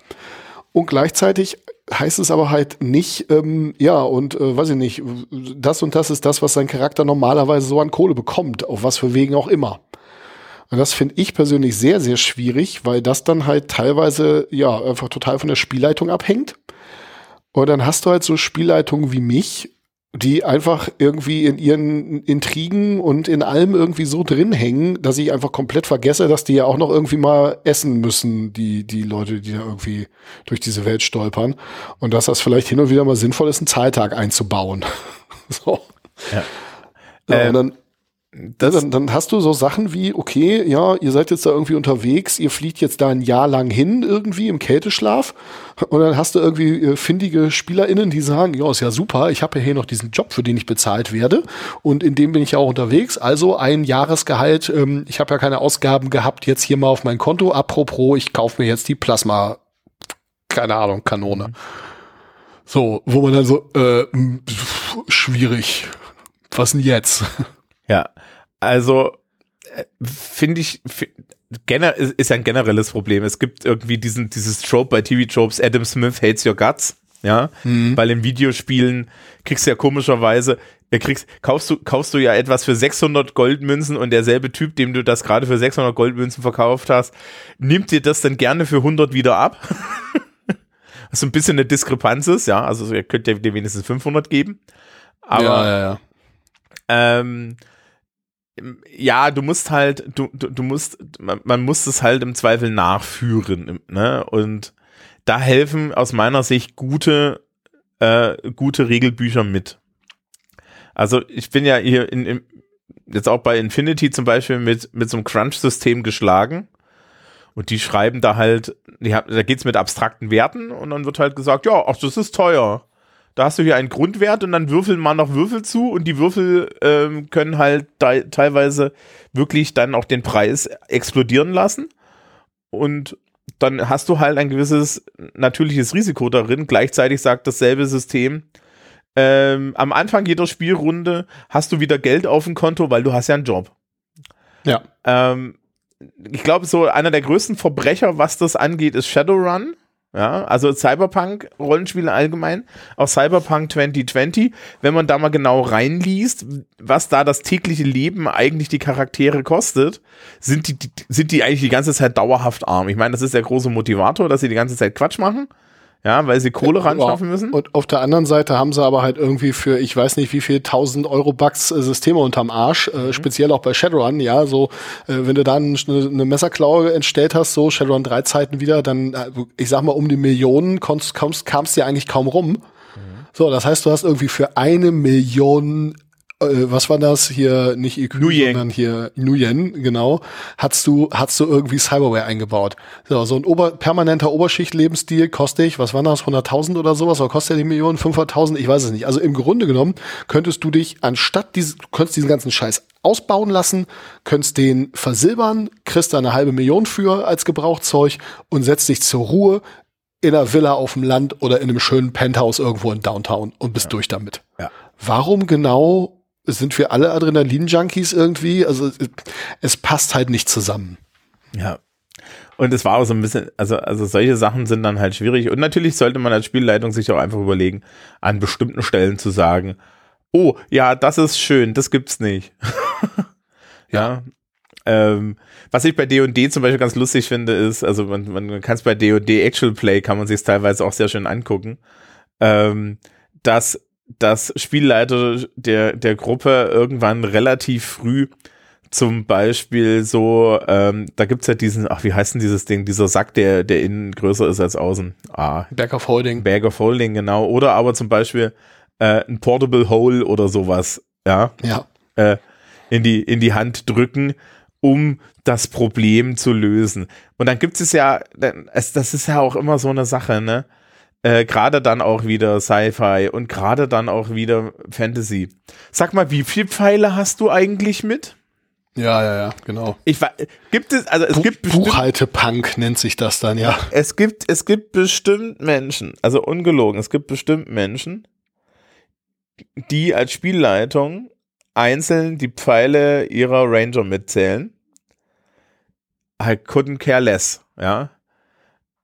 [SPEAKER 2] Und gleichzeitig heißt es aber halt nicht, ähm, ja, und äh, weiß ich nicht, das und das ist das, was sein Charakter normalerweise so an Kohle bekommt, auf was für Wegen auch immer. Und das finde ich persönlich sehr, sehr schwierig, weil das dann halt teilweise, ja, einfach total von der Spielleitung abhängt. Und dann hast du halt so Spielleitungen wie mich, die einfach irgendwie in ihren Intrigen und in allem irgendwie so drin hängen, dass ich einfach komplett vergesse, dass die ja auch noch irgendwie mal essen müssen, die, die Leute, die da irgendwie durch diese Welt stolpern. Und dass das vielleicht hin und wieder mal sinnvoll ist, einen Zahltag einzubauen. so.
[SPEAKER 1] Ja. Ähm,
[SPEAKER 2] und dann,
[SPEAKER 1] das-
[SPEAKER 2] dann, dann hast du so Sachen wie, okay, ja, ihr seid jetzt da irgendwie unterwegs, ihr fliegt jetzt da ein Jahr lang hin irgendwie im Kälteschlaf und dann hast du irgendwie äh, findige SpielerInnen, die sagen, ja, ist ja super, ich habe ja hier noch diesen Job, für den ich bezahlt werde und in dem bin ich ja auch unterwegs, also ein Jahresgehalt, ähm, ich habe ja keine Ausgaben gehabt, jetzt hier mal auf mein Konto, apropos, ich kaufe mir jetzt die Plasma, keine Ahnung, Kanone. So, wo man dann so, äh, pf, schwierig. Was denn jetzt?
[SPEAKER 1] Ja, also äh, finde ich, fi- gener ist, ein generelles Problem. Es gibt irgendwie diesen, dieses Trope bei TV-Tropes, Adam Smith hates your guts. Ja, mhm. weil in Videospielen kriegst du ja komischerweise, ja, kriegst, kaufst du, kaufst du ja etwas für 600 Goldmünzen und derselbe Typ, dem du das gerade für 600 Goldmünzen verkauft hast, nimmt dir das dann gerne für 100 wieder ab. Was so ein bisschen eine Diskrepanz ist, ja, also ihr könnt ja dir wenigstens 500 geben. Aber, ja, ja, ja. Ähm, ja, du musst halt, du, du, du musst, man, man muss es halt im Zweifel nachführen, ne? Und da helfen aus meiner Sicht gute, äh, gute Regelbücher mit. Also ich bin ja hier in, in, jetzt auch bei Infinity zum Beispiel mit, mit so einem Crunch-System geschlagen. Und die schreiben da halt, die, da geht's mit abstrakten Werten und dann wird halt gesagt, ja, ach, das ist teuer da hast du hier einen Grundwert und dann würfeln mal noch Würfel zu und die Würfel ähm, können halt teilweise wirklich dann auch den Preis explodieren lassen. Und dann hast du halt ein gewisses natürliches Risiko darin. Gleichzeitig sagt dasselbe System, ähm, am Anfang jeder Spielrunde hast du wieder Geld auf dem Konto, weil du hast ja einen Job.
[SPEAKER 2] Ja.
[SPEAKER 1] Ähm, ich glaube, so einer der größten Verbrecher, was das angeht, ist Shadowrun. Ja, also Cyberpunk-Rollenspiele allgemein, auch Cyberpunk 2020, wenn man da mal genau reinliest, was da das tägliche Leben eigentlich die Charaktere kostet, sind die, sind die eigentlich die ganze Zeit dauerhaft arm. Ich meine, das ist der große Motivator, dass sie die ganze Zeit Quatsch machen. Ja, weil sie Kohle ran schaffen müssen.
[SPEAKER 2] Und auf der anderen Seite haben sie aber halt irgendwie für, ich weiß nicht wie viel, 1000 Euro Bucks äh, Systeme unterm Arsch, äh, mhm. speziell auch bei Shadowrun, ja, so, äh, wenn du da eine, eine Messerklaue entstellt hast, so Shadowrun drei Zeiten wieder, dann, äh, ich sag mal, um die Millionen kommst, kommst, kamst dir eigentlich kaum rum. Mhm. So, das heißt, du hast irgendwie für eine Million was war das hier, nicht IQ, Nuyen. sondern hier Nuyen, genau, hast du, hast du irgendwie Cyberware eingebaut. So, so ein Ober, permanenter Oberschicht-Lebensstil kostet ich, was war das, 100.000 oder sowas, oder kostet die Million, 500.000, ich weiß es nicht. Also im Grunde genommen könntest du dich, anstatt dieses, du könntest diesen ganzen Scheiß ausbauen lassen, könntest den versilbern, kriegst da eine halbe Million für als Gebrauchzeug und setzt dich zur Ruhe in einer Villa auf dem Land oder in einem schönen Penthouse irgendwo in Downtown und bist ja. durch damit. Ja. Warum genau sind wir alle Adrenalin-Junkies irgendwie. Also es passt halt nicht zusammen.
[SPEAKER 1] Ja. Und es war auch so ein bisschen, also, also solche Sachen sind dann halt schwierig. Und natürlich sollte man als Spielleitung sich auch einfach überlegen, an bestimmten Stellen zu sagen, oh, ja, das ist schön, das gibt's nicht. ja. Ähm, was ich bei D&D zum Beispiel ganz lustig finde, ist, also man, man kann es bei D&D Actual Play, kann man sich teilweise auch sehr schön angucken, ähm, dass dass Spielleiter der, der Gruppe irgendwann relativ früh zum Beispiel so, ähm, da gibt's ja diesen, ach, wie heißt denn dieses Ding, dieser Sack, der, der innen größer ist als außen.
[SPEAKER 2] Ah. Bag of Holding.
[SPEAKER 1] Bag of Holding, genau. Oder aber zum Beispiel äh, ein Portable Hole oder sowas, ja.
[SPEAKER 2] Ja.
[SPEAKER 1] Äh, in die, in die Hand drücken, um das Problem zu lösen. Und dann gibt es ja, das ist ja auch immer so eine Sache, ne? Äh, gerade dann auch wieder Sci-Fi und gerade dann auch wieder Fantasy. Sag mal, wie viele Pfeile hast du eigentlich mit?
[SPEAKER 2] Ja, ja, ja, genau.
[SPEAKER 1] Ich gibt es also es Bu gibt
[SPEAKER 2] Buchhaltepunk nennt sich das dann ja.
[SPEAKER 1] Es gibt es gibt bestimmt Menschen, also ungelogen, es gibt bestimmt Menschen, die als Spielleitung einzeln die Pfeile ihrer Ranger mitzählen. I couldn't care less, ja.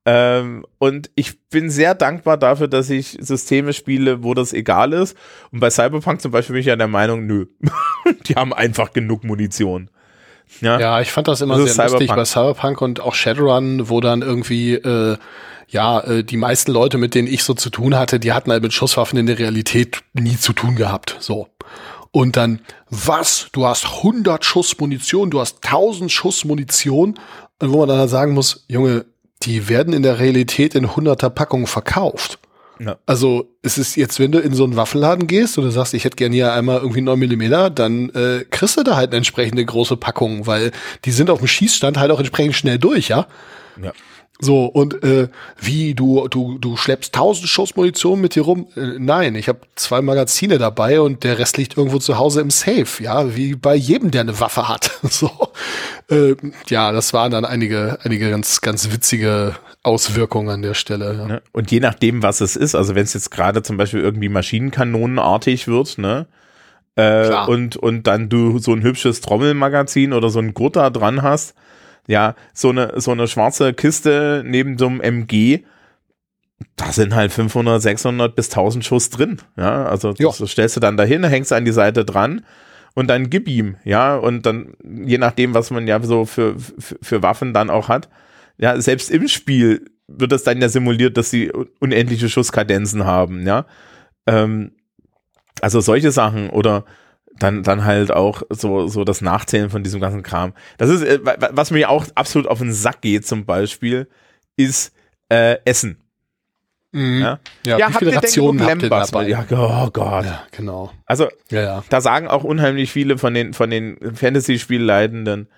[SPEAKER 1] Ähm, und ich bin sehr dankbar dafür, dass ich Systeme spiele, wo das egal ist. Und bei Cyberpunk zum Beispiel bin ich ja der Meinung, nö, die haben einfach genug Munition.
[SPEAKER 2] Ja, ja ich fand das immer das sehr lustig bei Cyberpunk und auch Shadowrun, wo dann irgendwie äh, ja, äh, die meisten Leute, mit denen ich so zu tun hatte, die hatten halt mit Schusswaffen in der Realität nie zu tun gehabt. So. Und dann, was? Du hast 100 Schuss Munition, du hast 1000 Schuss Munition. Und wo man dann halt sagen muss, Junge, die werden in der Realität in hunderter Packungen verkauft. Ja. Also es ist jetzt, wenn du in so einen Waffenladen gehst und du sagst, ich hätte gerne hier einmal irgendwie 9 Millimeter, dann äh, kriegst du da halt eine entsprechende große Packung, weil die sind auf dem Schießstand halt auch entsprechend schnell durch, ja. Ja. So, und äh, wie, du, du, du schleppst tausend Schuss Munition mit dir rum? Äh, nein, ich habe zwei Magazine dabei und der Rest liegt irgendwo zu Hause im Safe, ja, wie bei jedem, der eine Waffe hat. so. Äh, ja, das waren dann einige, einige ganz, ganz witzige Auswirkungen an der Stelle. Ja.
[SPEAKER 1] Ne? Und je nachdem, was es ist, also wenn es jetzt gerade zum Beispiel irgendwie Maschinenkanonenartig wird, ne? Äh, und, und dann du so ein hübsches Trommelmagazin oder so ein Gurt da dran hast, ja, so eine, so eine schwarze Kiste neben so einem MG, da sind halt 500, 600 bis 1000 Schuss drin. Ja, also das stellst du dann dahin, hängst an die Seite dran und dann gib ihm. Ja, und dann, je nachdem, was man ja so für, für, für Waffen dann auch hat, ja, selbst im Spiel wird das dann ja simuliert, dass sie unendliche Schusskadenzen haben, ja. Ähm, also solche Sachen oder dann, dann halt auch so, so das Nachzählen von diesem ganzen Kram. Das ist, äh, wa- wa- was mir auch absolut auf den Sack geht zum Beispiel, ist äh, Essen.
[SPEAKER 2] Mhm.
[SPEAKER 1] Ja,
[SPEAKER 2] Ja,
[SPEAKER 1] ja
[SPEAKER 2] wie
[SPEAKER 1] habt
[SPEAKER 2] viele
[SPEAKER 1] ihr denn
[SPEAKER 2] Rationen habt ihr dabei?
[SPEAKER 1] Ja, oh Gott.
[SPEAKER 2] Ja, genau.
[SPEAKER 1] Also
[SPEAKER 2] Ja, ja.
[SPEAKER 1] da sagen auch unheimlich viele von den, von den Fantasy-Spielleitenden,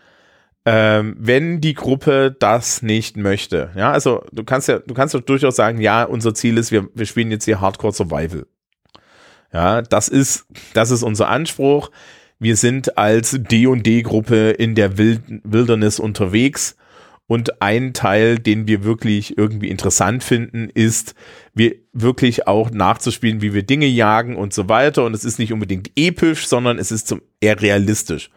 [SPEAKER 1] ähm, wenn die Gruppe das nicht möchte. Ja, also du kannst ja, du kannst doch durchaus sagen, ja, unser Ziel ist, wir, wir spielen jetzt hier Hardcore Survival. Ja, das ist, das ist unser Anspruch. Wir sind als D&D-Gruppe in der Wild Wilderness unterwegs. Und ein Teil, den wir wirklich irgendwie interessant finden, ist, wir wirklich auch nachzuspielen, wie wir Dinge jagen und so weiter. Und es ist nicht unbedingt episch, sondern es ist zum, eher realistisch.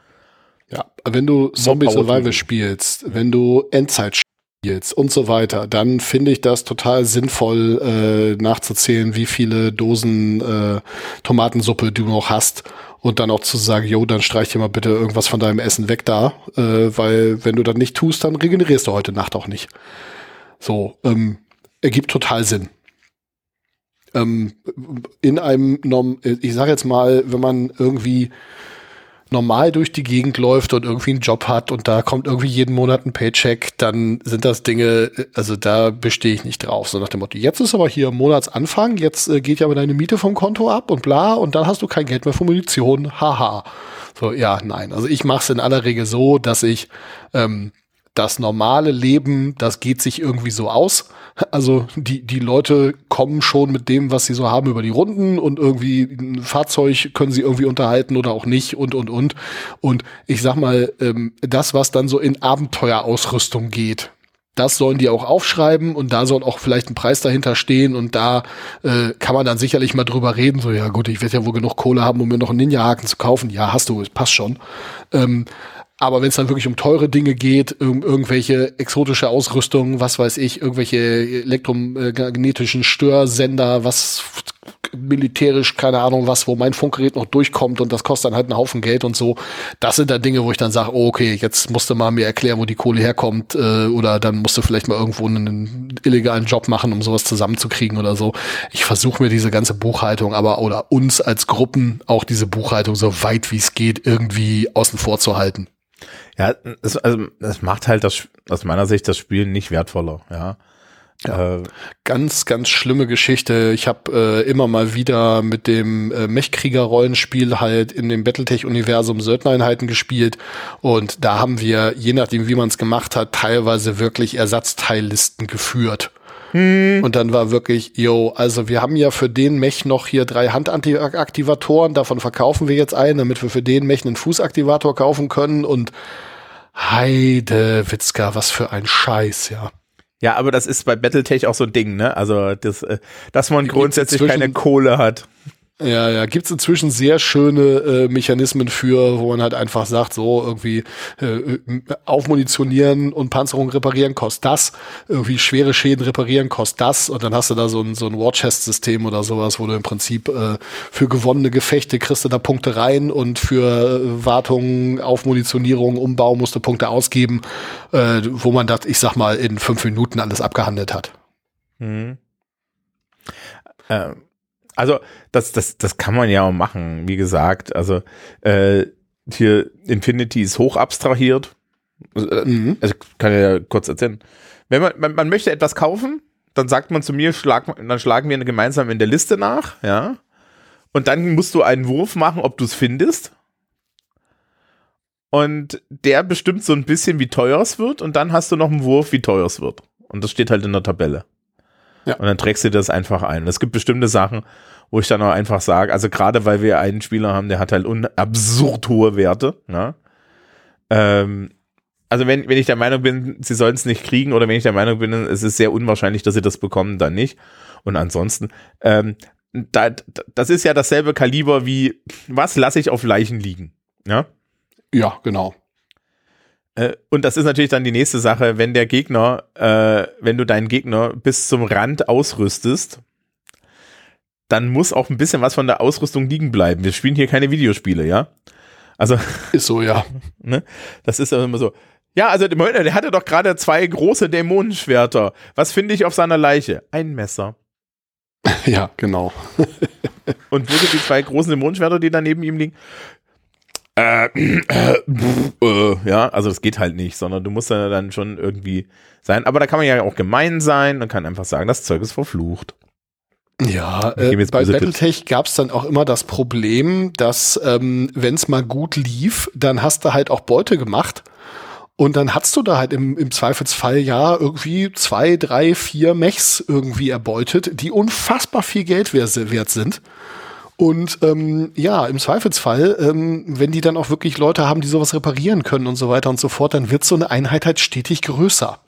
[SPEAKER 2] Ja, wenn du Zombie Survival spielst, wenn du Endzeit spielst und so weiter, dann finde ich das total sinnvoll äh, nachzuzählen, wie viele Dosen äh, Tomatensuppe du noch hast und dann auch zu sagen, jo, dann streich dir mal bitte irgendwas von deinem Essen weg da, äh, weil wenn du das nicht tust, dann regenerierst du heute Nacht auch nicht. So, ähm, ergibt total Sinn. Ähm, in einem, Norm ich sage jetzt mal, wenn man irgendwie normal durch die Gegend läuft und irgendwie einen Job hat und da kommt irgendwie jeden Monat ein Paycheck, dann sind das Dinge, also da bestehe ich nicht drauf. So nach dem Motto, jetzt ist aber hier Monatsanfang, jetzt äh, geht ja aber deine Miete vom Konto ab und bla und dann hast du kein Geld mehr für Munition, haha. So, ja, nein. Also ich mache es in aller Regel so, dass ich ähm, das normale Leben, das geht sich irgendwie so aus. Also die, die Leute kommen schon mit dem, was sie so haben, über die Runden und irgendwie ein Fahrzeug können sie irgendwie unterhalten oder auch nicht und, und, und. Und ich sag mal, ähm, das, was dann so in Abenteuerausrüstung geht, das sollen die auch aufschreiben und da soll auch vielleicht ein Preis dahinter stehen und da äh, kann man dann sicherlich mal drüber reden. So, ja gut, ich werde ja wohl genug Kohle haben, um mir noch einen Ninja-Haken zu kaufen. Ja, hast du, passt schon. Ähm, aber wenn es dann wirklich um teure Dinge geht, um irgendwelche exotische Ausrüstung, was weiß ich, irgendwelche elektromagnetischen Störsender, was militärisch, keine Ahnung was, wo mein Funkgerät noch durchkommt und das kostet dann halt einen Haufen Geld und so. Das sind dann Dinge, wo ich dann sage, oh, okay, jetzt musst du mal mir erklären, wo die Kohle herkommt äh, oder dann musst du vielleicht mal irgendwo einen illegalen Job machen, um sowas zusammenzukriegen oder so. Ich versuche mir diese ganze Buchhaltung, aber oder uns als Gruppen auch diese Buchhaltung so weit wie es geht irgendwie außen vor zu halten.
[SPEAKER 1] Ja, es, also, es macht halt das, aus meiner Sicht das Spiel nicht wertvoller, ja.
[SPEAKER 2] Ja.
[SPEAKER 1] Äh,
[SPEAKER 2] Ganz, ganz schlimme Geschichte. Ich habe äh, immer mal wieder mit dem äh, Mechkrieger-Rollenspiel halt in dem Battletech-Universum Söldnereinheiten gespielt. Und da haben wir, je nachdem wie man es gemacht hat, teilweise wirklich Ersatzteillisten geführt. Und dann war wirklich, yo, also wir haben ja für den Mech noch hier drei Handaktivatoren, davon verkaufen wir jetzt einen, damit wir für den Mech einen Fußaktivator kaufen können und Heide Witzka, was für ein Scheiß, ja.
[SPEAKER 1] ja, aber das ist bei Battletech auch so ein Ding, ne? Also, das, äh, dass man grundsätzlich keine Kohle hat.
[SPEAKER 2] Ja, ja, gibt's inzwischen sehr schöne äh, Mechanismen für, wo man halt einfach sagt, so irgendwie äh, aufmunitionieren und Panzerung reparieren kostet das, irgendwie schwere Schäden reparieren kostet das und dann hast du da so ein, so ein War-Chest-System oder sowas, wo du im Prinzip äh, für gewonnene Gefechte kriegst du da Punkte rein und für äh, Wartung, Aufmunitionierung, Umbau musst du Punkte ausgeben, äh, wo man das, ich sag mal, in fünf Minuten alles abgehandelt hat.
[SPEAKER 1] Mhm. Ähm, also, das, das, das kann man ja auch machen, wie gesagt. Also, äh, hier Infinity ist hoch abstrahiert. Äh,
[SPEAKER 2] Mhm.
[SPEAKER 1] Also, ich kann ja kurz erzählen. Wenn man, man, man möchte etwas kaufen, dann sagt man zu mir, schlag, dann schlagen wir gemeinsam in der Liste nach, ja. Und dann musst du einen Wurf machen, ob du es findest. Und der bestimmt so ein bisschen, wie teuer es wird. Und dann hast du noch einen Wurf, wie teuer es wird. Und das steht halt in der Tabelle.
[SPEAKER 2] Ja.
[SPEAKER 1] Und dann trägst du das einfach ein. Es gibt bestimmte Sachen, wo ich dann auch einfach sage, also gerade weil wir einen Spieler haben, der hat halt absurd hohe Werte. Ne? Ähm, also wenn, wenn ich der Meinung bin, sie sollen es nicht kriegen oder wenn ich der Meinung bin, es ist sehr unwahrscheinlich, dass sie das bekommen, dann nicht. Und ansonsten, ähm, da, da- das ist ja dasselbe Kaliber wie, was lasse ich auf Leichen liegen? Ja?
[SPEAKER 2] Ja, genau.
[SPEAKER 1] Äh, und das ist natürlich dann die nächste Sache, wenn der Gegner, äh, wenn du deinen Gegner bis zum Rand ausrüstest, dann muss auch ein bisschen was von der Ausrüstung liegen bleiben. Wir spielen hier keine Videospiele, ja? Also.
[SPEAKER 2] Ist so, ja.
[SPEAKER 1] Ne? Das ist ja immer so. Ja, also der hatte doch gerade zwei große Dämonenschwerter. Was finde ich auf seiner Leiche? Ein Messer.
[SPEAKER 2] Ja, genau.
[SPEAKER 1] Und wo sind die zwei großen Dämonenschwerter, die da neben ihm liegen? Äh, äh, äh, ja, also das geht halt nicht, sondern du musst dann schon irgendwie sein. Aber da kann man ja auch gemein sein und kann einfach sagen, das Zeug ist verflucht.
[SPEAKER 2] Ja, äh, bei Battletech gab es dann auch immer das Problem, dass ähm, wenn es mal gut lief, dann hast du halt auch Beute gemacht. Und dann hast du da halt im, im Zweifelsfall ja irgendwie zwei, drei, vier Mechs irgendwie erbeutet, die unfassbar viel Geld wert sind. Und ähm, ja, im Zweifelsfall, ähm, wenn die dann auch wirklich Leute haben, die sowas reparieren können und so weiter und so fort, dann wird so eine Einheit halt stetig größer.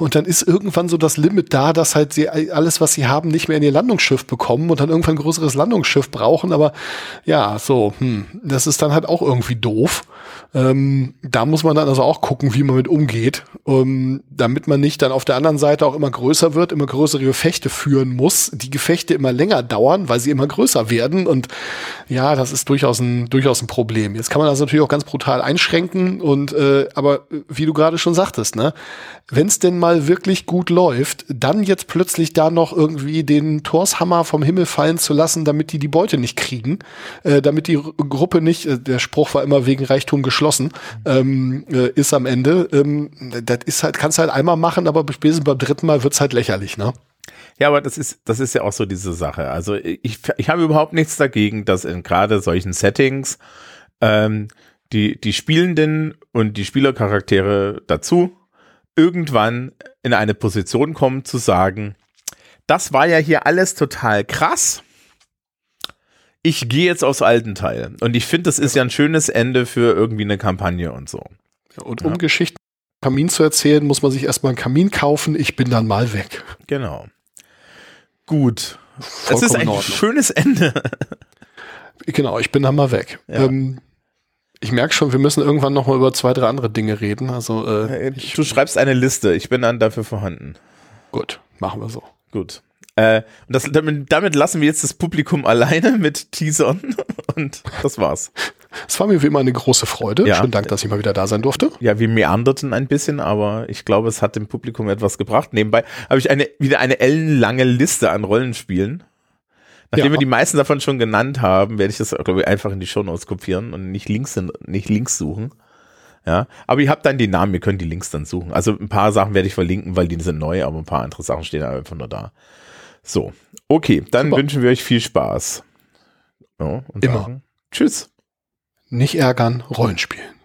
[SPEAKER 2] Und dann ist irgendwann so das Limit da, dass halt sie alles, was sie haben, nicht mehr in ihr Landungsschiff bekommen und dann irgendwann ein größeres Landungsschiff brauchen. Aber ja, so, hm, das ist dann halt auch irgendwie doof. Ähm, da muss man dann also auch gucken, wie man mit umgeht, um, damit man nicht dann auf der anderen Seite auch immer größer wird, immer größere Gefechte führen muss, die Gefechte immer länger dauern, weil sie immer größer werden. Und ja, das ist durchaus ein, durchaus ein Problem. Jetzt kann man das natürlich auch ganz brutal einschränken und äh, aber wie du gerade schon sagtest, ne, wenn es denn mal wirklich gut läuft, dann jetzt plötzlich da noch irgendwie den Torshammer vom Himmel fallen zu lassen, damit die die Beute nicht kriegen, äh, damit die Gruppe nicht, äh, der Spruch war immer wegen Reichtum geschlossen, ähm, äh, ist am Ende, ähm, das ist halt, kannst halt einmal machen, aber spätestens beim dritten Mal wird's halt lächerlich, ne?
[SPEAKER 1] Ja, aber das ist, das ist ja auch so diese Sache. Also ich, ich habe überhaupt nichts dagegen, dass in gerade solchen Settings ähm, die, die Spielenden und die Spielercharaktere dazu irgendwann in eine Position kommen zu sagen, das war ja hier alles total krass. Ich gehe jetzt aufs alten Teil. Und ich finde, das ist ja ein schönes Ende für irgendwie eine Kampagne und so.
[SPEAKER 2] und um ja. Geschichten Kamin zu erzählen, muss man sich erstmal einen Kamin kaufen. Ich bin dann mal weg.
[SPEAKER 1] Genau. Gut. Vollkommen es ist ein schönes Ende.
[SPEAKER 2] genau, ich bin dann mal weg. Ja. Ähm, ich merke schon, wir müssen irgendwann noch mal über zwei, drei andere Dinge reden. Also äh,
[SPEAKER 1] äh du schreibst eine Liste. Ich bin dann dafür vorhanden.
[SPEAKER 2] Gut, machen wir so.
[SPEAKER 1] Gut. Äh, und das, damit, damit lassen wir jetzt das Publikum alleine mit Teasern und das war's.
[SPEAKER 2] Es war mir wie immer eine große Freude. Ja. Schönen Dank, dass ich mal wieder da sein durfte.
[SPEAKER 1] Ja, wir meanderten ein bisschen, aber ich glaube, es hat dem Publikum etwas gebracht. Nebenbei habe ich eine, wieder eine ellenlange Liste an Rollenspielen. Nachdem ja. wir die meisten davon schon genannt haben, werde ich das, glaube ich, einfach in die Shownotes kopieren und nicht Links, nicht Links suchen. Ja, aber ihr habt dann die Namen, ihr könnt die Links dann suchen. Also ein paar Sachen werde ich verlinken, weil die sind neu, aber ein paar andere Sachen stehen einfach nur da. So, okay, dann Super. wünschen wir euch viel Spaß.
[SPEAKER 2] Ja, und Immer.
[SPEAKER 1] Tschüss.
[SPEAKER 2] Nicht ärgern, Rollenspielen.